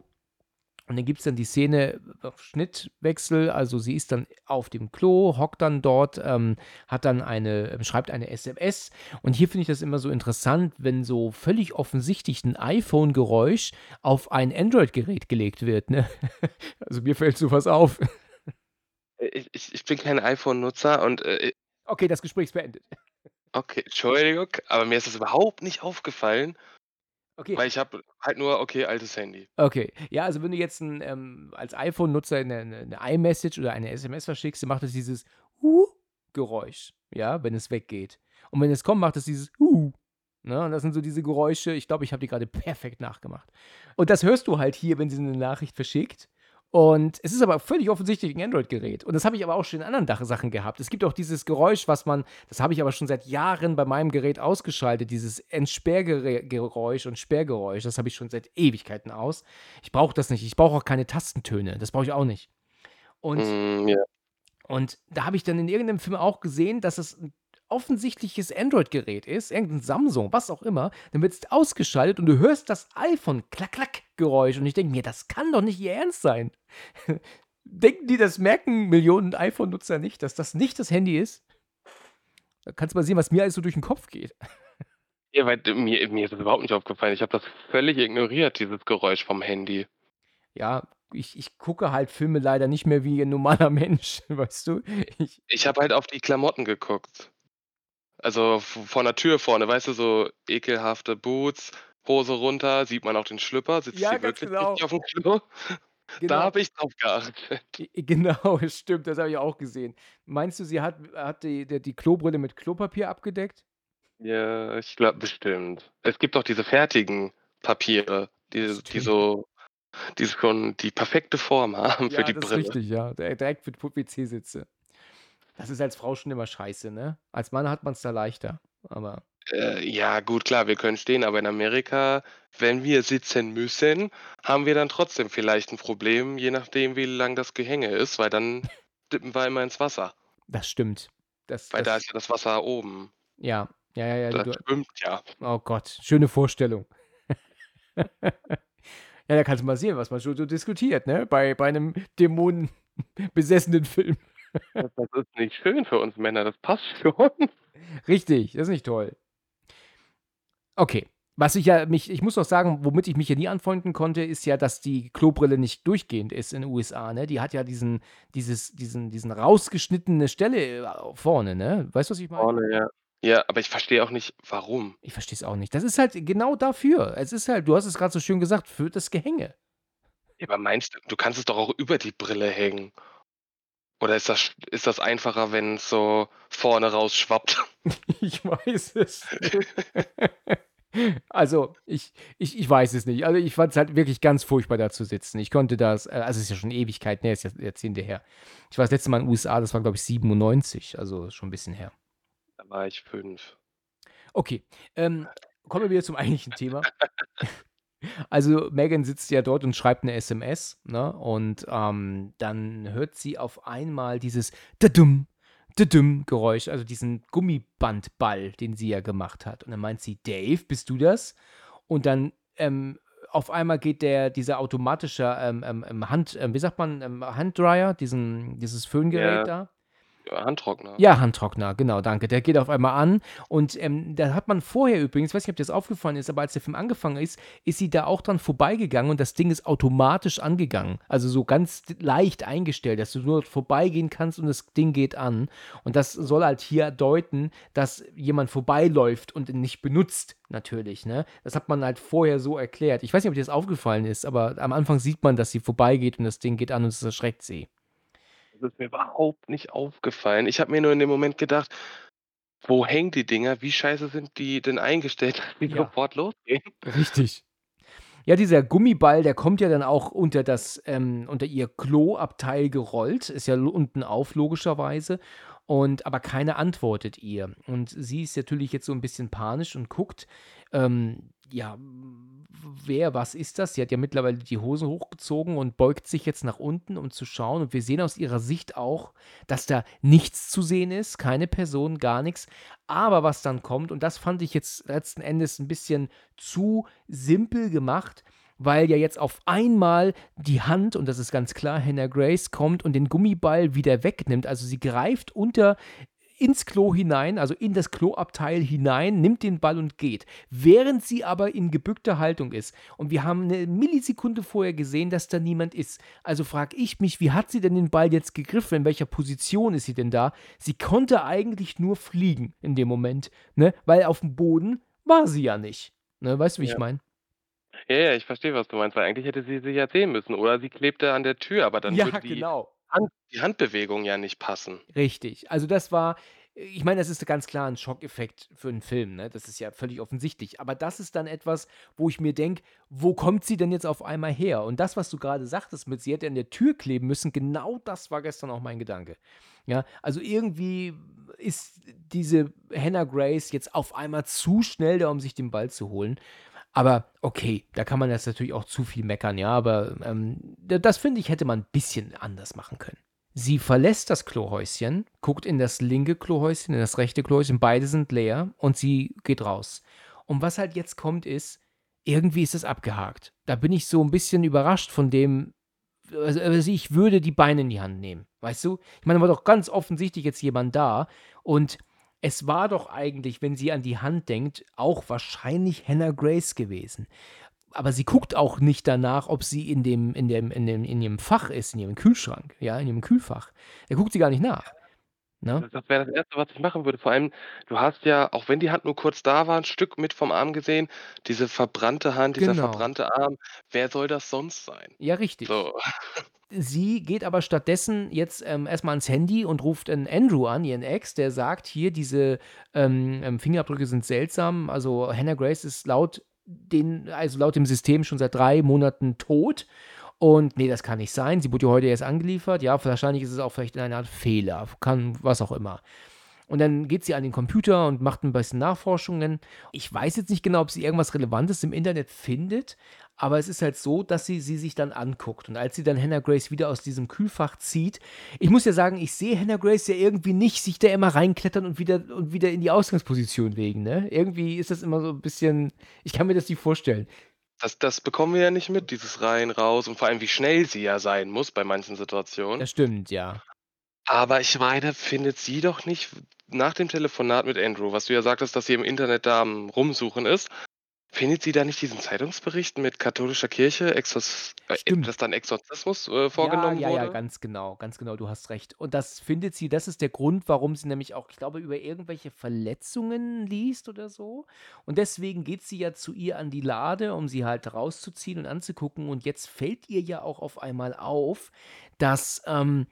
Und dann gibt es dann die Szene, äh, Schnittwechsel, also sie ist dann auf dem Klo, hockt dann dort, ähm, hat dann eine, ähm, schreibt eine SMS. Und hier finde ich das immer so interessant, wenn so völlig offensichtlich ein iPhone-Geräusch auf ein Android-Gerät gelegt wird. Ne? Also mir fällt sowas auf. Ich, ich, ich bin kein iPhone-Nutzer und äh, Okay, das Gespräch ist beendet. okay, Entschuldigung, aber mir ist das überhaupt nicht aufgefallen, Okay. weil ich habe halt nur, okay, altes Handy. Okay, ja, also wenn du jetzt ein, ähm, als iPhone-Nutzer eine, eine, eine iMessage oder eine SMS verschickst, dann macht es dieses Hu-Geräusch, ja, wenn es weggeht. Und wenn es kommt, macht es dieses Hu. Ne? Und das sind so diese Geräusche, ich glaube, ich habe die gerade perfekt nachgemacht. Und das hörst du halt hier, wenn sie eine Nachricht verschickt. Und es ist aber völlig offensichtlich ein Android-Gerät. Und das habe ich aber auch schon in anderen Sachen gehabt. Es gibt auch dieses Geräusch, was man, das habe ich aber schon seit Jahren bei meinem Gerät ausgeschaltet, dieses Entsperrgeräusch und Sperrgeräusch. Das habe ich schon seit Ewigkeiten aus. Ich brauche das nicht. Ich brauche auch keine Tastentöne. Das brauche ich auch nicht. Und Mm, ja. und da habe ich dann in irgendeinem Film auch gesehen, dass es ein offensichtliches Android-Gerät ist, irgendein Samsung, was auch immer. Dann wird es ausgeschaltet und du hörst das iPhone klack-klack-Geräusch. Und ich denke mir, das kann doch nicht ihr Ernst sein. Denken die, das merken Millionen iPhone-Nutzer nicht, dass das nicht das Handy ist? Da kannst du mal sehen, was mir alles so durch den Kopf geht. Ja, weil mir, mir ist das überhaupt nicht aufgefallen. Ich habe das völlig ignoriert, dieses Geräusch vom Handy. Ja, ich, ich gucke halt Filme leider nicht mehr wie ein normaler Mensch, weißt du? Ich, Ich habe halt auf die Klamotten geguckt. Also vor der Tür vorne, weißt du, so ekelhafte Boots, Hose runter, sieht man auch den Schlüpper, sitzt Ja, sie wirklich genau. richtig auf dem Klo? genau. Da habe ich drauf geachtet. Genau, stimmt, das habe ich auch gesehen. Meinst du, sie hat, hat die, die, die Klobrille mit Klopapier abgedeckt? Ja, ich glaube bestimmt. Es gibt auch diese fertigen Papiere, die, die so, die schon die perfekte Form haben für Ja, die das ist Brille. richtig, ja. Di- Direkt für PVC-Sitze. Das ist als Frau schon immer scheiße, ne? Als Mann hat man es da leichter. Aber Äh, ja, gut, klar, wir können stehen, aber in Amerika, wenn wir sitzen müssen, haben wir dann trotzdem vielleicht ein Problem, je nachdem, wie lang das Gehänge ist, weil dann dippen wir immer ins Wasser. das stimmt. Das, Weil da das, ist ja das Wasser oben. ja, ja, ja, ja. Das Du, schwimmt ja. oh Gott, schöne Vorstellung. ja, da kannst du mal sehen, was man schon so diskutiert, ne? Bei, bei einem dämonenbesessenen Film. Das ist nicht schön für uns Männer, das passt schon. Richtig, das ist nicht toll. Okay. Was ich ja mich, ich muss auch sagen, womit ich mich ja nie anfreunden konnte, ist ja, dass die Klobrille nicht durchgehend ist in den USA, ne? Die hat ja diesen, dieses, diesen, diesen rausgeschnittene Stelle äh, vorne, ne? Weißt du, was ich meine? Vorne, ja. Ja, aber ich verstehe auch nicht, warum. Ich verstehe es auch nicht. Das ist halt genau dafür. Es ist halt, du hast es gerade so schön gesagt, für das Gehänge. Ja, aber meinst du, du kannst es doch auch über die Brille hängen? Oder ist das, ist das einfacher, wenn es so vorne rausschwappt? Ich weiß es. Also, ich, ich, ich weiß es nicht. Also, ich fand es halt wirklich ganz furchtbar, da zu sitzen. Ich konnte das, äh, also, es ist ja schon Ewigkeit, ne, ist ja Jahrzehnte her. Ich war das letzte Mal in den USA, das war, glaube ich, 97, also schon ein bisschen her. Da war ich fünf. Okay, ähm, kommen wir wieder zum eigentlichen Thema. Also, Megan sitzt ja dort und schreibt eine SMS, ne? Und ähm, dann hört sie auf einmal dieses Dadum, Dadum Geräusch, also diesen Gummibandball, den sie ja gemacht hat. Und dann meint sie, Dave, bist du das? Und dann ähm, auf einmal geht der, dieser automatische ähm, ähm, ähm, Hand, ähm, wie sagt man, ähm, Handdryer, diesen, dieses Föhngerät Ja. da, Handtrockner. Ja, Handtrockner, genau, danke. Der geht auf einmal an und ähm, da hat man vorher übrigens, ich weiß nicht, ob dir das aufgefallen ist, aber als der Film angefangen ist, ist sie da auch dran vorbeigegangen und das Ding ist automatisch angegangen. Also so ganz leicht eingestellt, dass du nur vorbeigehen kannst und das Ding geht an. Und das soll halt hier deuten, dass jemand vorbeiläuft und ihn nicht benutzt, natürlich. Ne? Das hat man halt vorher so erklärt. Ich weiß nicht, ob dir das aufgefallen ist, aber am Anfang sieht man, dass sie vorbeigeht und das Ding geht an und es erschreckt sie. Ist mir überhaupt nicht aufgefallen. Ich habe mir nur in dem Moment gedacht: „Wo hängen die Dinger? Wie scheiße sind die denn eingestellt, dass die Ja. sofort losgehen?“ Richtig. Ja, dieser Gummiball, der kommt ja dann auch unter das, ähm, unter ihr Kloabteil gerollt, ist ja unten auf, logischerweise. Und aber keiner antwortet ihr. Und sie ist natürlich jetzt so ein bisschen panisch und guckt, ähm, ja, wer, was ist das? Sie hat ja mittlerweile die Hosen hochgezogen und beugt sich jetzt nach unten, um zu schauen. Und wir sehen aus ihrer Sicht auch, dass da nichts zu sehen ist, keine Person, gar nichts. Aber was dann kommt, und das fand ich jetzt letzten Endes ein bisschen zu simpel gemacht, weil ja jetzt auf einmal die Hand, und das ist ganz klar, Hannah Grace kommt und den Gummiball wieder wegnimmt. Also sie greift unter ins Klo hinein, also in das Kloabteil hinein, nimmt den Ball und geht. Während sie aber in gebückter Haltung ist. Und wir haben eine Millisekunde vorher gesehen, dass da niemand ist. Also frage ich mich, wie hat sie denn den Ball jetzt gegriffen? In welcher Position ist sie denn da? Sie konnte eigentlich nur fliegen in dem Moment, ne? Weil auf dem Boden war sie ja nicht. Ne? Weißt du, wie ich Ja. meine? Ja, ja, ich verstehe, was du meinst, weil eigentlich hätte sie sie ja sehen müssen oder sie klebte an der Tür, aber dann Ja, würde die genau. Hand die Handbewegung ja nicht passen. Richtig. Also das war, ich meine, das ist ganz klar ein Schockeffekt für einen Film, ne? Das ist ja völlig offensichtlich. Aber das ist dann etwas, wo ich mir denke, wo kommt sie denn jetzt auf einmal her? Und das, was du gerade sagtest mit, sie hätte an der Tür kleben müssen, genau das war gestern auch mein Gedanke. Ja, also irgendwie ist diese Hannah Grace jetzt auf einmal zu schnell da, um sich den Ball zu holen. Aber okay, da kann man jetzt natürlich auch zu viel meckern, ja, aber ähm, da- das finde ich, hätte man ein bisschen anders machen können. Sie verlässt das Klohäuschen, guckt in das linke Klohäuschen, in das rechte Klohäuschen, beide sind leer und sie geht raus. Und was halt jetzt kommt, ist, irgendwie ist es abgehakt. Da bin ich so ein bisschen überrascht von dem, also also ich würde die Beine in die Hand nehmen, weißt du? Ich meine, da war doch ganz offensichtlich jetzt jemand da und es war doch eigentlich, wenn sie an die Hand denkt, auch wahrscheinlich Hannah Grace gewesen. Aber sie guckt auch nicht danach, ob sie in dem, in dem, in dem, in ihrem Fach ist, in ihrem Kühlschrank, ja, in ihrem Kühlfach. Da guckt sie gar nicht nach. Ne? Das wäre das Erste, was ich machen würde. Vor allem, du hast ja, auch wenn die Hand nur kurz da war, 'n Stück mit vom Arm gesehen, diese verbrannte Hand, dieser Genau. verbrannte Arm. Wer soll das sonst sein? Ja, richtig. So. Sie geht aber stattdessen jetzt ähm, erstmal ans Handy und ruft einen Andrew an, ihren Ex, der sagt, hier, diese ähm, ähm, Fingerabdrücke sind seltsam. Also Hannah Grace ist laut, den, also laut dem System schon seit drei Monaten tot. Und nee, das kann nicht sein. Sie wurde ja heute erst angeliefert. Ja, wahrscheinlich ist es auch vielleicht eine Art Fehler. Kann was auch immer. Und dann geht sie an den Computer und macht ein bisschen Nachforschungen. Ich weiß jetzt nicht genau, ob sie irgendwas Relevantes im Internet findet, aber es ist halt so, dass sie sie sich dann anguckt. Und als sie dann Hannah Grace wieder aus diesem Kühlfach zieht, ich muss ja sagen, ich sehe Hannah Grace ja irgendwie nicht sich da immer reinklettern und wieder, und wieder in die Ausgangsposition legen. Ne? Irgendwie ist das immer so ein bisschen, ich kann mir das nicht vorstellen. Das das bekommen wir ja nicht mit, dieses Rein, Raus und vor allem, wie schnell sie ja sein muss bei manchen Situationen. Das stimmt, ja. Aber ich meine, findet sie doch nicht nach dem Telefonat mit Andrew, was du ja sagtest, dass sie im Internet da am Rumsuchen ist, findet sie da nicht diesen Zeitungsbericht mit katholischer Kirche, Exorz äh, dass dann Exorzismus, äh, vorgenommen ja, ja, wurde? ja, ganz genau, ganz genau, du hast recht. Und das findet sie, das ist der Grund, warum sie nämlich auch, ich glaube, über irgendwelche Verletzungen liest oder so. Und deswegen geht sie ja zu ihr an die Lade, um sie halt rauszuziehen und anzugucken. Und jetzt fällt ihr ja auch auf einmal auf, dass ähm,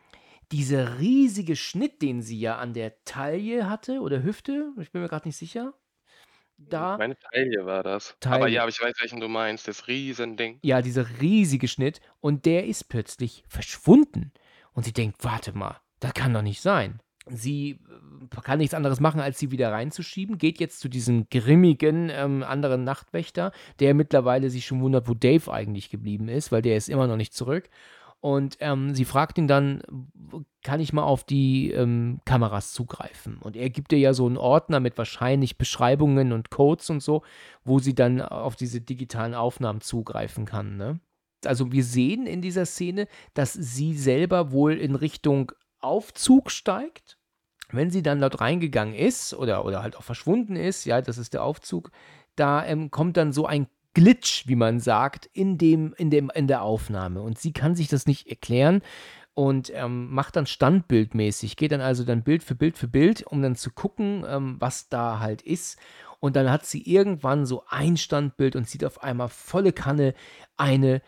dieser riesige Schnitt, den sie ja an der Taille hatte oder Hüfte, ich bin mir gerade nicht sicher, da Meine Taille war das. Aber Taille. ja, aber ich weiß, welchen du meinst, das Riesending. Ja, dieser riesige Schnitt und der ist plötzlich verschwunden. Und sie denkt, warte mal, das kann doch nicht sein. Sie äh, kann nichts anderes machen, als sie wieder reinzuschieben, geht jetzt zu diesem grimmigen ähm, anderen Nachtwächter, der mittlerweile sich schon wundert, wo Dave eigentlich geblieben ist, weil der ist immer noch nicht zurück. Und ähm, sie fragt ihn dann, kann ich mal auf die ähm, Kameras zugreifen? Und er gibt ihr ja so einen Ordner mit wahrscheinlich Beschreibungen und Codes und so, wo sie dann auf diese digitalen Aufnahmen zugreifen kann. Ne? Also wir sehen in dieser Szene, dass sie selber wohl in Richtung Aufzug steigt. wenn sie dann dort reingegangen ist oder, oder halt auch verschwunden ist, ja, das ist der Aufzug, da ähm, kommt dann so ein Glitch, wie man sagt, in, dem, in, dem, in der Aufnahme. Und sie kann sich das nicht erklären und ähm, macht dann standbildmäßig, geht dann also dann Bild für Bild für Bild, um dann zu gucken, ähm, was da halt ist. Und dann hat sie irgendwann so ein Standbild und sieht auf einmal volle Kanne eine,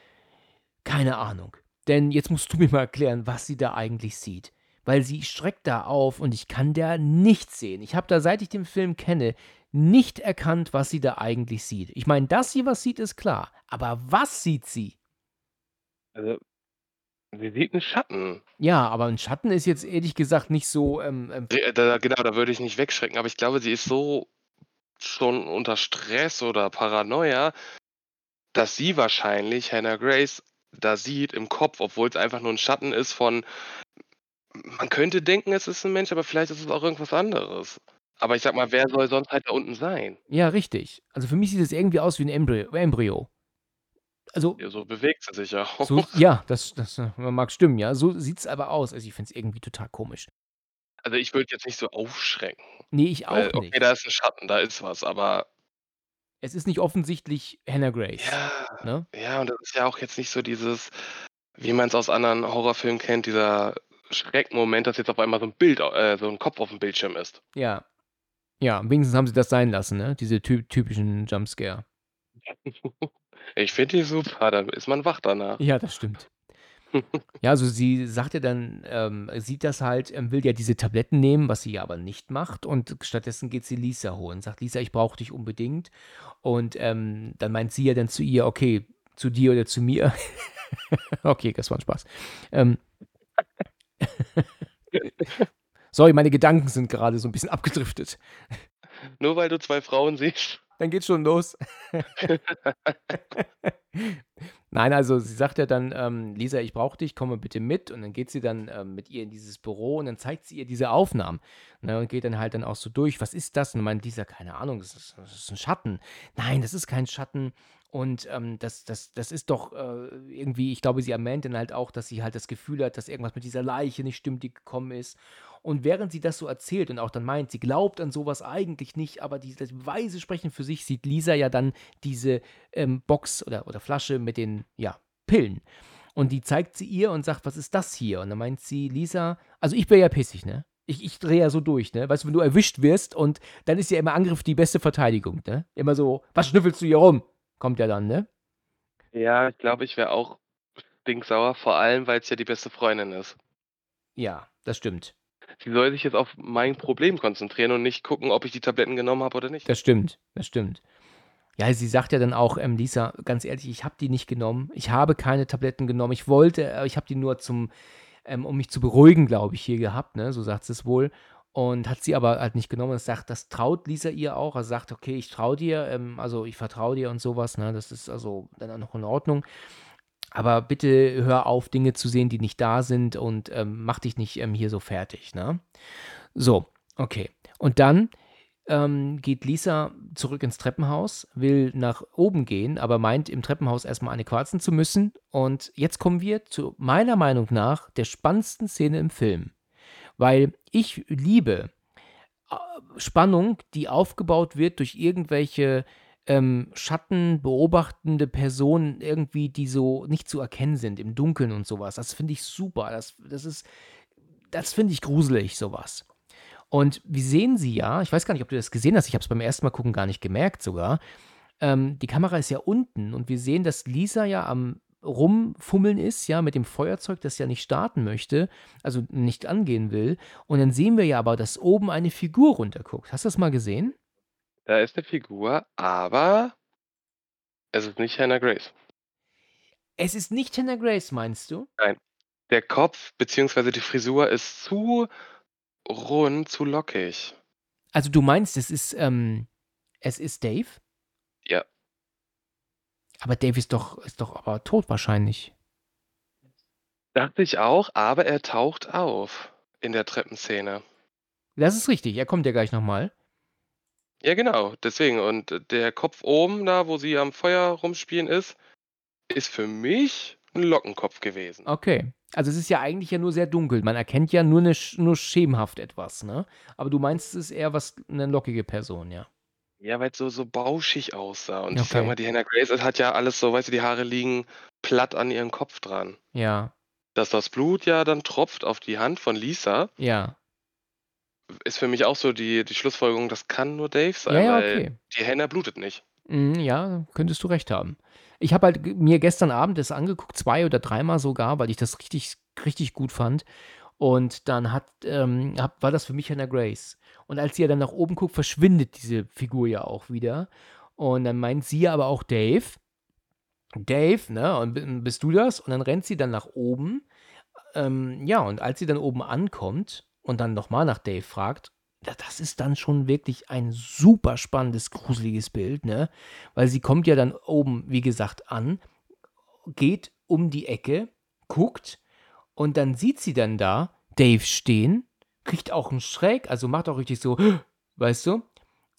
keine Ahnung. Denn jetzt musst du mir mal erklären, was sie da eigentlich sieht weil sie streckt da auf und ich kann da nichts sehen. Ich habe da, seit ich den Film kenne, nicht erkannt, was sie da eigentlich sieht. Ich meine, dass sie was sieht, ist klar. Aber was sieht sie? Also, sie sieht einen Schatten. Ja, aber ein Schatten ist jetzt ehrlich gesagt nicht so. Ähm, ähm, da, genau, da würde ich nicht wegschrecken. Aber ich glaube, sie ist so schon unter Stress oder Paranoia, dass sie wahrscheinlich Hannah Grace da sieht im Kopf, obwohl es einfach nur ein Schatten ist von man könnte denken, es ist ein Mensch, aber vielleicht ist es auch irgendwas anderes. Aber ich sag mal, wer soll sonst halt da unten sein? Ja, richtig. Also für mich sieht es irgendwie aus wie ein Embryo. Embryo. Also, Ja, so bewegt sie sich ja auch. so, ja, das, das äh, mag stimmen, ja. So sieht es aber aus. Also ich finde es irgendwie total komisch. Also, ich würde jetzt nicht so aufschrecken, Nee, ich weil, auch okay, nicht. da ist ein Schatten, da ist was, aber Es ist nicht offensichtlich Hannah Grace. ja, Ne? ja, und das ist ja auch jetzt nicht so dieses, wie man es aus anderen Horrorfilmen kennt, dieser Schreckmoment, dass jetzt auf einmal so ein Bild, äh, so ein Kopf auf dem Bildschirm ist. Ja. Ja, wenigstens haben sie das sein lassen, ne? Diese ty typischen Jumpscare. Ich finde die super, dann ist man wach danach. Ja, das stimmt. Ja, also sie sagt ja dann, ähm, sieht das halt, ähm, will ja diese Tabletten nehmen, was sie ja aber nicht macht. Und stattdessen geht sie Lisa holen. Sagt Lisa, ich brauche dich unbedingt. Und ähm, dann meint sie ja dann zu ihr, okay, zu dir oder zu mir. okay, das war ein Spaß. Ähm, Sorry, meine Gedanken sind gerade so ein bisschen abgedriftet. Nur weil du zwei Frauen siehst. Dann geht's schon los. Nein, also sie sagt ja dann, ähm, Lisa, ich brauche dich, komm mal bitte mit. Und dann geht sie dann ähm, mit ihr in dieses Büro und dann zeigt sie ihr diese Aufnahmen. Ne, und geht dann halt dann auch so durch, was ist das? Und meint Lisa, keine Ahnung, das ist, das ist ein Schatten. Nein, das ist kein Schatten. Und ähm, das, das, das ist doch äh, irgendwie, ich glaube, sie erwähnt dann halt auch, dass sie halt das Gefühl hat, dass irgendwas mit dieser Leiche nicht stimmt, die gekommen ist. Und während sie das so erzählt und auch dann meint, sie glaubt an sowas eigentlich nicht, aber die, die Beweise sprechen für sich, sieht Lisa ja dann diese ähm, Box oder, oder Flasche mit den ja, Pillen. Und die zeigt sie ihr und sagt, was ist das hier? Und dann meint sie, Lisa, also ich bin ja pissig, ne? Ich, ich drehe ja so durch, ne? Weißt du, wenn du erwischt wirst und dann ist ja immer Angriff die beste Verteidigung, ne? Immer so, was schnüffelst du hier rum? Kommt ja dann, ne? Ja, ich glaube, ich wäre auch stinksauer, vor allem, weil es ja die beste Freundin ist. Ja, das stimmt. Sie soll sich jetzt auf mein Problem konzentrieren und nicht gucken, ob ich die Tabletten genommen habe oder nicht. Das stimmt, das stimmt. Ja, sie sagt ja dann auch, ähm, Lisa, ganz ehrlich, ich habe die nicht genommen. Ich habe keine Tabletten genommen. Ich wollte, äh, ich habe die nur zum, ähm, um mich zu beruhigen, glaube ich, hier gehabt, ne? So sagt sie es wohl. Und hat sie aber halt nicht genommen. Das sagt, das traut Lisa ihr auch. Er sagt, okay, ich traue dir, ähm, also ich vertraue dir und sowas, ne? Das ist also dann auch noch in Ordnung. Aber bitte hör auf, Dinge zu sehen, die nicht da sind und ähm, mach dich nicht ähm, hier so fertig, ne? So, okay. Und dann ähm, geht Lisa zurück ins Treppenhaus, will nach oben gehen, aber meint im Treppenhaus erstmal eine quarzen zu müssen. Und jetzt kommen wir zu meiner Meinung nach der spannendsten Szene im Film. Weil ich liebe äh, Spannung, die aufgebaut wird durch irgendwelche ähm, Schatten beobachtende Personen irgendwie, die so nicht zu erkennen sind im Dunkeln und sowas. Das finde ich super. Das, das ist, das finde ich gruselig, sowas. Und wir sehen sie ja, ich weiß gar nicht, ob du das gesehen hast, ich habe es beim ersten Mal gucken gar nicht gemerkt sogar. Ähm, die Kamera ist ja unten und wir sehen, dass Lisa ja am rumfummeln ist, ja, mit dem Feuerzeug, das ja nicht starten möchte, also nicht angehen will. Und dann sehen wir ja aber, dass oben eine Figur runterguckt. Hast du das mal gesehen? Da ist eine Figur, aber es ist nicht Hannah Grace. Es ist nicht Hannah Grace, meinst du? Der Kopf bzw. die Frisur ist zu rund, zu lockig. Also du meinst, es ist, ähm, es ist Dave? Aber Dave ist doch, ist doch aber tot wahrscheinlich. Dachte ich auch, aber er taucht auf in der Treppenszene. Das ist richtig, er kommt ja gleich nochmal. Ja, genau, deswegen. Und der Kopf oben da, wo sie am Feuer rumspielen ist, ist für mich 'n Lockenkopf gewesen. Okay. Also, es ist ja eigentlich ja nur sehr dunkel. Man erkennt ja nur 'ne sch nur schemenhaft etwas, ne? Aber du meinst, es ist eher was 'ne lockige Person, ja? Ja, weil's so so bauschig aussah und ich Okay. mal, die Hannah Grace, hat ja alles so weißt du, die Haare liegen platt an ihren Kopf dran. Ja. Dass das Blut ja dann tropft auf die Hand von Lisa Ja. ist für mich auch so die die Schlussfolgerung, das kann nur Dave Ja, sein, ja, weil okay. die Hannah blutet nicht. Mhm, ja, könntest du recht haben. Ich habe halt mir gestern Abend das angeguckt, 2 oder dreimal sogar, weil ich das richtig richtig gut fand. Und dann hat ähm, habe war das für mich Hannah Grace. Und als sie ja dann nach oben guckt, verschwindet diese Figur ja auch wieder. Und dann meint sie aber auch Dave. Dave, ne, und bist du das? Und dann rennt sie dann nach oben. Ähm, ja, und als sie dann oben ankommt und dann noch mal nach Dave fragt, da das ist dann schon wirklich ein super spannendes, gruseliges Bild, ne? Weil sie kommt ja dann oben, wie gesagt, an, geht um die Ecke, guckt und dann sieht sie dann da Dave stehen, kriegt auch 'n Schreck, also macht auch richtig so, weißt du?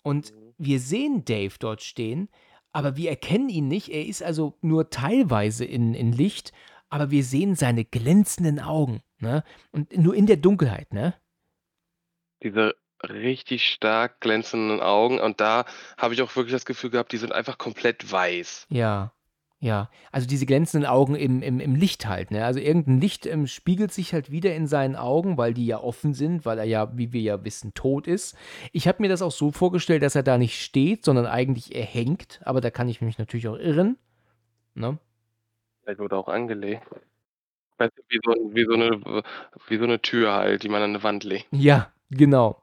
Und wir sehen Dave dort stehen, aber wir erkennen ihn nicht. Er ist also nur teilweise in in Licht, aber wir sehen seine glänzenden Augen, ne? Und nur in der Dunkelheit, ne? Diese richtig stark glänzenden Augen und da habe ich auch wirklich das Gefühl gehabt, die sind einfach komplett weiß. Ja, ja. Also, diese glänzenden Augen im im im Licht halt, ne? Also, irgend 'n Licht, ähm, spiegelt sich halt wieder in seinen Augen, weil die ja offen sind, weil er ja, wie wir ja wissen, tot ist. Ich habe mir das auch so vorgestellt, dass er da nicht steht, sondern eigentlich er hängt, aber da kann ich mich natürlich auch irren, ne? Vielleicht wurde auch angelegt. Weißt du, wie so wie so 'ne w wie so 'ne Tür halt, die man an 'ne Wand legt. Ja, genau.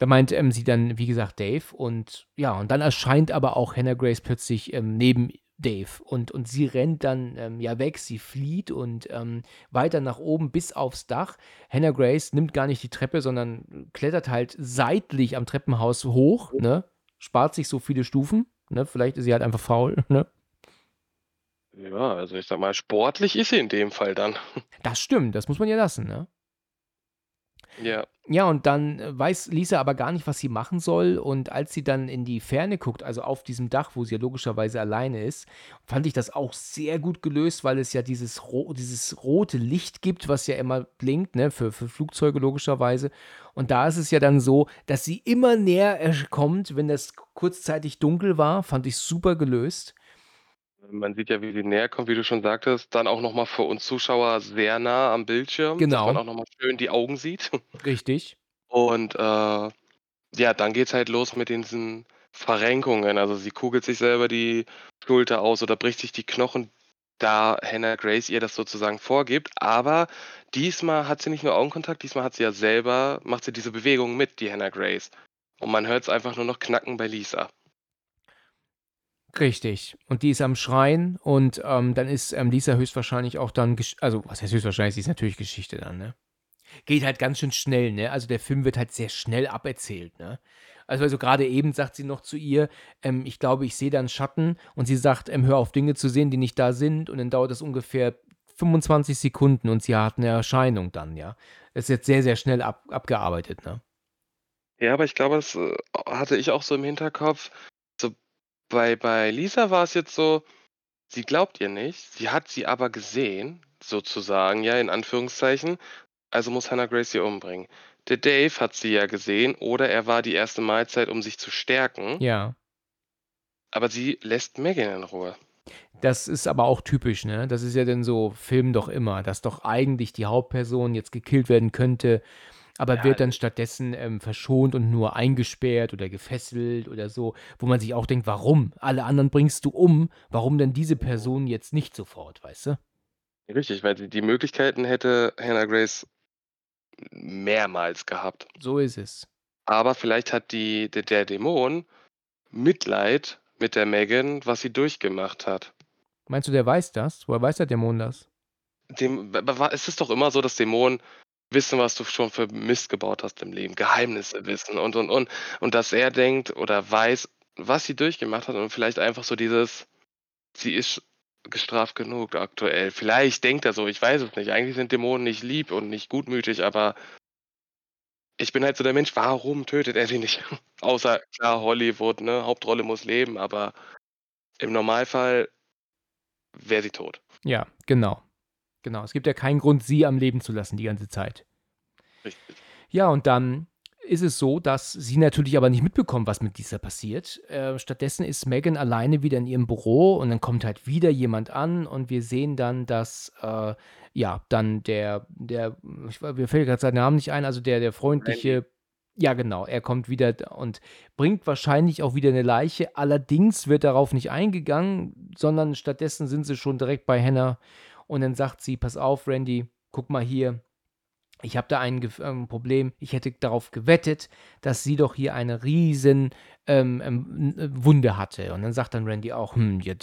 Da meint, ähm, sie dann, wie gesagt, Dave und ja, und dann erscheint aber auch Hannah Grace plötzlich, ähm, neben Dave und und sie rennt dann, ähm, ja weg, sie flieht und, ähm, weiter nach oben bis aufs Dach. Hannah Grace nimmt gar nicht die Treppe, sondern klettert halt seitlich am Treppenhaus hoch, ne? Spart sich so viele Stufen, ne? Vielleicht ist sie halt einfach faul, ne? Ja, also, ich sage mal, sportlich ist sie in dem Fall dann. Das stimmt, das muss man ihr lassen, ne? Ja. Ja, und dann, äh, weiß Lisa aber gar nicht, was sie machen soll. Und als sie dann in die Ferne guckt, also auf diesem Dach, wo sie ja logischerweise alleine ist, fand ich das auch sehr gut gelöst, weil es ja dieses ro dieses rote Licht gibt, was ja immer blinkt, ne, für für Flugzeuge logischerweise. Und da ist es ja dann so, dass sie immer näher ersch kommt, wenn das kurzzeitig dunkel war, fand ich super gelöst. Man sieht ja, wie sie näher kommt, wie du schon sagtest, dann auch noch mal für uns Zuschauer sehr nah am Bildschirm, dass man Genau. auch noch mal schön die Augen sieht. Richtig. Und, äh, ja, dann geht's halt los mit diesen Verrenkungen. Also, sie kugelt sich selber die Schulter aus oder bricht sich die Knochen, da Hannah Grace ihr das sozusagen vorgibt. Aber diesmal hat sie nicht nur Augenkontakt, diesmal hat sie ja selber macht sie diese Bewegung mit, die Hannah Grace. Und man hört's einfach nur noch knacken bei Lisa. Richtig. Und die ist am Schreien und, ähm, dann ist, ähm, Lisa höchstwahrscheinlich auch dann also, was heißt höchstwahrscheinlich, sie ist natürlich Geschichte dann, ne? Geht halt ganz schön schnell, ne? Also, der Film wird halt sehr schnell aberzählt, ne? Also also, grade eben sagt sie noch zu ihr, ähm: „Ich glaube, ich sehe da 'n Schatten.“ Und sie sagt, ähm: „Hör auf, Dinge zu sehen, die nicht da sind.“ Und dann dauert das ungefähr 25 Sekunden und sie hat 'ne Erscheinung dann, ja? Das ist jetzt sehr, sehr schnell ab abgearbeitet, ne? Ja, aber ich glaube, das, äh, hatte ich auch so im Hinterkopf. Bei bei Lisa war es jetzt so, sie glaubt ihr nicht, sie hat sie aber gesehen, sozusagen, ja, in Anführungszeichen, also muss Hannah Grace sie umbringen. Der Dave hat sie ja gesehen oder er war die erste Mahlzeit, um sich zu stärken. Ja. Aber sie lässt Megan in Ruhe. Das ist aber auch typisch, ne? Das ist ja in so Filmen doch immer, dass doch eigentlich die Hauptperson jetzt gekillt werden könnte, aber Ja, wird dann stattdessen, ähm, verschont und nur eingesperrt oder gefesselt oder so, wo man sich auch denkt: „Warum? Alle anderen bringst du um. Warum denn diese Person jetzt nicht sofort“, weißt du? Richtig, weil die die Möglichkeiten hätte Hannah Grace mehrmals gehabt. So ist es. Aber vielleicht hat die der der Dämon Mitleid mit der Megan, was sie durchgemacht hat. Meinst du, der weiß das? Woher weiß der Dämon das? Dem es ist doch immer so, dass Dämonen wissen, was du schon für Mist gebaut hast im Leben, Geheimnisse wissen und, und, und. Und dass er denkt oder weiß, was sie durchgemacht hat und vielleicht einfach so dieses sie ist gestraft genug aktuell. Vielleicht denkt er so, ich weiß es nicht. Eigentlich sind Dämonen nicht lieb und nicht gutmütig, aber ich bin halt so der Mensch, warum tötet er sie nicht? Außer klar, Hollywood, ne, Hauptrolle muss leben, aber im Normalfall wäre sie tot. Ja, genau. Genau. Es gibt ja keinen Grund, sie am Leben zu lassen die ganze Zeit. Richtig. Ja, und dann ist es so, dass sie natürlich aber nicht mitbekommt, was mit dieser passiert. Äh, stattdessen ist Megan alleine wieder in ihrem Büro und dann kommt halt wieder jemand an und wir sehen dann, dass äh, ja, dann der, der, ich, mir fällt gerade sein Name nicht ein, also der, der freundliche, ja genau, er kommt wieder und bringt wahrscheinlich auch wieder eine Leiche. Allerdings wird darauf nicht eingegangen, sondern stattdessen sind sie schon direkt bei Hannah und dann sagt sie, pass auf, Randy, guck mal hier, ich habe da ein ähm, Problem. Ich hätte darauf gewettet, dass sie doch hier eine riesen ähm, ähm, Wunde hatte. Und dann sagt dann Randy auch, hm, ja,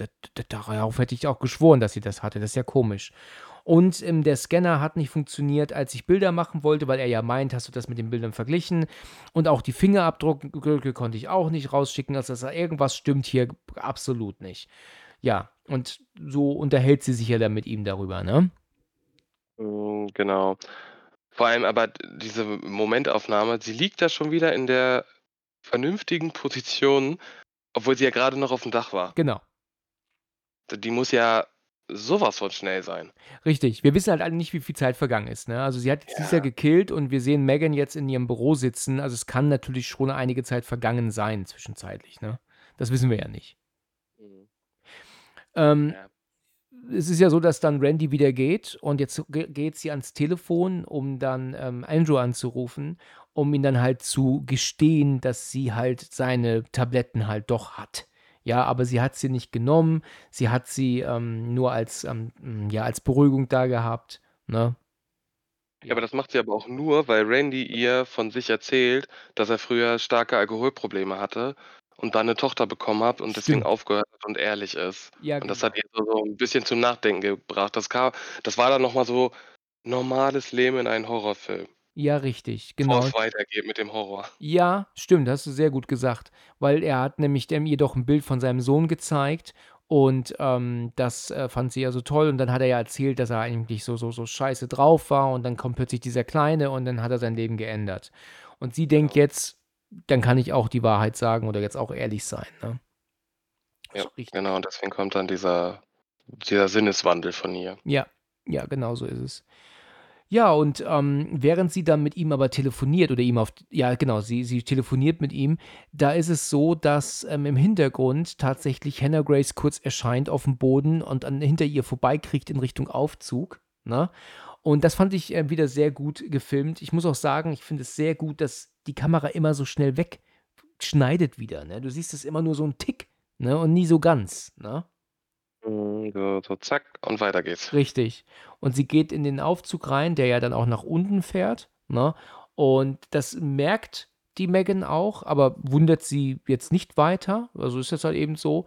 darauf hätte ich auch geschworen, dass sie das hatte. Das ist ja komisch. Und ähm, der Scanner hat nicht funktioniert, als ich Bilder machen wollte, weil er ja meint, hast du das mit den Bildern verglichen. Und auch die Fingerabdrücke konnte ich auch nicht rausschicken. Also dass irgendwas stimmt hier absolut nicht. Ja, und so unterhält sie sich ja dann mit ihm darüber, ne? Hm, genau. Vor allem aber diese Momentaufnahme, sie liegt da schon wieder in der vernünftigen Position, obwohl sie ja gerade noch auf dem Dach war. Genau. Die muss ja sowas von schnell sein. Richtig. Wir wissen halt alle nicht, wie viel Zeit vergangen ist. Ne? Also sie hat jetzt ja. gekillt und wir sehen Megan jetzt in ihrem Büro sitzen. Also es kann natürlich schon einige Zeit vergangen sein, zwischenzeitlich. Ne? Das wissen wir ja nicht. Ähm, ja es ist ja so, dass dann Randy wieder geht und jetzt geht sie ans Telefon, um dann ähm, Andrew anzurufen, um ihn dann halt zu gestehen, dass sie halt seine Tabletten halt doch hat. Ja, aber sie hat sie nicht genommen, sie hat sie ähm, nur als, ähm, ja, als Beruhigung da gehabt. Ne? Ja, aber das macht sie aber auch nur, weil Randy ihr von sich erzählt, dass er früher starke Alkoholprobleme hatte und dann eine Tochter bekommen hat und deswegen aufgehört hat und ehrlich ist. Ja, Und das hat genau. ihn so 'n bisschen zum Nachdenken gebracht. Das kam das war dann noch mal so normales Leben in einem Horrorfilm, Ja, richtig, bevor genau. es weitergeht mit dem Horror. Ja, stimmt, hast du sehr gut gesagt, weil er hat nämlich dem ihr doch ein Bild von seinem Sohn gezeigt und, ähm, das, äh, fand sie ja so toll und dann hat er ja erzählt, dass er eigentlich so so so scheiße drauf war und dann kommt plötzlich dieser Kleine und dann hat er sein Leben geändert. Und sie denkt Genau. jetzt dann kann ich auch die Wahrheit sagen oder jetzt auch ehrlich sein, ne? Ja, genau, und deswegen kommt dann dieser dieser Sinneswandel von ihr. Ja, ja, genau so ist es. Ja, und, ähm, während sie dann mit ihm aber telefoniert oder ihm auf ja, genau, sie sie telefoniert mit ihm, da ist es so, dass, ähm, im Hintergrund tatsächlich Hannah Grace kurz erscheint auf dem Boden und an hinter ihr vorbeikriegt in Richtung Aufzug, ne? Und das fand ich, äh, wieder sehr gut gefilmt. Ich muss auch sagen, ich finde es sehr gut, dass die Kamera immer so schnell wegschneidet wieder, ne? Du siehst es immer nur so 'n Tick, ne, und nie so ganz, ne? Mhm, so so zack und weiter geht's. Richtig. Und sie geht in den Aufzug rein, der ja dann auch nach unten fährt, ne? Und das merkt die Megan auch, aber wundert sie jetzt nicht weiter. Also, ist das halt eben so.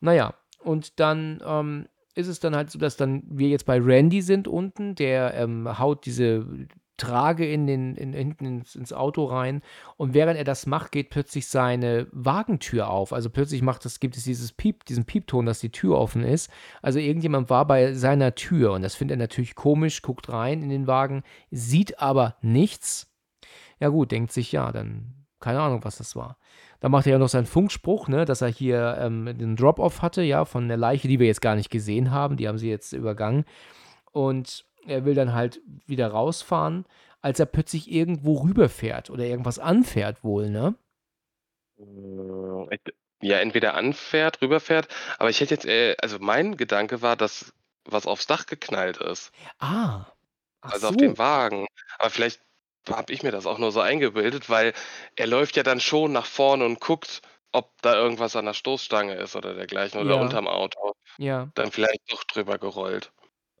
Na ja, und dann, ähm, ist es dann halt so, dass dann wir jetzt bei Randy sind unten, der, ähm, haut diese Trage in den in hinten ins ins Auto rein und während er das macht, geht plötzlich seine Wagentür auf. Also, plötzlich macht es gibt es dieses Piep diesen Piepton, dass die Tür offen ist. Also, irgendjemand war bei seiner Tür und das findet er natürlich komisch, guckt rein in den Wagen, sieht aber nichts. Ja gut, denkt sich: „Ja, dann keine Ahnung, was das war.“ Dann macht er ja noch seinen Funkspruch, ne, dass er hier, ähm, den Drop-off hatte, ja, von der Leiche, die wir jetzt gar nicht gesehen haben. Die haben sie jetzt übergangen. Und er will dann halt wieder rausfahren, als er plötzlich irgendwo rüberfährt oder irgendwas anfährt wohl, ne? Hm, ja, entweder anfährt, rüberfährt, aber ich hätte jetzt, äh also mein Gedanke war, dass was aufs Dach geknallt ist. Ah. Also auf den so. Wagen. Aber vielleicht habe ich mir das auch nur so eingebildet, weil er läuft ja dann schon nach vorne und guckt, ob da irgendwas an der Stoßstange ist oder dergleichen oder Ja. unterm Auto. Ja. Dann vielleicht doch drüber gerollt.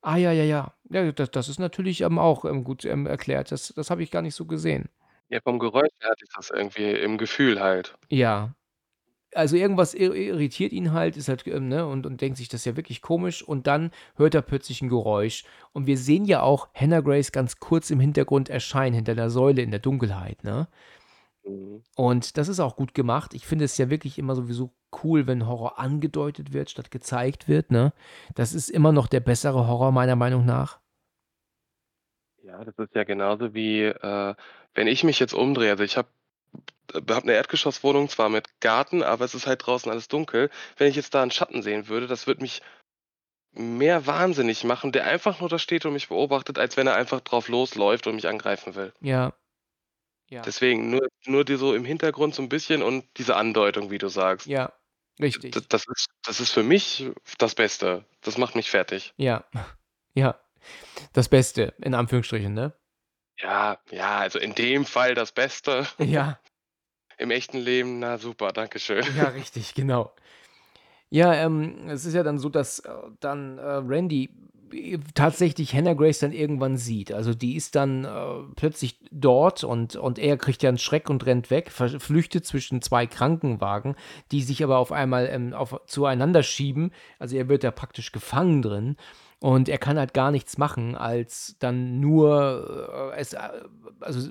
Ah, ja, ja, ja. Ja, das das ist natürlich, ähm, auch, ähm, gut, ähm, erklärt. Das das habe ich gar nicht so gesehen. Ja, vom Geräusch her hatte ich das irgendwie im Gefühl halt. Ja. Also, irgendwas ir irritiert ihn halt, ist halt, ähm, ne, und und denkt sich: „Das ist ja wirklich komisch.“ Und dann hört er plötzlich 'n Geräusch. Und wir sehen ja auch Hannah Grace ganz kurz im Hintergrund erscheinen, hinter der Säule in der Dunkelheit, ne? Mhm. Und das ist auch gut gemacht. Ich finde es ja wirklich immer sowieso cool, wenn Horror angedeutet wird, statt gezeigt wird, ne? Das ist immer noch der bessere Horror meiner Meinung nach. Ja, das ist ja genauso wie, äh, wenn ich mich jetzt umdrehe. Also, ich habe habe 'ne Erdgeschosswohnung, zwar mit Garten, aber es ist halt draußen alles dunkel. Wenn ich jetzt da 'n Schatten sehen würde, das würde mich mehr wahnsinnig machen, der einfach nur da steht und mich beobachtet, als wenn er einfach drauf losläuft und mich angreifen will. Ja. Ja. Deswegen nur nur die so im Hintergrund so 'n bisschen und diese Andeutung, wie du sagst. Ja, richtig. das ist das ist für mich das Beste. Das macht mich fertig. Ja. Ja. Das Beste, in Anführungsstrichen, ne? Ja, ja, also in dem Fall das Beste. Ja. Im echten Leben, na super, danke schön. Ja, richtig, genau. Ja, ähm, es ist ja dann so, dass, äh, dann, äh, Randy äh, tatsächlich Hannah Grace dann irgendwann sieht. Also, die ist dann, äh, plötzlich dort und und er kriegt ja 'n Schreck und rennt weg, flüchtet zwischen 2 Krankenwagen, die sich aber auf einmal, ähm, auf zueinander schieben. Also, er wird da praktisch gefangen drin und er kann halt gar nichts machen, als dann nur, äh, es, äh also,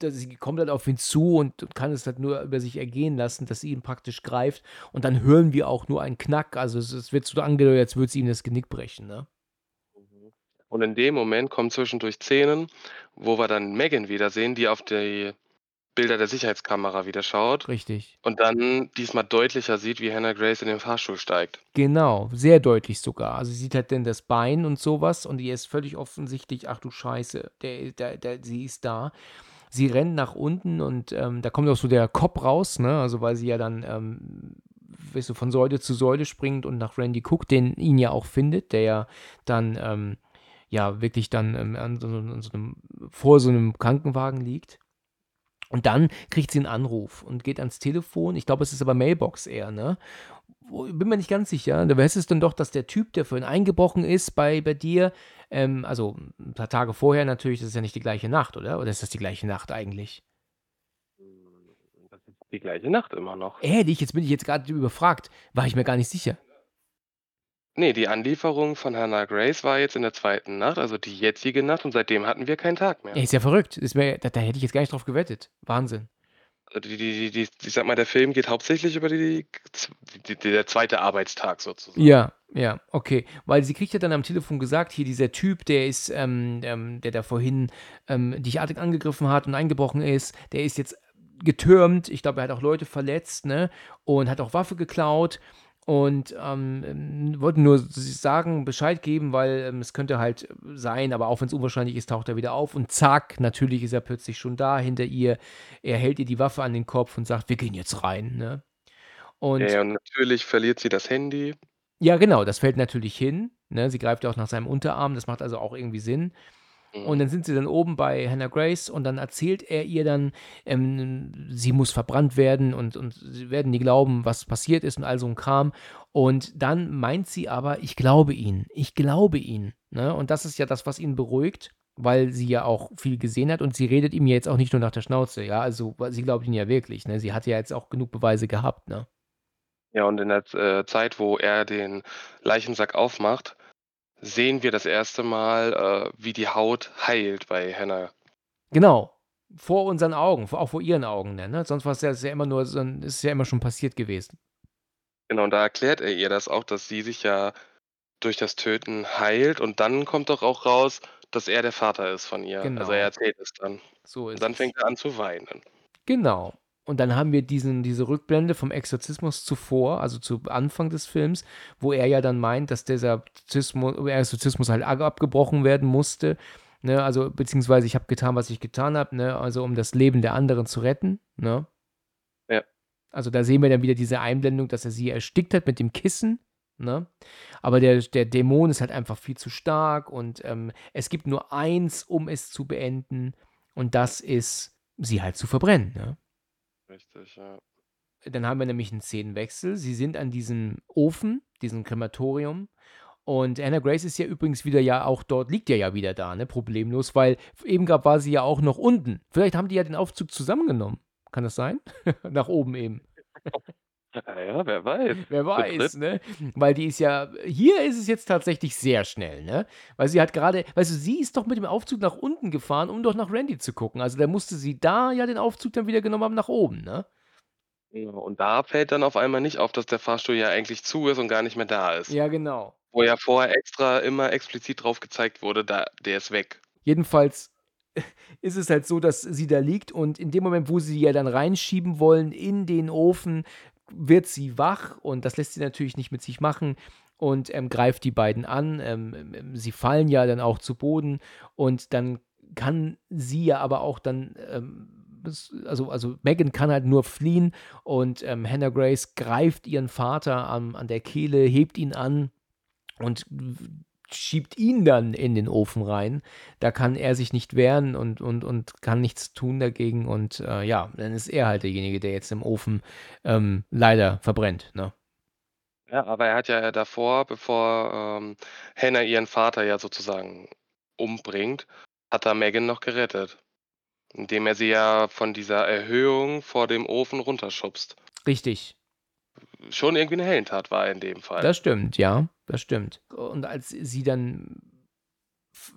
sie kommt halt auf ihn zu und und kann es halt nur über sich ergehen lassen, dass sie ihn praktisch greift und dann hören wir auch nur einen Knack. Also, es es wird so angedeutet, als würde sie ihm das Genick brechen, ne? Und in dem Moment kommen zwischendurch Szenen, wo wir dann Megan wiedersehen, die auf die Bilder der Sicherheitskamera wieder schaut Richtig. und dann diesmal deutlicher sieht, wie Hannah Grace in den Fahrstuhl steigt. Genau, sehr deutlich sogar. Also, sie sieht halt dann das Bein und so was und ihr ist völlig offensichtlich: „Ach du Scheiße, der der der sie ist da.“ Sie rennt nach unten und, ähm, da kommt auch so der Cop raus, ne? Also, weil sie ja dann, ähm, weißt du, von Säule zu Säule springt und nach Randy guckt, den ihn ja auch findet, der ja dann, ähm, ja, wirklich dann, ähm, an so an so 'nem vor so 'nem Krankenwagen liegt. Und dann kriegt sie 'n Anruf und geht ans Telefon. Ich glaube, es ist aber Mailbox eher, ne? Bin mir nicht ganz sicher. Da heißt es dann doch, dass der Typ, der vorhin eingebrochen ist bei bei dir, ähm also, 'n paar Tage vorher natürlich, das ist ja nicht die gleiche Nacht, oder? Oder ist das die gleiche Nacht eigentlich? Das ist die gleiche Nacht immer noch. Ehrlich? Jetzt bin ich jetzt grad überfragt. War ich mir gar nicht sicher. Ne, die Anlieferung von Hannah Grace war jetzt in der 2. Nacht, also die jetzige Nacht und seitdem hatten wir keinen Tag mehr. Ja, ist ja verrückt. Ist mir da da hätte ich jetzt gar nicht drauf gewettet. Wahnsinn. Also, die die die die ich sage mal, der Film geht hauptsächlich über die z d der 2. Arbeitstag sozusagen. Ja, ja, okay. Weil sie kriegt ja dann am Telefon gesagt: „Hier dieser Typ, der ist, ähm ähm, der da vorhin, ähm, dich artig angegriffen hat und eingebrochen ist, der ist jetzt getürmt. Ich glaube, er hat auch Leute verletzt, ne, und hat auch Waffe geklaut und, ähm, ähm, wollte nur sagen Bescheid geben, weil, ähm, es könnte halt sein, aber auch wenn's unwahrscheinlich ist, taucht er wieder auf und zack, natürlich ist er plötzlich schon da hinter ihr. Er hält ihr die Waffe an den Kopf und sagt: „Wir gehen jetzt rein“, ne? Ja, Und ja, und natürlich verliert sie das Handy. Ja, genau, das fällt natürlich hin, ne? Sie greift ja auch nach seinem Unterarm, das macht also auch irgendwie Sinn. Und Mhm. dann sind sie dann oben bei Hannah Grace und dann erzählt er ihr dann, ähm, sie muss verbrannt werden und und sie werden nie glauben, was passiert ist und all so 'n Kram. Und dann meint sie aber: „Ich glaube ihn. Ich glaube ihn“, ne? Und das ist ja das, was ihn beruhigt, weil sie ja auch viel gesehen hat und sie redet ihm ja jetzt auch nicht nur nach der Schnauze, ja? Also, sie glaubt ihn ja wirklich, ne? Sie hat ja jetzt auch genug Beweise gehabt, ne? Ja, und in der äh, Zeit, wo er den Leichensack aufmacht, sehen wir das erste Mal, äh, wie die Haut heilt bei Hannah. Genau. Vor unseren Augen, auch vor ihren Augen, ne, ne? Sonst war's ja ist ja immer nur so ist ja immer schon passiert gewesen. Genau, und da erklärt er ihr das auch, dass sie sich ja durch das Töten heilt und dann kommt doch auch raus, dass er der Vater ist von ihr. Also, er Genau. erzählt es dann. So Und ist dann es. fängt er an zu weinen. Genau. Und dann haben wir diesen diese Rückblende vom Exorzismus zuvor, also zu Anfang des Films, wo er ja dann meint, dass dieser Zismu Exorzismus halt ab abgebrochen werden musste, ne? Also, beziehungsweise: „Ich habe getan, was ich getan habe“, ne, also, um das Leben der anderen zu retten, ne? Ja. Also, da sehen wir dann wieder diese Einblendung, dass er sie erstickt hat mit dem Kissen, ne? Aber der der Dämon ist halt einfach viel zu stark und, ähm, es gibt nur eins, um es zu beenden und das ist, sie halt zu verbrennen, ne? Richtig, ja. Dann haben wir nämlich 'n Szenenwechsel. Sie sind an diesem Ofen, diesem Krematorium und Hannah Grace ist ja übrigens wieder ja auch dort liegt ja ja wieder da, ne, problemlos, weil eben grad war sie ja auch noch unten. Vielleicht haben die ja den Aufzug zusammengenommen. Kann das sein? Nach oben eben. Ja, ja, wer weiß. Wer weiß, ne? Weil die ist ja hier ist es jetzt tatsächlich sehr schnell, ne? Weil sie hat grade weißt du, sie ist doch mit dem Aufzug nach unten gefahren, um doch nach Randy zu gucken. Also, da musste sie da ja den Aufzug dann wieder genommen haben nach oben, ne? Und da fällt dann auf einmal nicht auf, dass der Fahrstuhl ja eigentlich zu ist und gar nicht mehr da ist. Ja, genau. Wo ja vorher extra immer explizit drauf gezeigt wurde, da der ist weg. Jedenfalls ist es halt so, dass sie da liegt und in dem Moment, wo sie ja dann reinschieben wollen in den Ofen, wird sie wach und das lässt sie natürlich nicht mit sich machen und ähm, greift die beiden an. Ähm, ähm, sie fallen ja dann auch zu Boden und dann kann sie ja aber auch dann, ähm, also, also Megan kann halt nur fliehen und ähm, Hannah Grace greift ihren Vater an, an der Kehle, hebt ihn an und schiebt ihn dann in den Ofen rein. Da kann er sich nicht wehren und, und, und kann nichts tun dagegen. Und äh, ja, dann ist er halt derjenige, der jetzt im Ofen ähm, leider verbrennt. Ne? Ja, aber er hat ja davor, bevor ähm, Hannah ihren Vater ja sozusagen umbringt, hat er Megan noch gerettet. Indem er sie ja von dieser Erhöhung vor dem Ofen runterschubst. Richtig. Schon irgendwie eine Heldentat war er in dem Fall. Das stimmt, ja, das stimmt. Und als sie dann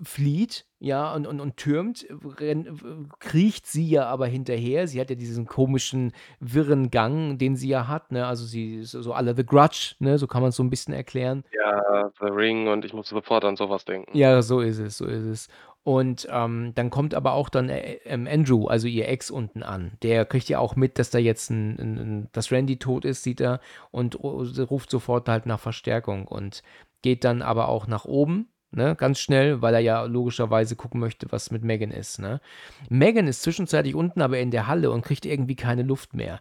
flieht, ja, und, und, und türmt, renn, kriecht sie ja aber hinterher. Sie hat ja diesen komischen, wirren Gang, den sie ja hat, ne? Also sie ist so alle The Grudge, ne? So kann man es so ein bisschen erklären. Ja, The Ring und ich muss sofort an sowas denken. Ja, so ist es, so ist es. Und ähm, dann kommt aber auch dann äh, ähm, Andrew, also ihr Ex, unten an. Der kriegt ja auch mit, dass da jetzt ein, ein, ein, dass Randy tot ist, sieht er und ruft sofort halt nach Verstärkung und geht dann aber auch nach oben Ne, ganz schnell, weil er ja logischerweise gucken möchte, was mit Megan ist. Ne? Megan ist zwischenzeitlich unten aber in der Halle und kriegt irgendwie keine Luft mehr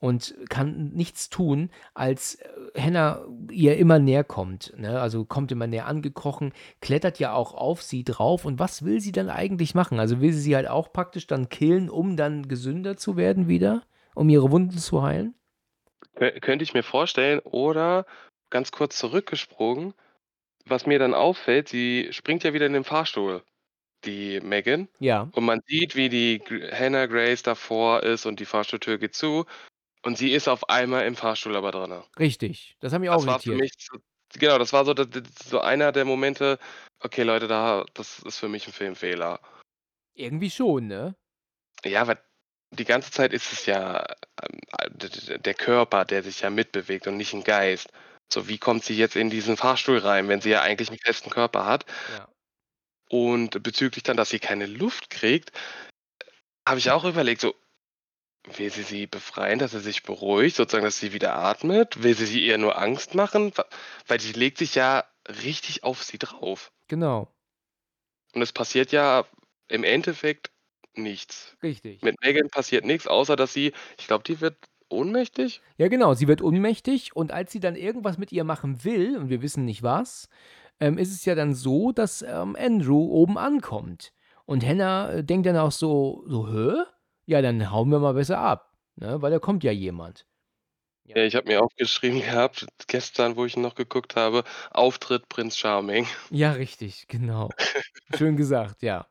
und kann nichts tun, als äh, Hannah ihr immer näher kommt. Ne? Also kommt immer näher angekrochen, klettert ja auch auf sie drauf. Und was will sie dann eigentlich machen? Also will sie sie halt auch praktisch dann killen, um dann gesünder zu werden wieder, um ihre Wunden zu heilen? Könnte ich mir vorstellen. Oder ganz kurz zurückgesprungen, was mir dann auffällt, sie springt ja wieder in den Fahrstuhl, die Megan. Ja. Und man sieht, wie die Hannah Grace davor ist und die Fahrstuhltür geht zu. Und sie ist auf einmal im Fahrstuhl aber drin. Richtig, das hat mich auch Das war für mich genau, das war so, so einer der Momente, okay, Leute, da, das ist für mich ein Filmfehler. Irgendwie schon, ne? Ja, weil die ganze Zeit ist es ja ähm, der Körper, der sich ja mitbewegt und nicht ein Geist. So, wie kommt sie jetzt in diesen Fahrstuhl rein, wenn sie ja eigentlich einen festen Körper hat? Ja. Und bezüglich dann, dass sie keine Luft kriegt, habe ich auch überlegt, so, will sie sie befreien, dass sie sich beruhigt, sozusagen, dass sie wieder atmet? Will sie sie ihr nur Angst machen? Weil sie legt sich ja richtig auf sie drauf. Genau. Und es passiert ja im Endeffekt nichts. Richtig. Mit Megan passiert nichts, außer dass sie, ich glaube, die wird ohnmächtig? Ja, genau. Sie wird ohnmächtig und als sie dann irgendwas mit ihr machen will, und wir wissen nicht was, ähm, ist es ja dann so, dass ähm, Andrew oben ankommt. Und Hannah äh, denkt dann auch so, so, hä? Ja, dann hauen wir mal besser ab, ne? weil da kommt ja jemand. Ja, ja ich habe mir aufgeschrieben gehabt, gestern, wo ich noch geguckt habe, Auftritt Prinz Charming. Ja, richtig, genau. Schön gesagt, ja.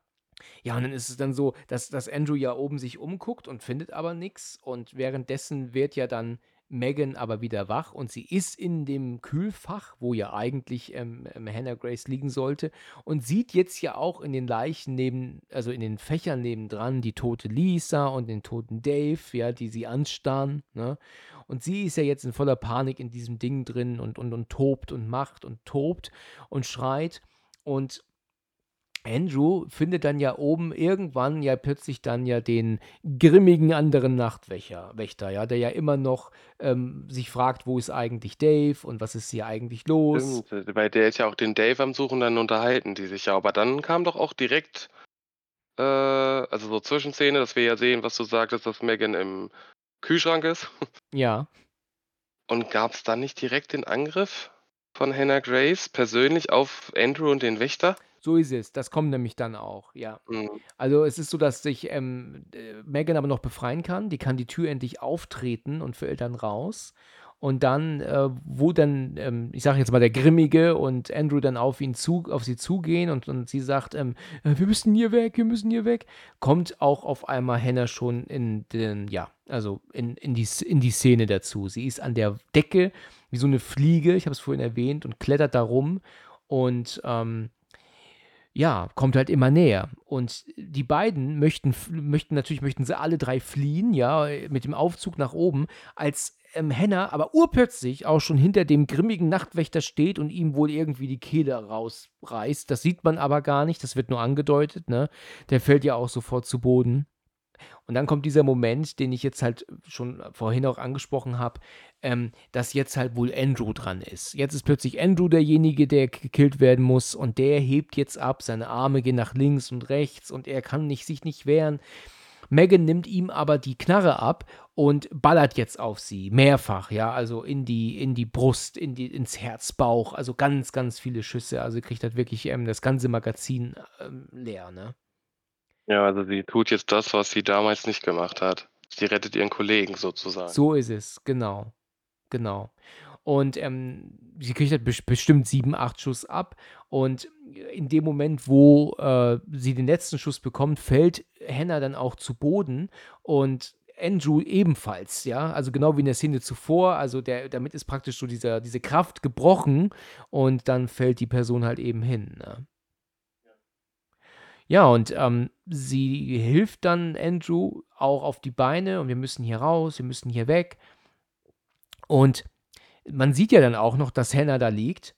Ja, und dann ist es dann so, dass, dass Andrew ja oben sich umguckt und findet aber nichts. Und währenddessen wird ja dann Megan aber wieder wach und sie ist in dem Kühlfach, wo ja eigentlich ähm, ähm, Hannah Grace liegen sollte und sieht jetzt ja auch in den Leichen neben, also in den Fächern nebendran die tote Lisa und den toten Dave, ja, die sie anstarren, ne? Und sie ist ja jetzt in voller Panik in diesem Ding drin und, und, und tobt und macht und tobt und schreit und Andrew findet dann ja oben irgendwann ja plötzlich dann ja den grimmigen anderen Nachtwächter, Wächter, ja, der ja immer noch ähm, sich fragt, wo ist eigentlich Dave und was ist hier eigentlich los. Stimmt, weil der ist ja auch den Dave am Suchen, dann unterhalten die sich ja. Aber dann kam doch auch direkt, äh, also so Zwischenszene, dass wir ja sehen, was du sagtest, dass Megan im Kühlschrank ist. Ja. Und gab es dann nicht direkt den Angriff von Hannah Grace persönlich auf Andrew und den Wächter? So ist es. Das kommt nämlich dann auch, ja. Mhm. Also es ist so, dass sich ähm, äh, Megan aber noch befreien kann. Die kann die Tür endlich auftreten und fällt dann raus. Und dann, äh, wo dann, ähm, ich sage jetzt mal, der Grimmige und Andrew dann auf ihn zu, auf sie zugehen und, und sie sagt, ähm, äh, wir müssen hier weg, wir müssen hier weg, kommt auch auf einmal Hannah schon in den, ja, also in, in, die, in die Szene dazu. Sie ist an der Decke wie so eine Fliege, ich habe es vorhin erwähnt, und klettert da rum und ähm, ja, kommt halt immer näher. Und die beiden möchten, möchten natürlich, möchten sie alle drei fliehen, ja, mit dem Aufzug nach oben, als ähm, Henna aber urplötzlich auch schon hinter dem grimmigen Nachtwächter steht und ihm wohl irgendwie die Kehle rausreißt. Das sieht man aber gar nicht, das wird nur angedeutet, ne? Der fällt ja auch sofort zu Boden. Und dann kommt dieser Moment, den ich jetzt halt schon vorhin auch angesprochen habe, ähm, dass jetzt halt wohl Andrew dran ist. Jetzt ist plötzlich Andrew derjenige, der gekillt werden muss und der hebt jetzt ab, seine Arme gehen nach links und rechts und er kann nicht, sich nicht wehren. Megan nimmt ihm aber die Knarre ab und ballert jetzt auf sie, mehrfach, ja, also in die, in die Brust, in die, ins Herzbauch, also ganz, ganz viele Schüsse, also kriegt halt wirklich ähm, das ganze Magazin ähm, leer, ne? Ja, also sie tut jetzt das, was sie damals nicht gemacht hat. Sie rettet ihren Kollegen sozusagen. So ist es, genau, genau. Und ähm, sie kriegt halt bestimmt sieben, acht Schuss ab. Und in dem Moment, wo äh, sie den letzten Schuss bekommt, fällt Hannah dann auch zu Boden. Und Andrew ebenfalls, ja, also genau wie in der Szene zuvor, also der, damit ist praktisch so dieser, diese Kraft gebrochen und dann fällt die Person halt eben hin. Ne? Ja, und ähm, sie hilft dann Andrew auch auf die Beine und wir müssen hier raus, wir müssen hier weg. Und man sieht ja dann auch noch, dass Hannah da liegt.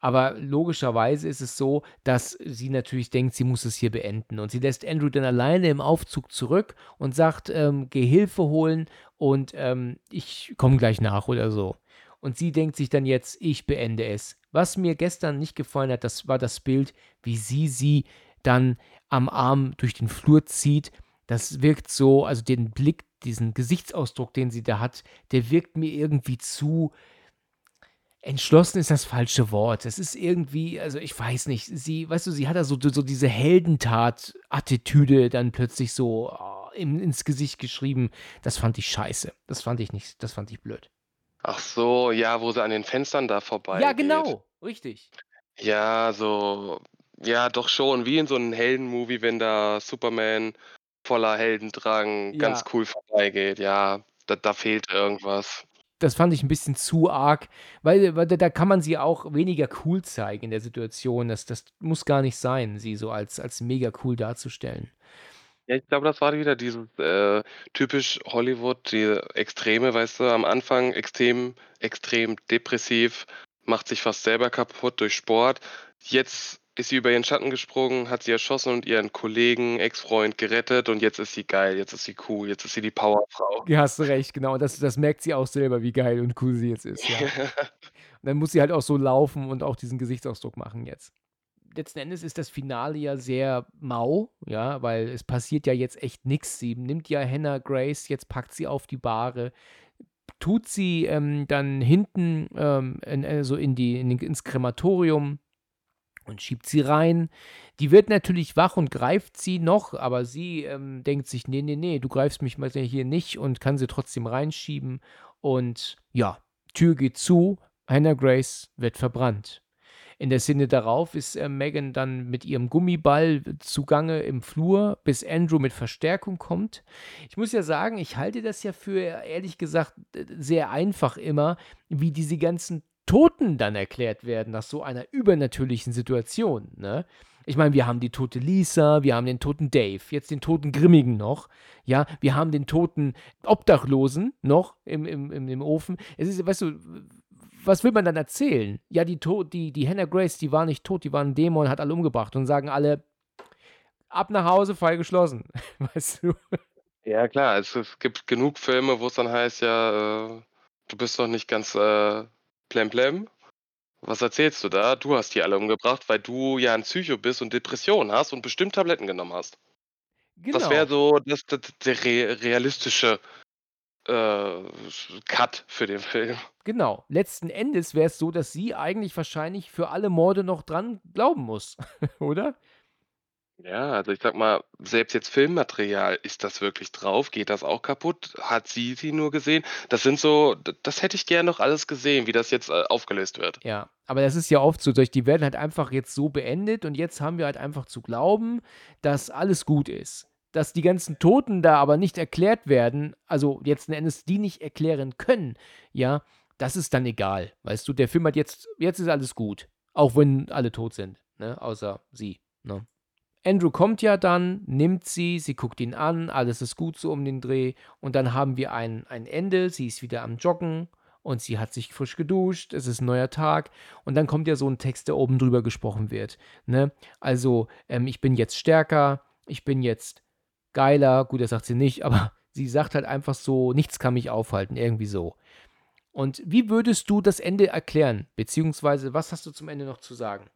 Aber logischerweise ist es so, dass sie natürlich denkt, sie muss es hier beenden. Und sie lässt Andrew dann alleine im Aufzug zurück und sagt, ähm, geh Hilfe holen und ähm, ich komme gleich nach oder so. Und sie denkt sich dann jetzt, ich beende es. Was mir gestern nicht gefallen hat, das war das Bild, wie sie sie dann am Arm durch den Flur zieht. Das wirkt so, also den Blick, diesen Gesichtsausdruck, den sie da hat, der wirkt mir irgendwie zu, Entschlossen ist das falsche Wort. Es ist irgendwie, also ich weiß nicht, sie, weißt du, sie hat da so, so diese Heldentat-Attitüde dann plötzlich so oh, ins Gesicht geschrieben. Das fand ich scheiße. Das fand ich nicht, das fand ich blöd. Ach so, ja, wo sie an den Fenstern da vorbei. Ja, genau, richtig. Ja, so, ja, doch schon, wie in so einem Heldenmovie, wenn da Superman voller Heldendrang ja. ganz cool vorbeigeht. Ja, da, da fehlt irgendwas das fand ich ein bisschen zu arg, weil, weil da kann man sie auch weniger cool zeigen in der Situation. Das, das muss gar nicht sein, sie so als, als mega cool darzustellen. Ja, ich glaube, das war wieder dieses äh, typisch Hollywood, die Extreme, weißt du, am Anfang extrem, extrem depressiv, macht sich fast selber kaputt durch Sport. Jetzt ist sie über ihren Schatten gesprungen, hat sie erschossen und ihren Kollegen, Ex-Freund gerettet und jetzt ist sie geil, jetzt ist sie cool, jetzt ist sie die Powerfrau. Ja, hast du recht, genau. Das, das merkt sie auch selber, wie geil und cool sie jetzt ist. Ja. und dann muss sie halt auch so laufen und auch diesen Gesichtsausdruck machen jetzt. Letzten Endes ist das Finale ja sehr mau, ja, weil es passiert ja jetzt echt nichts. Sie nimmt ja Hannah Grace, jetzt packt sie auf die Bahre, tut sie ähm, dann hinten ähm, in, also in die, in, ins Krematorium und schiebt sie rein. Die wird natürlich wach und greift sie noch, aber sie ähm, denkt sich, nee, nee, nee, du greifst mich mal hier nicht und kann sie trotzdem reinschieben. Und ja, Tür geht zu, Hannah Grace wird verbrannt. In der Szene darauf ist äh, Megan dann mit ihrem Gummiball zugange im Flur, bis Andrew mit Verstärkung kommt. Ich muss ja sagen, ich halte das ja für ehrlich gesagt sehr einfach immer, wie diese ganzen Toten dann erklärt werden nach so einer übernatürlichen Situation. Ne? Ich meine, wir haben die tote Lisa, wir haben den toten Dave, jetzt den toten Grimmigen noch. Ja, wir haben den toten Obdachlosen noch im, im, im, im Ofen. Es ist, weißt du, was will man dann erzählen? Ja, die, die, die Hannah Grace, die war nicht tot, die war ein Dämon, hat alle umgebracht und sagen alle, ab nach Hause, Fall geschlossen. Weißt du? Ja, klar, es, es gibt genug Filme, wo es dann heißt, ja, äh, du bist doch nicht ganz äh, Plemplem, was erzählst du da? Du hast die alle umgebracht, weil du ja ein Psycho bist und Depressionen hast und bestimmt Tabletten genommen hast. Genau. Das wäre so das, das, der realistische äh, Cut für den Film. Genau. Letzten Endes wäre es so, dass sie eigentlich wahrscheinlich für alle Morde noch dran glauben muss, oder? Ja, also ich sag mal, selbst jetzt Filmmaterial, ist das wirklich drauf? Geht das auch kaputt? Hat sie sie nur gesehen? Das sind so, das hätte ich gerne noch alles gesehen, wie das jetzt äh, aufgelöst wird. Ja, aber das ist ja oft so, die werden halt einfach jetzt so beendet und jetzt haben wir halt einfach zu glauben, dass alles gut ist. Dass die ganzen Toten da aber nicht erklärt werden, also jetzt Endes die nicht erklären können, ja, das ist dann egal. Weißt du, der Film hat jetzt, jetzt ist alles gut. Auch wenn alle tot sind, ne, außer sie, ne. Andrew kommt ja dann, nimmt sie, sie guckt ihn an, alles ist gut so um den Dreh und dann haben wir ein, ein Ende, sie ist wieder am Joggen und sie hat sich frisch geduscht, es ist ein neuer Tag und dann kommt ja so ein Text, der oben drüber gesprochen wird. Ne? Also, ähm, ich bin jetzt stärker, ich bin jetzt geiler. Gut, das sagt sie nicht, aber sie sagt halt einfach so, nichts kann mich aufhalten, irgendwie so. Und wie würdest du das Ende erklären? Beziehungsweise, was hast du zum Ende noch zu sagen?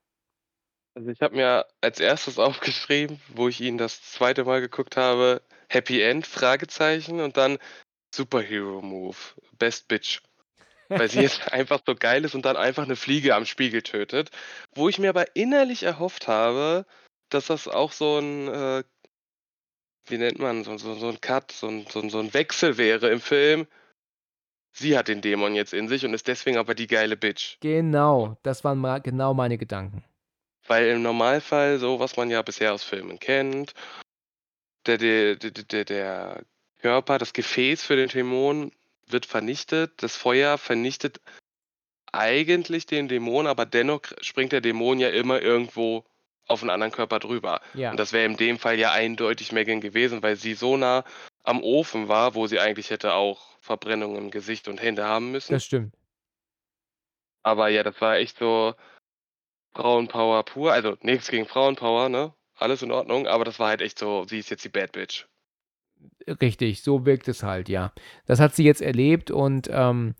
Also ich habe mir als erstes aufgeschrieben, wo ich ihn das zweite Mal geguckt habe, Happy End, Fragezeichen und dann Superhero Move, Best Bitch. Weil sie jetzt einfach so geil ist und dann einfach eine Fliege am Spiegel tötet. Wo ich mir aber innerlich erhofft habe, dass das auch so ein, äh, wie nennt man, so, so, so ein Cut, so ein, so, so ein Wechsel wäre im Film. Sie hat den Dämon jetzt in sich und ist deswegen aber die geile Bitch. Genau, das waren mal genau meine Gedanken. Weil im Normalfall, so was man ja bisher aus Filmen kennt, der, der, der, der, der Körper, das Gefäß für den Dämon wird vernichtet, das Feuer vernichtet eigentlich den Dämon, aber dennoch springt der Dämon ja immer irgendwo auf einen anderen Körper drüber. Ja. Und das wäre in dem Fall ja eindeutig Megan gewesen, weil sie so nah am Ofen war, wo sie eigentlich hätte auch Verbrennungen im Gesicht und Hände haben müssen. Das stimmt. Aber ja, das war echt so Frauenpower pur. Also nichts gegen Frauenpower, ne? Alles in Ordnung, aber das war halt echt so, sie ist jetzt die Bad Bitch. Richtig, so wirkt es halt, ja. Das hat sie jetzt erlebt und ähm,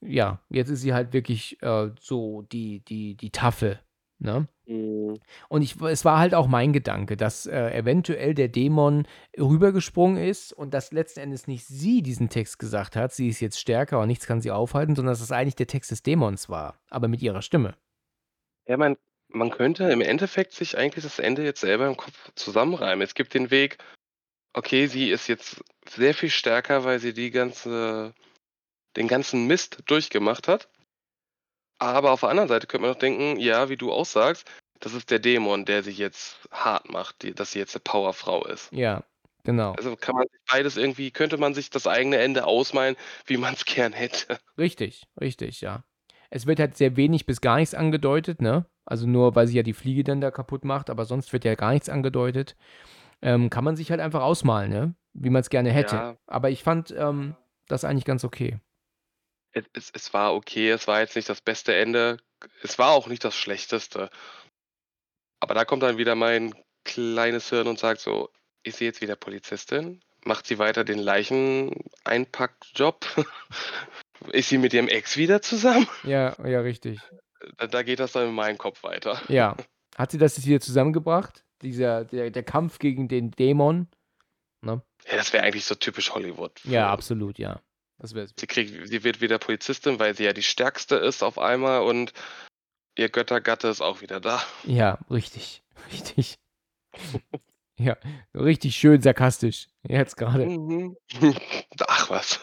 ja, jetzt ist sie halt wirklich äh, so die, die, die Tafel. Ne? Mhm. Und ich, es war halt auch mein Gedanke, dass äh, eventuell der Dämon rübergesprungen ist und dass letzten Endes nicht sie diesen Text gesagt hat, sie ist jetzt stärker und nichts kann sie aufhalten, sondern dass es eigentlich der Text des Dämons war, aber mit ihrer Stimme. Ja, man, man könnte im Endeffekt sich eigentlich das Ende jetzt selber im Kopf zusammenreimen. Es gibt den Weg, okay, sie ist jetzt sehr viel stärker, weil sie die ganze, den ganzen Mist durchgemacht hat. Aber auf der anderen Seite könnte man auch denken, ja, wie du auch sagst, das ist der Dämon, der sich jetzt hart macht, die, dass sie jetzt eine Powerfrau ist. Ja, genau. Also kann man sich beides irgendwie, könnte man sich das eigene Ende ausmalen, wie man es gern hätte. Richtig, richtig, ja. Es wird halt sehr wenig bis gar nichts angedeutet, ne? Also nur, weil sie ja die Fliege dann da kaputt macht, aber sonst wird ja gar nichts angedeutet. Ähm, kann man sich halt einfach ausmalen, ne? Wie man es gerne hätte. Ja. Aber ich fand ähm, das eigentlich ganz okay. Es, es, es war okay, es war jetzt nicht das beste Ende. Es war auch nicht das schlechteste. Aber da kommt dann wieder mein kleines Hirn und sagt so, ist sie jetzt wieder Polizistin? Macht sie weiter den Leicheneinpackjob? ist sie mit ihrem Ex wieder zusammen? Ja, ja, richtig. Da, da geht das dann in meinem Kopf weiter. Ja. Hat sie das jetzt wieder zusammengebracht? Dieser, der, der Kampf gegen den Dämon? Ne? Ja, das wäre eigentlich so typisch Hollywood. Ja, absolut, ja. Das Sie, kriegt, sie wird wieder Polizistin, weil sie ja die stärkste ist auf einmal und ihr Göttergatte ist auch wieder da. Ja, richtig. Richtig. ja, richtig schön sarkastisch. Jetzt gerade. Mhm. Ach was.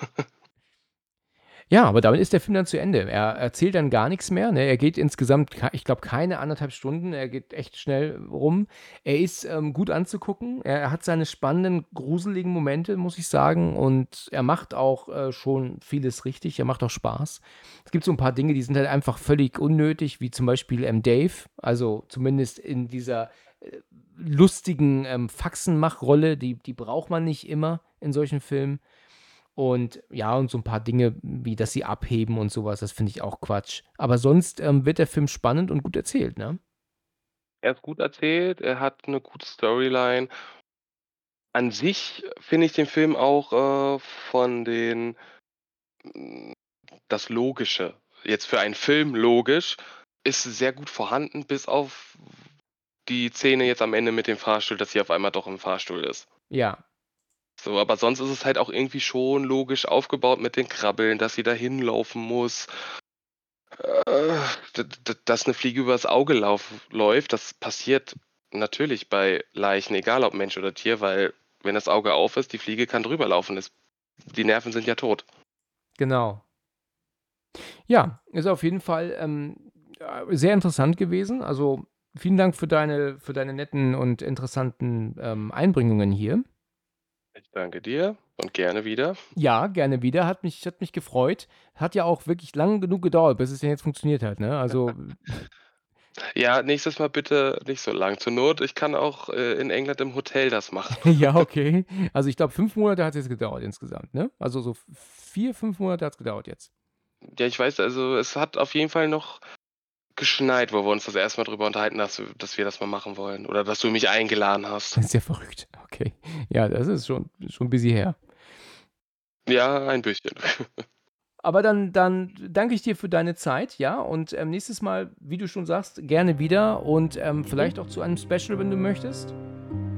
Ja, aber damit ist der Film dann zu Ende. Er erzählt dann gar nichts mehr. Ne? Er geht insgesamt, ich glaube, keine anderthalb Stunden. Er geht echt schnell rum. Er ist ähm, gut anzugucken. Er hat seine spannenden, gruseligen Momente, muss ich sagen. Und er macht auch äh, schon vieles richtig. Er macht auch Spaß. Es gibt so ein paar Dinge, die sind halt einfach völlig unnötig, wie zum Beispiel ähm, Dave. Also zumindest in dieser äh, lustigen ähm, Faxenmachrolle. Die, die braucht man nicht immer in solchen Filmen. Und ja, und so ein paar Dinge, wie dass sie abheben und sowas, das finde ich auch Quatsch. Aber sonst ähm, wird der Film spannend und gut erzählt, ne? Er ist gut erzählt, er hat eine gute Storyline. An sich finde ich den Film auch äh, von den mm, das Logische, jetzt für einen Film logisch, ist sehr gut vorhanden, bis auf die Szene jetzt am Ende mit dem Fahrstuhl, dass sie auf einmal doch im Fahrstuhl ist. Ja, So, aber sonst ist es halt auch irgendwie schon logisch aufgebaut mit den Krabbeln, dass sie da hinlaufen muss. Äh, dass eine Fliege übers Auge lauf, läuft, das passiert natürlich bei Leichen, egal ob Mensch oder Tier, weil wenn das Auge auf ist, die Fliege kann drüber laufen. Das, die Nerven sind ja tot. genau. Ja, ist auf jeden Fall ähm, ja, sehr interessant gewesen. Also vielen Dank für deine, für deine netten und interessanten ähm, Einbringungen hier. Ich danke dir und gerne wieder. Ja, gerne wieder. Hat mich, hat mich gefreut. Hat ja auch wirklich lang genug gedauert, bis es denn jetzt funktioniert hat. Ne? Also, Ja, nächstes Mal bitte nicht so lang. Zur Not, ich kann auch äh, in England im Hotel das machen. ja, okay. Also ich glaube, fünf Monate hat es jetzt gedauert insgesamt. Ne? Also so vier, fünf Monate hat es gedauert jetzt. Ja, ich weiß, also es hat auf jeden Fall noch geschneit, wo wir uns das erste Mal drüber unterhalten, dass, dass wir das mal machen wollen. Oder dass du mich eingeladen hast. Das ist ja verrückt. Okay. Ja, das ist schon, schon busy her. Ja, ein bisschen. Aber dann, dann danke ich dir für deine Zeit, ja. Und ähm, nächstes Mal, wie du schon sagst, gerne wieder und ähm, vielleicht auch zu einem Special, wenn du möchtest.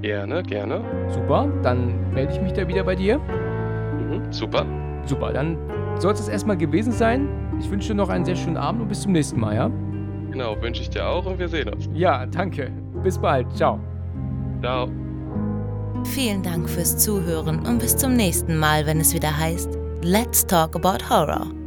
Gerne, gerne. Super, dann melde ich mich da wieder bei dir. Mhm, super. Super, dann soll es erstmal gewesen sein. Ich wünsche dir noch einen sehr schönen Abend und bis zum nächsten Mal, ja? Genau, wünsche ich dir auch und wir sehen uns. Ja, danke. Bis bald. Ciao. Ciao. Vielen Dank fürs Zuhören und bis zum nächsten Mal, wenn es wieder heißt Let's Talk About Horror.